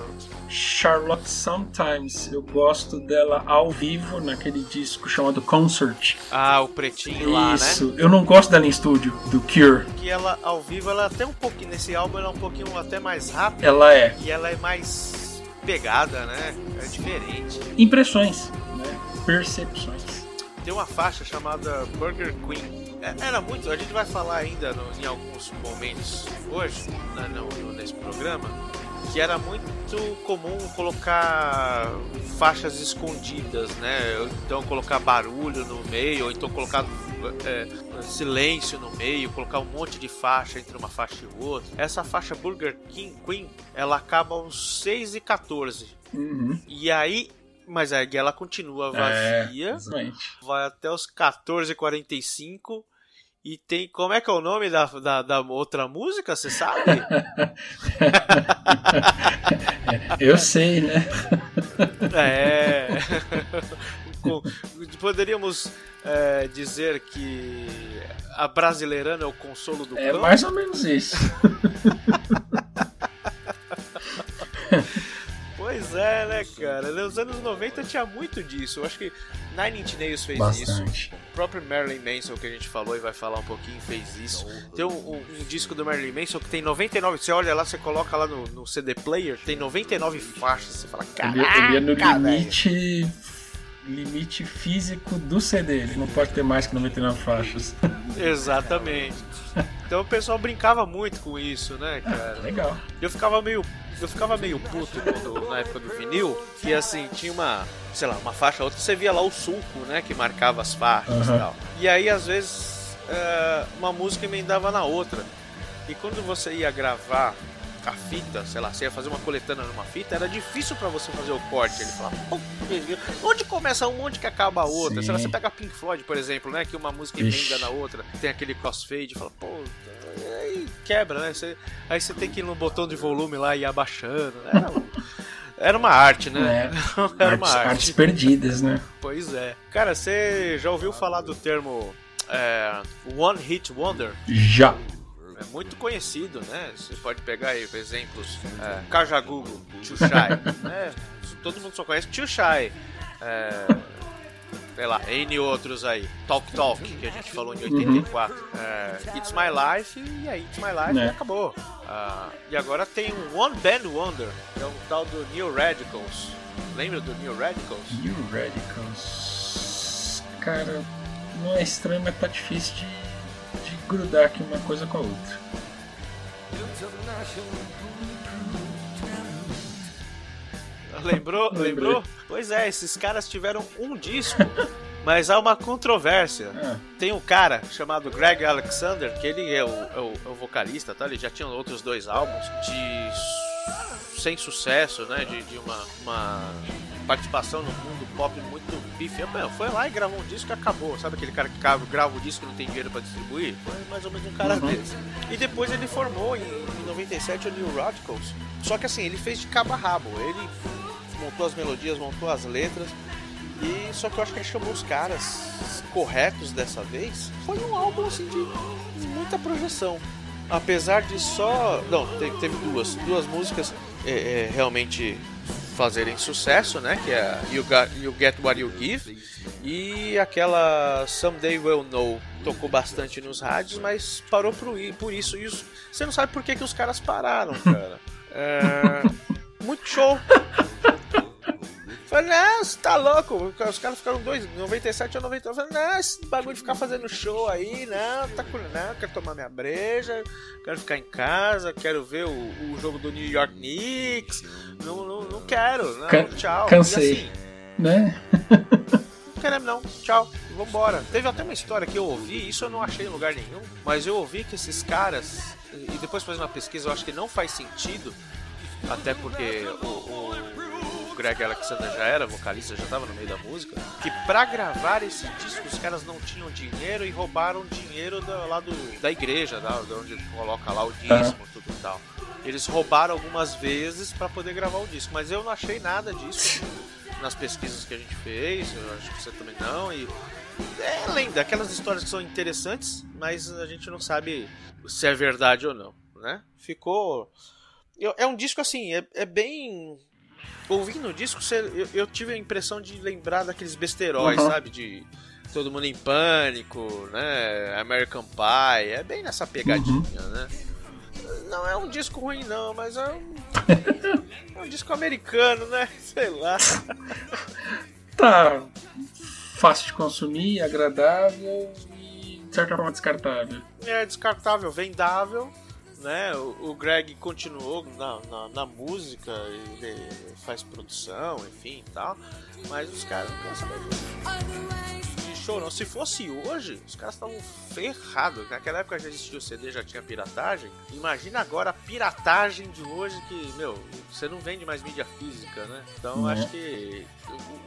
Speaker 1: Charlotte Sometimes, eu gosto dela ao vivo naquele disco chamado Concert.
Speaker 2: Ah, o pretinho lá,
Speaker 1: né? Isso, eu não gosto dela em estúdio, do Cure.
Speaker 2: Que ela ao vivo, ela até um pouquinho, nesse álbum, ela é um pouquinho até mais rápida.
Speaker 1: Ela é.
Speaker 2: E ela é mais pegada, né? É diferente.
Speaker 1: Impressões, né? Percepções.
Speaker 2: Tem uma faixa chamada Burger Queen é, era muito, a gente vai falar ainda no, em alguns momentos hoje, né, no, nesse programa, que era muito comum colocar faixas escondidas, né? Então colocar barulho no meio, ou então colocar é, silêncio no meio, colocar um monte de faixa entre uma faixa e outra. Essa faixa Burger King Queen, ela acaba aos 6 e 14.
Speaker 1: Uhum.
Speaker 2: E aí mas a ela continua vazia. É, vai até os 14h45 e tem. Como é que é o nome da, da, da outra música, você sabe?
Speaker 1: Eu sei, né?
Speaker 2: É. Poderíamos é, dizer que a Brasileirana é o consolo do
Speaker 1: É mais ou menos isso.
Speaker 2: Pois é, né, cara? Nos anos 90 tinha muito disso. Eu acho que Nine Inch Nails fez
Speaker 1: Bastante.
Speaker 2: isso. O próprio Marilyn Manson, que a gente falou e vai falar um pouquinho, fez isso. Tem um, um, um, disco do Marilyn Manson que tem 99. Você olha lá, você coloca lá no, no CD player, tem 99 faixas. Você fala, caraca,
Speaker 1: ele, ele é no limite. Limite físico do CD, ele não pode ter mais que 99 faixas.
Speaker 2: Exatamente. Então o pessoal brincava muito com isso, né, cara?
Speaker 1: legal.
Speaker 2: Eu ficava meio eu ficava meio puto quando, na época do vinil, que assim, tinha uma, sei lá, uma faixa outra, você via lá o sulco, né, que marcava as faixas uhum. e tal. E aí, às vezes, uh, uma música emendava na outra. E quando você ia gravar a fita, sei lá, você ia fazer uma coletânea numa fita, era difícil para você fazer o corte. Ele falava, onde começa uma, onde que acaba a outra? Sei lá, você pega Pink Floyd, por exemplo, né? Que uma música emenda na outra, tem aquele crossfade, fala, pô, aí quebra, né? Você, aí você tem que ir no botão de volume lá e ir abaixando. Né? Era uma arte, né?
Speaker 1: É. Era uma artes, arte. Artes perdidas, né?
Speaker 2: Pois é. Cara, você já ouviu falar do termo é, One Hit Wonder?
Speaker 1: Já
Speaker 2: é muito conhecido, né? Você pode pegar aí exemplos, é, Kajagugo, Tio Shai, né? Todo mundo só conhece Tio Shai. É, sei lá, N outros aí. Talk Talk, que a gente falou em 84. Uhum. É, It's My Life, e aí It's My Life é. e acabou. Uh, e agora tem um One Band Wonder, que é um tal do New Radicals. Lembra do New Radicals?
Speaker 1: New Radicals. Cara, não é estranho, mas tá difícil de, de grudar aqui uma coisa com a outra.
Speaker 2: Lembrou? Lembrou? Pois é, esses caras tiveram um disco, mas há uma controvérsia. É. Tem um cara chamado Greg Alexander, que ele é o, é o, é o vocalista, tá? Ele já tinha outros dois álbuns de sem sucesso, né? De, de uma, uma participação no mundo pop muito pífia. Foi lá e gravou um disco e acabou. Sabe aquele cara que grava o disco e não tem dinheiro para distribuir? Foi mais ou menos um cara uhum. desse. E depois ele formou em, em 97 o New Radicals. Só que assim, ele fez de cabo a rabo. Ele montou as melodias, montou as letras. E só que eu acho que ele chamou os caras corretos dessa vez. Foi um álbum assim de muita projeção. Apesar de só. Não, teve, teve duas. Duas músicas é, é, realmente fazerem sucesso, né? Que é you, Got, you Get What You Give e aquela Someday We'll Know tocou bastante nos rádios, mas parou por, por isso. E isso, você não sabe por que, que os caras pararam, cara. É, muito show. Falei, não, você tá louco? Os caras ficaram dois, 97 ou 99. Falei, não, esse bagulho de ficar fazendo show aí, não, tá com. Não, quero tomar minha breja, quero ficar em casa, quero ver o, o jogo do New York Knicks. Não, não, não quero, não, Can tchau.
Speaker 1: Cansei. Assim, né?
Speaker 2: não queremos não, tchau, vambora. Teve até uma história que eu ouvi, isso eu não achei em lugar nenhum, mas eu ouvi que esses caras, e depois fazendo uma pesquisa, eu acho que não faz sentido, até porque o, o Greg Alexander já era vocalista, já estava no meio da música, que para gravar esse disco os caras não tinham dinheiro e roubaram dinheiro da, lá do, da igreja, da, de onde coloca lá o dízimo e tudo e tal. Eles roubaram algumas vezes para poder gravar o disco, mas eu não achei nada disso nas pesquisas que a gente fez, eu acho que você também não, e é além daquelas histórias que são interessantes, mas a gente não sabe se é verdade ou não, né? Ficou. É um disco assim, é, é bem ouvindo o disco, eu, eu, tive a impressão de lembrar daqueles besteróis, uhum. sabe? De Todo Mundo em Pânico, né? American Pie. É bem nessa pegadinha, uhum. né? Não é um disco ruim, não, mas é um, é um disco americano, né? Sei lá.
Speaker 1: Tá fácil de consumir, agradável e de certa forma descartável.
Speaker 2: É descartável, vendável né? O, o Greg continuou na, na, na, música, ele faz produção, enfim e tal, mas os caras não querem saber disso show, não. Se fosse hoje, os caras estavam ferrados. Naquela época já existia o CD, já tinha piratagem. Imagina agora a piratagem de hoje que, meu, você não vende mais mídia física, né? Então acho que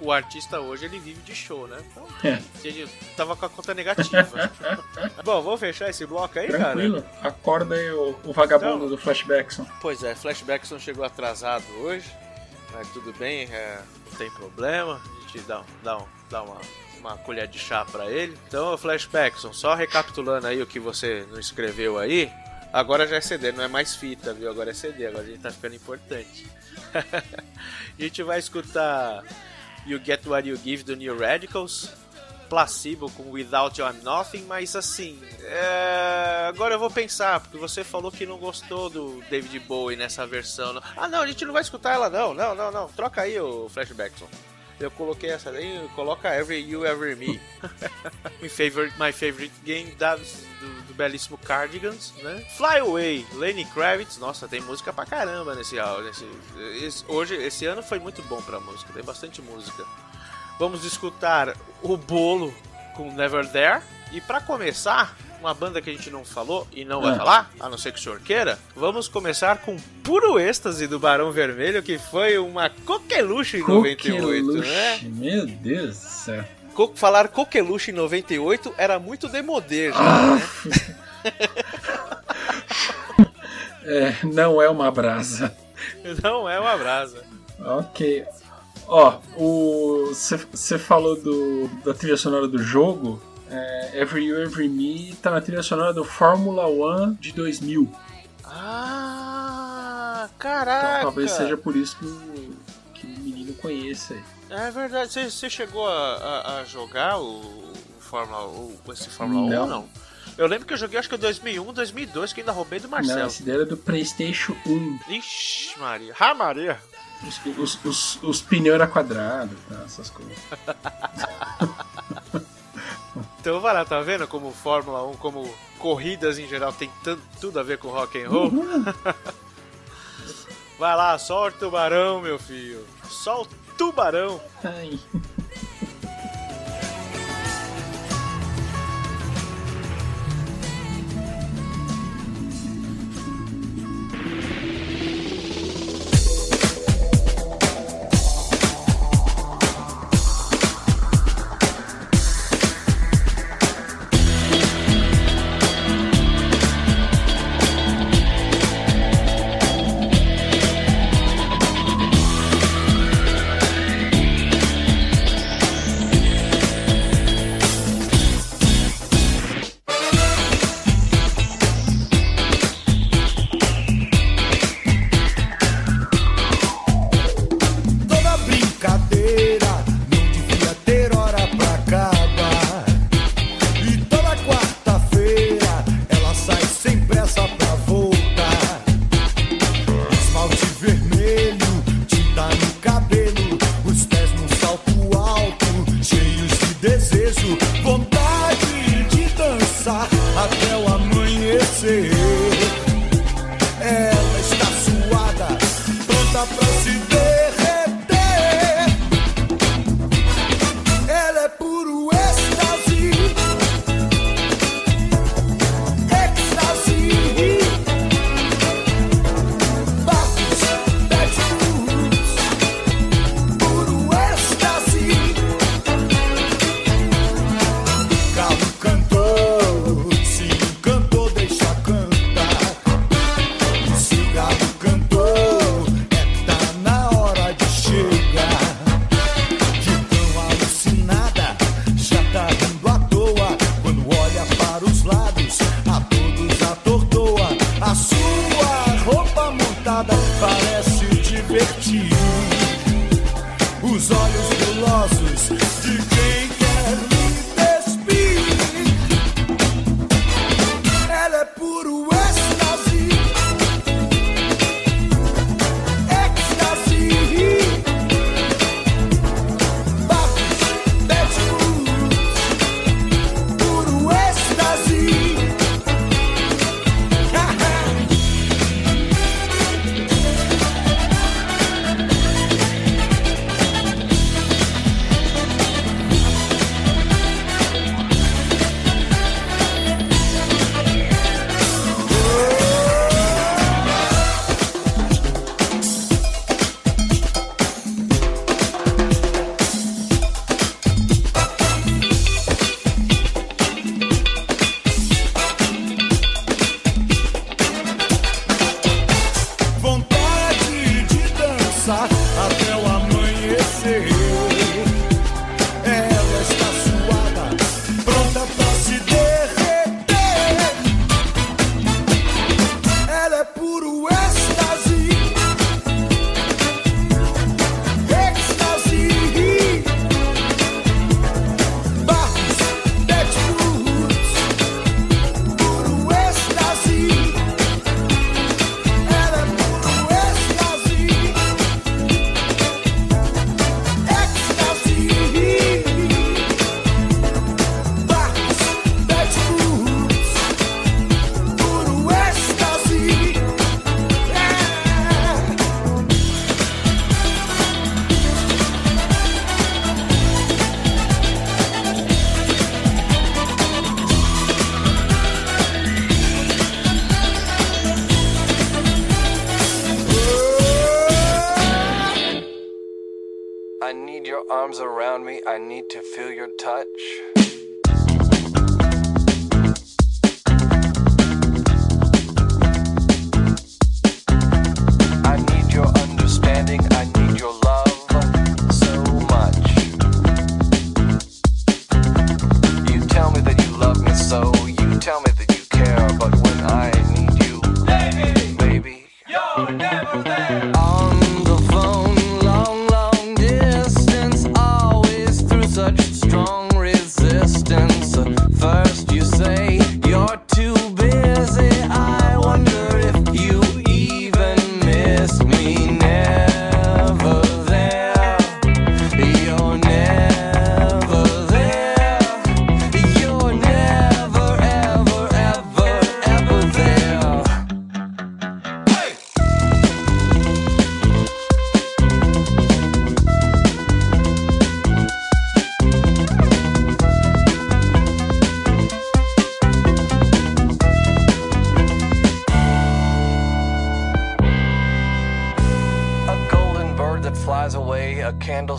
Speaker 2: o, o, artista hoje ele vive de show, né? Então é. ele tava com a conta negativa. Bom, vamos fechar esse bloco aí,
Speaker 1: Tranquilo.
Speaker 2: cara?
Speaker 1: Acorda aí o, o vagabundo então, do Flashbackson.
Speaker 2: Pois é, Flashbackson chegou atrasado hoje. Mas tudo bem, é, não tem problema. A gente dá, dá, dá uma uma colher de chá para ele. Então, Flashbackson, só recapitulando aí o que você não escreveu aí, agora já é CD, não é mais fita, viu? Agora é CD, agora a gente tá ficando importante. a gente vai escutar You Get What You Give do New Radicals, Placebo com Without You I'm Nothing, mas assim, é... agora eu vou pensar, porque você falou que não gostou do David Bowie nessa versão. Ah, não, a gente não vai escutar ela, não, não, não, não. Troca aí o Flashbackson. Eu coloquei essa daí, coloca Every You Ever Me. my, favorite, my favorite game da, do, do, belíssimo Cardigans, né? Fly Away, Lenny Kravitz. Nossa, tem música pra caramba nesse álbum. Nesse, esse, hoje, esse ano foi muito bom pra música, tem bastante música. Vamos escutar o bolo com Never There. E para começar, uma banda que a gente não falou e não vai é. falar, a não ser que o senhor queira, vamos começar com Puro Êxtase do Barão Vermelho, que foi uma coqueluche em coqueluche, 98, né?
Speaker 1: Meu Deus do céu.
Speaker 2: Co falar coqueluche em 98 era muito demodê já, ah. né?
Speaker 1: é, não é uma brasa.
Speaker 2: Não é uma brasa.
Speaker 1: Ok. Ó, você falou do, da trilha sonora do jogo é, Every You, Every Me tá na trilha sonora do Fórmula One de 2000.
Speaker 2: Ah,
Speaker 4: Caraca!
Speaker 1: Então, talvez seja por isso que o, que o menino conheça.
Speaker 4: É verdade. Você, você chegou a, a, a, jogar o, o Fórmula, o, esse Fórmula não. 1 ou não? Eu lembro que eu joguei acho que em 2001, 2002, que ainda roubei do Marcelo. Não,
Speaker 1: esse dele é do PlayStation 1.
Speaker 4: Ixi, Maria. Ah, Maria.
Speaker 1: Os, os, os, os pneus eram quadrados, tá? essas coisas.
Speaker 4: então vai lá, tá vendo como Fórmula 1, como corridas em geral tem tanto, tudo a ver com rock and roll? Uhum. vai lá, só o tubarão, meu filho. Só o tubarão. Ai.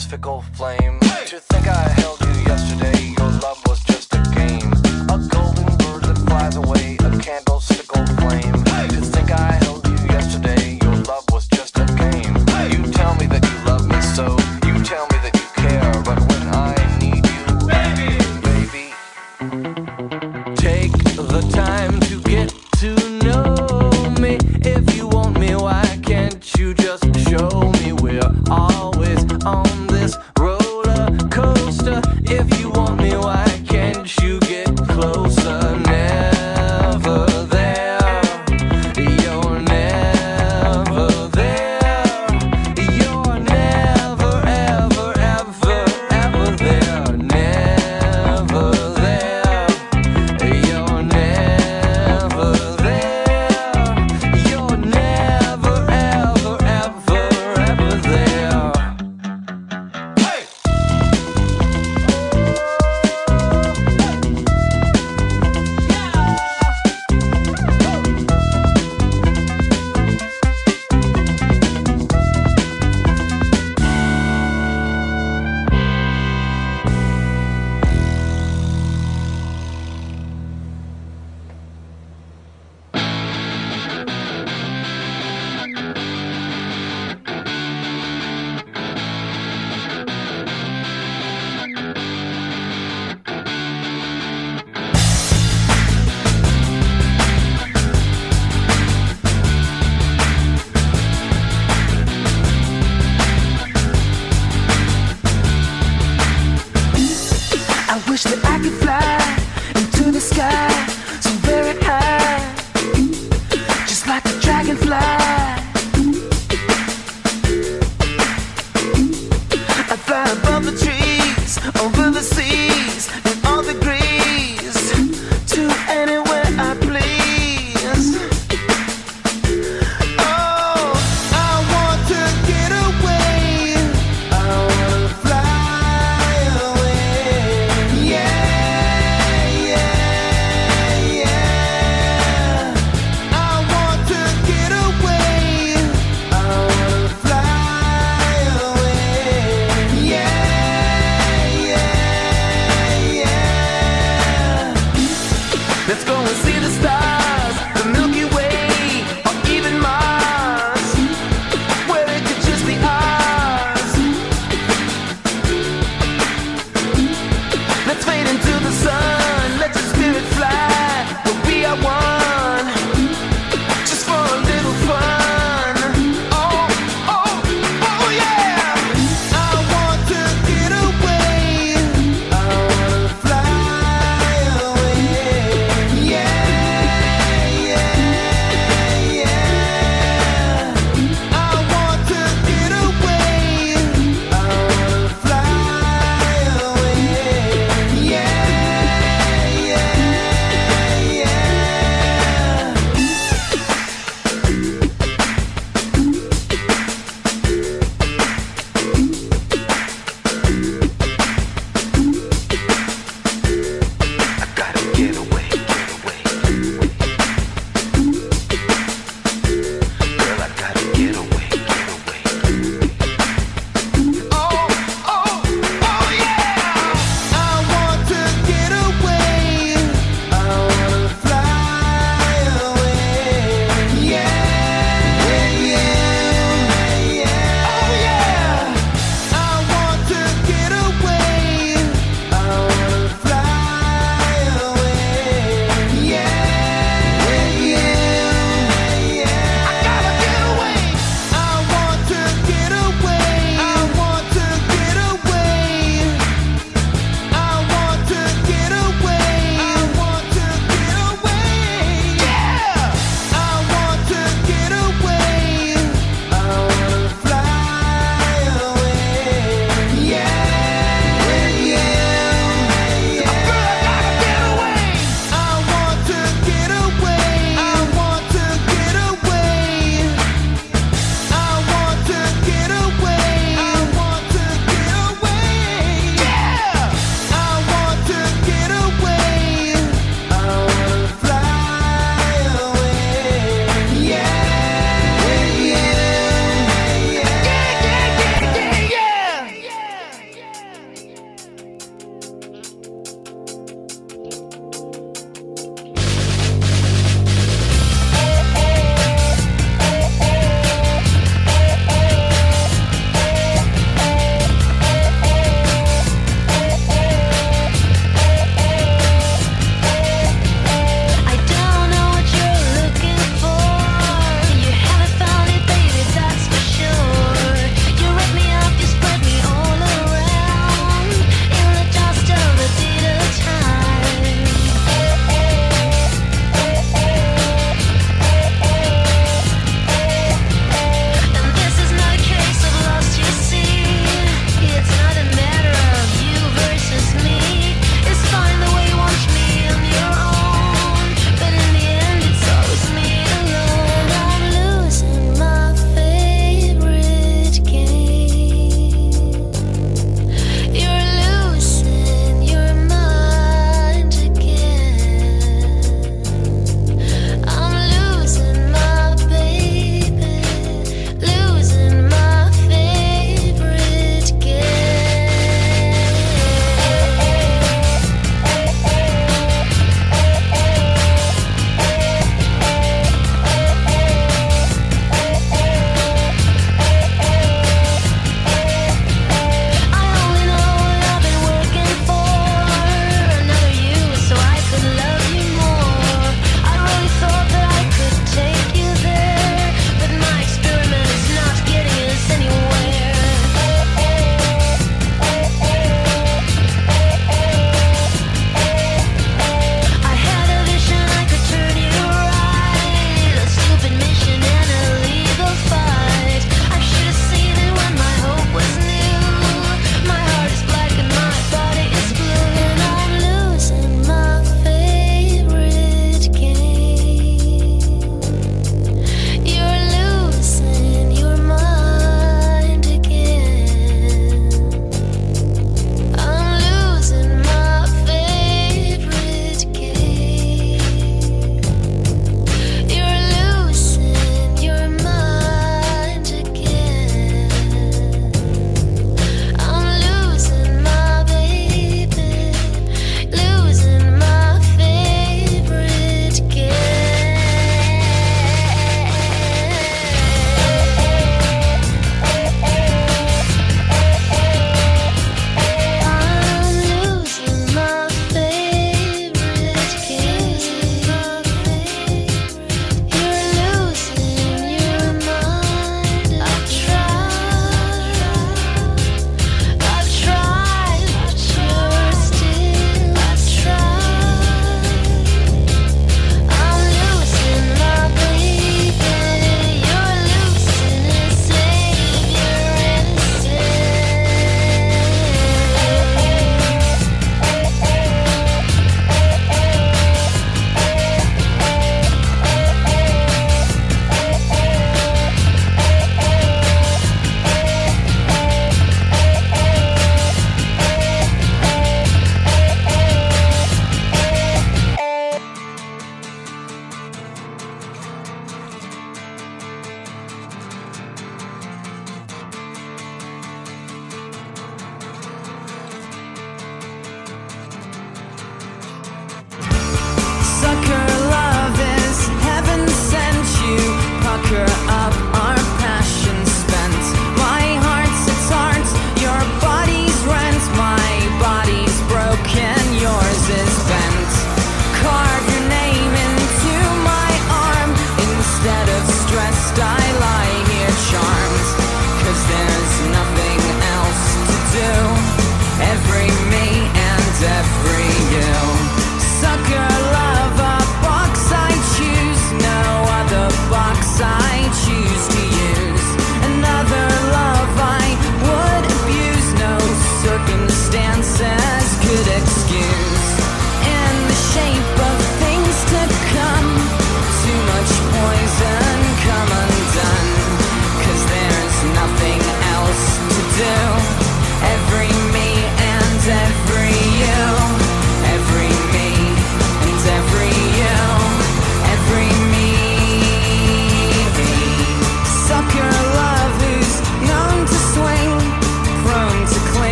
Speaker 5: philosophical flame.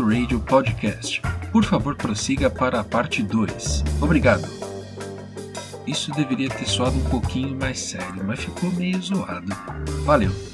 Speaker 1: Radio Podcast. Por favor, prossiga para a parte 2. Obrigado. Isso deveria ter soado um pouquinho mais sério, mas ficou meio zoado. Valeu.